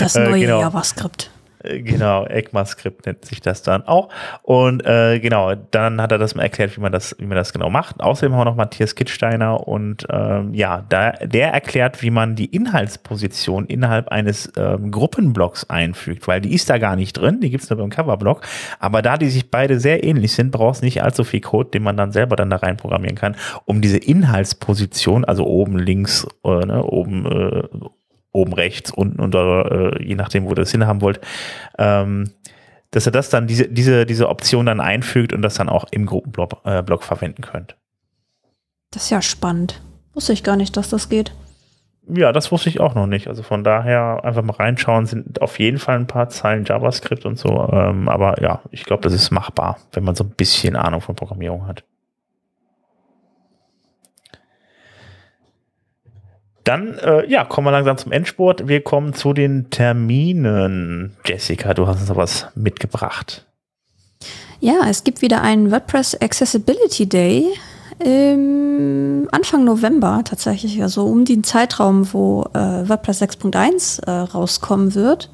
Das neue genau. JavaScript. Äh, genau, ECMAScript nennt sich das dann auch. Und äh, genau, dann hat er das mal erklärt, wie man das, wie man das genau macht. Außerdem haben wir noch Matthias Kittsteiner und ähm, ja, da, der erklärt, wie man die Inhaltsposition innerhalb eines ähm, Gruppenblocks einfügt, weil die ist da gar nicht drin, die gibt's nur beim Coverblock. Aber da die sich beide sehr ähnlich sind, brauchst nicht allzu viel Code, den man dann selber dann da rein programmieren kann, um diese Inhaltsposition, also oben links, äh, ne, oben äh, oben rechts, unten unter, äh, je nachdem, wo ihr das hinhaben wollt, ähm, dass ihr das dann, diese, diese, diese Option dann einfügt und das dann auch im Gruppenblock äh, Block verwenden könnt. Das ist ja spannend. Wusste ich gar nicht, dass das geht. Ja, das wusste ich auch noch nicht. Also von daher einfach mal reinschauen, sind auf jeden Fall ein paar Zeilen JavaScript und so. Ähm, aber ja, ich glaube, das ist machbar, wenn man so ein bisschen Ahnung von Programmierung hat. Dann, äh, ja, kommen wir langsam zum Endspurt. Wir kommen zu den Terminen. Jessica, du hast uns was mitgebracht. Ja, es gibt wieder einen WordPress Accessibility Day im Anfang November tatsächlich, also um den Zeitraum, wo äh, WordPress 6.1 äh, rauskommen wird.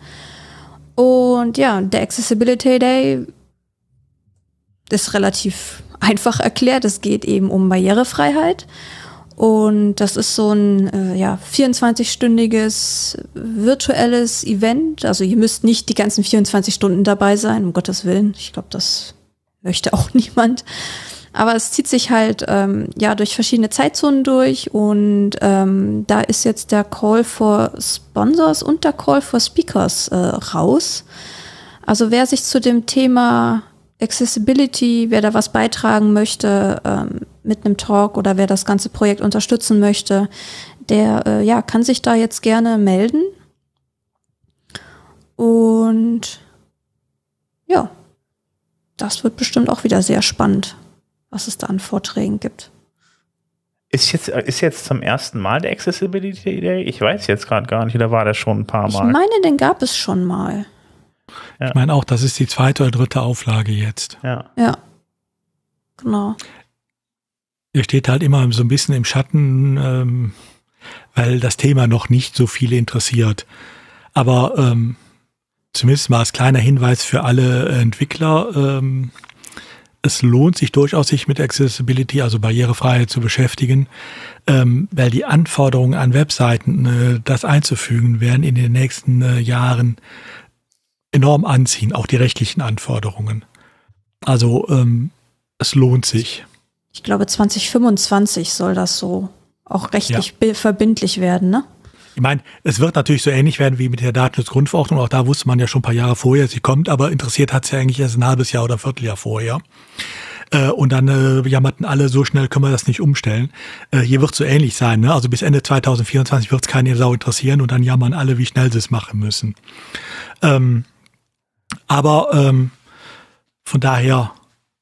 Und ja, der Accessibility Day ist relativ einfach erklärt. Es geht eben um Barrierefreiheit. Und das ist so ein äh, ja, 24-stündiges virtuelles Event. Also ihr müsst nicht die ganzen 24 Stunden dabei sein, um Gottes Willen. Ich glaube, das möchte auch niemand. Aber es zieht sich halt ähm, ja durch verschiedene Zeitzonen durch und ähm, da ist jetzt der Call for Sponsors und der Call for Speakers äh, raus. Also wer sich zu dem Thema Accessibility, wer da was beitragen möchte ähm, mit einem Talk oder wer das ganze Projekt unterstützen möchte, der äh, ja, kann sich da jetzt gerne melden. Und ja, das wird bestimmt auch wieder sehr spannend, was es da an Vorträgen gibt. Ist jetzt, ist jetzt zum ersten Mal der Accessibility Day? Ich weiß jetzt gerade gar nicht, oder war der schon ein paar Mal? Ich meine, den gab es schon mal. Ja. Ich meine auch, das ist die zweite oder dritte Auflage jetzt. Ja. Ja. Genau. Ihr steht halt immer so ein bisschen im Schatten, ähm, weil das Thema noch nicht so viele interessiert. Aber ähm, zumindest mal als kleiner Hinweis für alle Entwickler, ähm, es lohnt sich durchaus, sich mit Accessibility, also Barrierefreiheit zu beschäftigen, ähm, weil die Anforderungen an Webseiten, äh, das einzufügen, werden in den nächsten äh, Jahren enorm anziehen, auch die rechtlichen Anforderungen. Also ähm, es lohnt sich. Ich glaube, 2025 soll das so auch rechtlich ja. verbindlich werden, ne? Ich meine, es wird natürlich so ähnlich werden wie mit der Datenschutzgrundverordnung. Auch da wusste man ja schon ein paar Jahre vorher, sie kommt, aber interessiert hat sie ja eigentlich erst ein halbes Jahr oder ein Vierteljahr vorher. Äh, und dann äh, jammerten alle, so schnell können wir das nicht umstellen. Äh, hier wird es so ähnlich sein. Ne? Also bis Ende 2024 wird es keine Sau interessieren und dann jammern alle, wie schnell sie es machen müssen. Ähm, aber ähm, von daher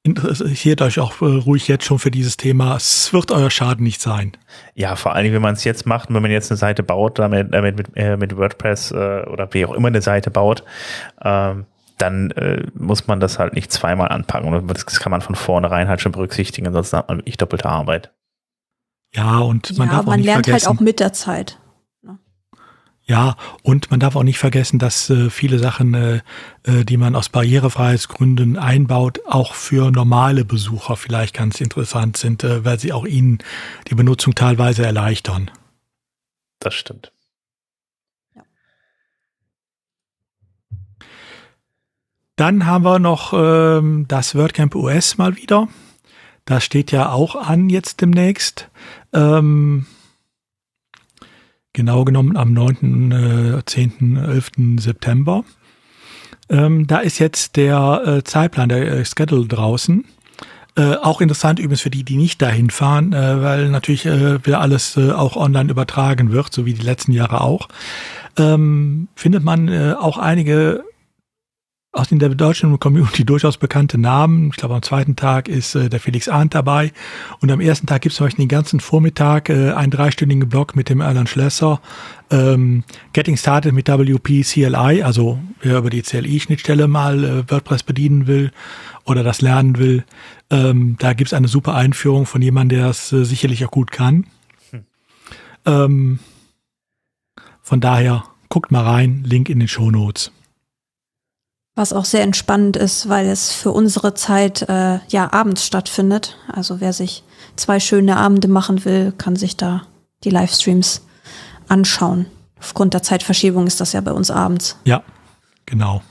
interessiert euch auch äh, ruhig jetzt schon für dieses Thema. Es wird euer Schaden nicht sein. Ja, vor allem, wenn man es jetzt macht, wenn man jetzt eine Seite baut, damit, damit mit, äh, mit WordPress äh, oder wie auch immer eine Seite baut, ähm, dann äh, muss man das halt nicht zweimal anpacken. Das kann man von vornherein halt schon berücksichtigen, ansonsten hat man wirklich doppelte Arbeit. Ja, und man ja, darf auch man nicht lernt halt auch mit der Zeit. Ja, und man darf auch nicht vergessen, dass äh, viele Sachen, äh, äh, die man aus Barrierefreiheitsgründen einbaut, auch für normale Besucher vielleicht ganz interessant sind, äh, weil sie auch ihnen die Benutzung teilweise erleichtern. Das stimmt. Dann haben wir noch ähm, das WordCamp US mal wieder. Das steht ja auch an jetzt demnächst. Ähm, genau genommen am 9., äh, 10., 11. September. Ähm, da ist jetzt der äh, Zeitplan, der äh, Schedule draußen. Äh, auch interessant übrigens für die, die nicht dahin fahren, äh, weil natürlich äh, wieder alles äh, auch online übertragen wird, so wie die letzten Jahre auch. Ähm, findet man äh, auch einige aus in der deutschen Community durchaus bekannte Namen. Ich glaube, am zweiten Tag ist äh, der Felix Arndt dabei. Und am ersten Tag gibt es zum Beispiel den ganzen Vormittag äh, einen dreistündigen Blog mit dem Alan Schlesser. Ähm, Getting Started mit WP CLI, also wer über die CLI-Schnittstelle mal äh, WordPress bedienen will oder das lernen will. Ähm, da gibt es eine super Einführung von jemandem, der es äh, sicherlich auch gut kann. Hm. Ähm, von daher guckt mal rein, Link in den Show Notes. Was auch sehr entspannend ist, weil es für unsere Zeit äh, ja abends stattfindet. Also wer sich zwei schöne Abende machen will, kann sich da die Livestreams anschauen. Aufgrund der Zeitverschiebung ist das ja bei uns abends. Ja, genau.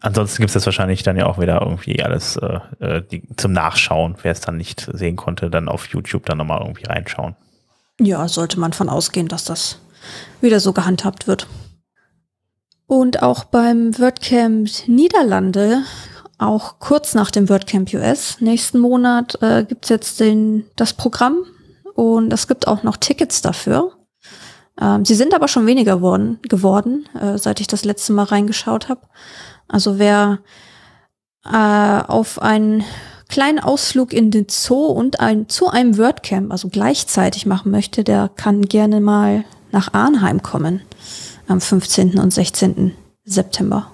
Ansonsten gibt es das wahrscheinlich dann ja auch wieder irgendwie alles äh, äh, die, zum Nachschauen. Wer es dann nicht sehen konnte, dann auf YouTube dann nochmal irgendwie reinschauen. Ja, sollte man von ausgehen, dass das wieder so gehandhabt wird. Und auch beim WordCamp Niederlande, auch kurz nach dem WordCamp US, nächsten Monat äh, gibt's jetzt den, das Programm und es gibt auch noch Tickets dafür. Ähm, sie sind aber schon weniger worden, geworden, äh, seit ich das letzte Mal reingeschaut habe. Also wer äh, auf einen kleinen Ausflug in den Zoo und ein, zu einem WordCamp, also gleichzeitig machen möchte, der kann gerne mal nach Arnheim kommen am 15. und 16. September.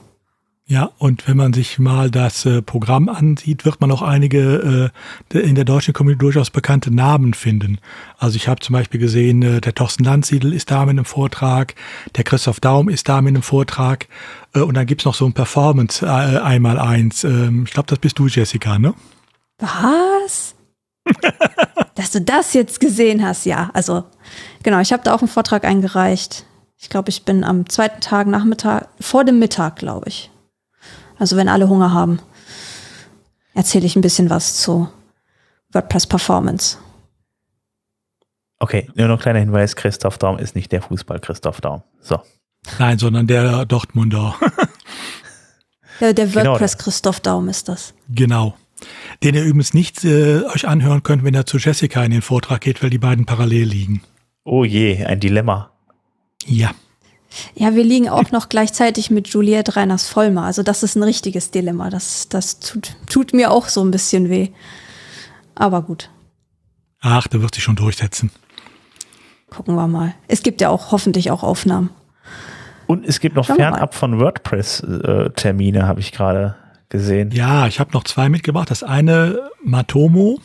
Ja, und wenn man sich mal das äh, Programm ansieht, wird man auch einige äh, in der deutschen Community durchaus bekannte Namen finden. Also ich habe zum Beispiel gesehen, äh, der Thorsten Landsiedel ist da mit einem Vortrag, der Christoph Daum ist da mit einem Vortrag äh, und dann gibt's noch so ein Performance äh, einmal eins. Ähm, ich glaube, das bist du, Jessica, ne? Was? Dass du das jetzt gesehen hast, ja. Also genau, ich habe da auch einen Vortrag eingereicht. Ich glaube, ich bin am zweiten Tag, Nachmittag, vor dem Mittag, glaube ich. Also wenn alle Hunger haben, erzähle ich ein bisschen was zu WordPress Performance. Okay, nur noch ein kleiner Hinweis, Christoph Daum ist nicht der Fußball Christoph Daum. So. Nein, sondern der Dortmunder. der, der genau WordPress genau. Christoph Daum ist das. Genau. Den ihr übrigens nicht äh, euch anhören könnt, wenn er zu Jessica in den Vortrag geht, weil die beiden parallel liegen. Oh je, ein Dilemma. Ja. Ja, wir liegen auch noch gleichzeitig mit Juliette Reiners Vollmer. Also das ist ein richtiges Dilemma. Das, das tut, tut mir auch so ein bisschen weh. Aber gut. Ach, der wird sich schon durchsetzen. Gucken wir mal. Es gibt ja auch hoffentlich auch Aufnahmen. Und es gibt noch fernab von WordPress-Termine, äh, habe ich gerade gesehen. Ja, ich habe noch zwei mitgebracht. Das eine Matomo.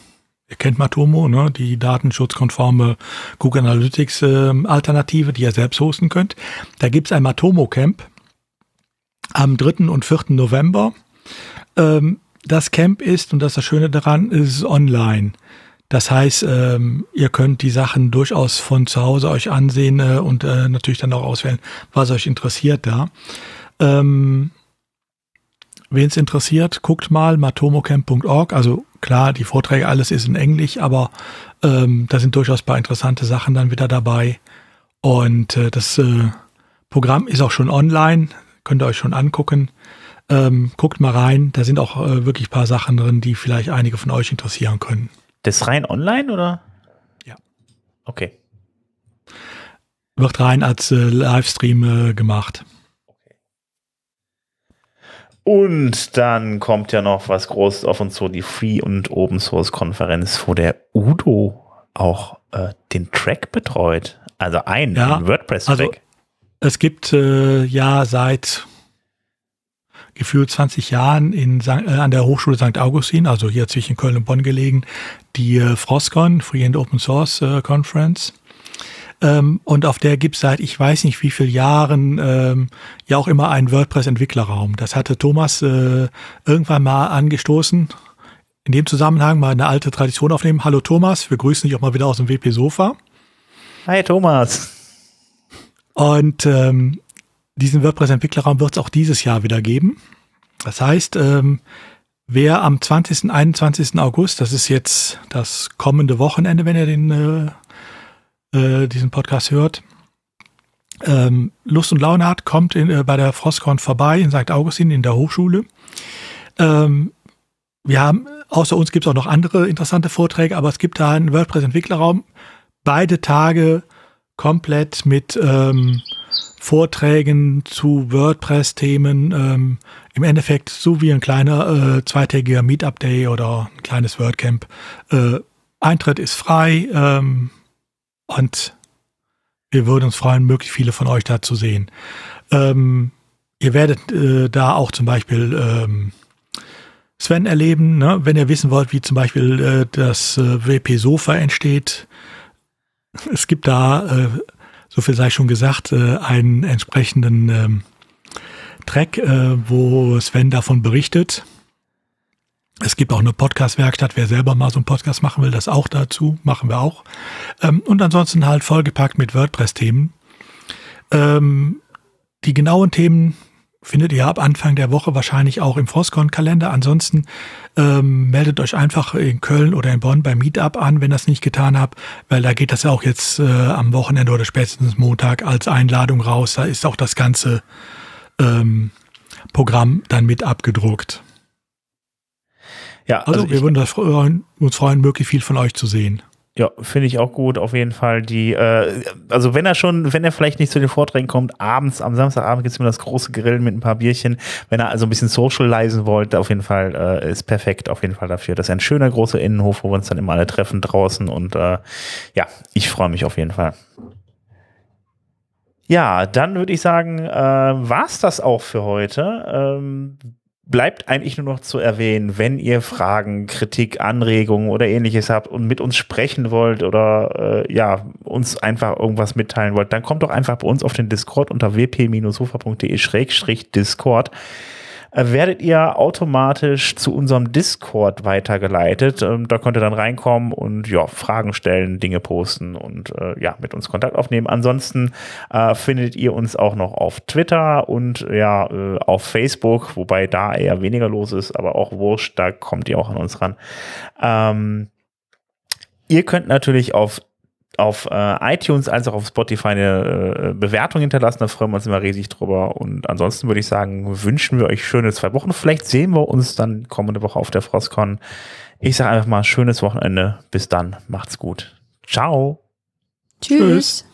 Ihr kennt Matomo, ne? die datenschutzkonforme Google Analytics äh, Alternative, die ihr selbst hosten könnt. Da gibt's ein Matomo Camp am 3. und 4. November. Ähm, das Camp ist, und das ist das Schöne daran, ist online. Das heißt, ähm, ihr könnt die Sachen durchaus von zu Hause euch ansehen äh, und äh, natürlich dann auch auswählen, was euch interessiert da. Ähm, Wen es interessiert, guckt mal matomocamp.org. Also klar, die Vorträge, alles ist in Englisch, aber ähm, da sind durchaus ein paar interessante Sachen dann wieder dabei. Und äh, das äh, Programm ist auch schon online, könnt ihr euch schon angucken. Ähm, guckt mal rein, da sind auch äh, wirklich ein paar Sachen drin, die vielleicht einige von euch interessieren können. Das rein online oder? Ja. Okay. Wird rein als äh, Livestream äh, gemacht. Und dann kommt ja noch was Großes auf uns so, die Free- und Open-Source-Konferenz, wo der Udo auch äh, den Track betreut. Also ein ja, WordPress-Track. Also es gibt äh, ja seit gefühlt 20 Jahren in, äh, an der Hochschule St. Augustin, also hier zwischen Köln und Bonn gelegen, die äh, Frostcon, Free and Open Source äh, Conference. Ähm, und auf der gibt es seit ich weiß nicht wie vielen Jahren ähm, ja auch immer einen WordPress-Entwicklerraum. Das hatte Thomas äh, irgendwann mal angestoßen. In dem Zusammenhang mal eine alte Tradition aufnehmen. Hallo Thomas, wir grüßen dich auch mal wieder aus dem WP-Sofa. Hi Thomas. Und ähm, diesen WordPress-Entwicklerraum wird es auch dieses Jahr wieder geben. Das heißt, ähm, wer am 20. 21. August, das ist jetzt das kommende Wochenende, wenn ihr den äh, äh, diesen Podcast hört, ähm, Lust und Laune hat, kommt in, äh, bei der Frostcon vorbei in St. Augustin in der Hochschule. Ähm, wir haben, außer uns gibt es auch noch andere interessante Vorträge, aber es gibt da einen WordPress-Entwicklerraum. Beide Tage komplett mit ähm, Vorträgen zu WordPress-Themen. Ähm, Im Endeffekt so wie ein kleiner äh, zweitägiger Meetup-Day oder ein kleines WordCamp. Äh, Eintritt ist frei. Ähm, und wir würden uns freuen, möglichst viele von euch da zu sehen. Ähm, ihr werdet äh, da auch zum Beispiel ähm, Sven erleben, ne? wenn ihr wissen wollt, wie zum Beispiel äh, das äh, WP Sofa entsteht. Es gibt da, äh, so viel sei schon gesagt, äh, einen entsprechenden ähm, Track, äh, wo Sven davon berichtet. Es gibt auch eine Podcast-Werkstatt. Wer selber mal so einen Podcast machen will, das auch dazu. Machen wir auch. Ähm, und ansonsten halt vollgepackt mit WordPress-Themen. Ähm, die genauen Themen findet ihr ab Anfang der Woche wahrscheinlich auch im Frostcon-Kalender. Ansonsten ähm, meldet euch einfach in Köln oder in Bonn beim Meetup an, wenn ihr das nicht getan habt, weil da geht das ja auch jetzt äh, am Wochenende oder spätestens Montag als Einladung raus. Da ist auch das ganze ähm, Programm dann mit abgedruckt. Ja, also, also wir würden das freuen, uns freuen, möglichst viel von euch zu sehen. Ja, finde ich auch gut, auf jeden Fall. Die, äh, also wenn er schon, wenn er vielleicht nicht zu den Vorträgen kommt, abends, am Samstagabend gibt es immer das große Grillen mit ein paar Bierchen. Wenn er also ein bisschen socialisen wollt, auf jeden Fall äh, ist perfekt, auf jeden Fall dafür. Das ist ein schöner großer Innenhof, wo wir uns dann immer alle treffen draußen und äh, ja, ich freue mich auf jeden Fall. Ja, dann würde ich sagen, äh, war's das auch für heute. Ähm, bleibt eigentlich nur noch zu erwähnen, wenn ihr Fragen, Kritik, Anregungen oder ähnliches habt und mit uns sprechen wollt oder äh, ja, uns einfach irgendwas mitteilen wollt, dann kommt doch einfach bei uns auf den Discord unter wp-sofa.de-discord werdet ihr automatisch zu unserem Discord weitergeleitet. Ähm, da könnt ihr dann reinkommen und ja, Fragen stellen, Dinge posten und äh, ja, mit uns Kontakt aufnehmen. Ansonsten äh, findet ihr uns auch noch auf Twitter und ja, äh, auf Facebook, wobei da eher weniger los ist, aber auch wurscht, da kommt ihr auch an uns ran. Ähm, Ihr könnt natürlich auf auf äh, iTunes als auch auf Spotify eine äh, Bewertung hinterlassen. Da freuen wir uns immer riesig drüber. Und ansonsten würde ich sagen, wünschen wir euch schöne zwei Wochen. Vielleicht sehen wir uns dann kommende Woche auf der Frostcon. Ich sage einfach mal schönes Wochenende. Bis dann. Macht's gut. Ciao. Tschüss. Tschüss.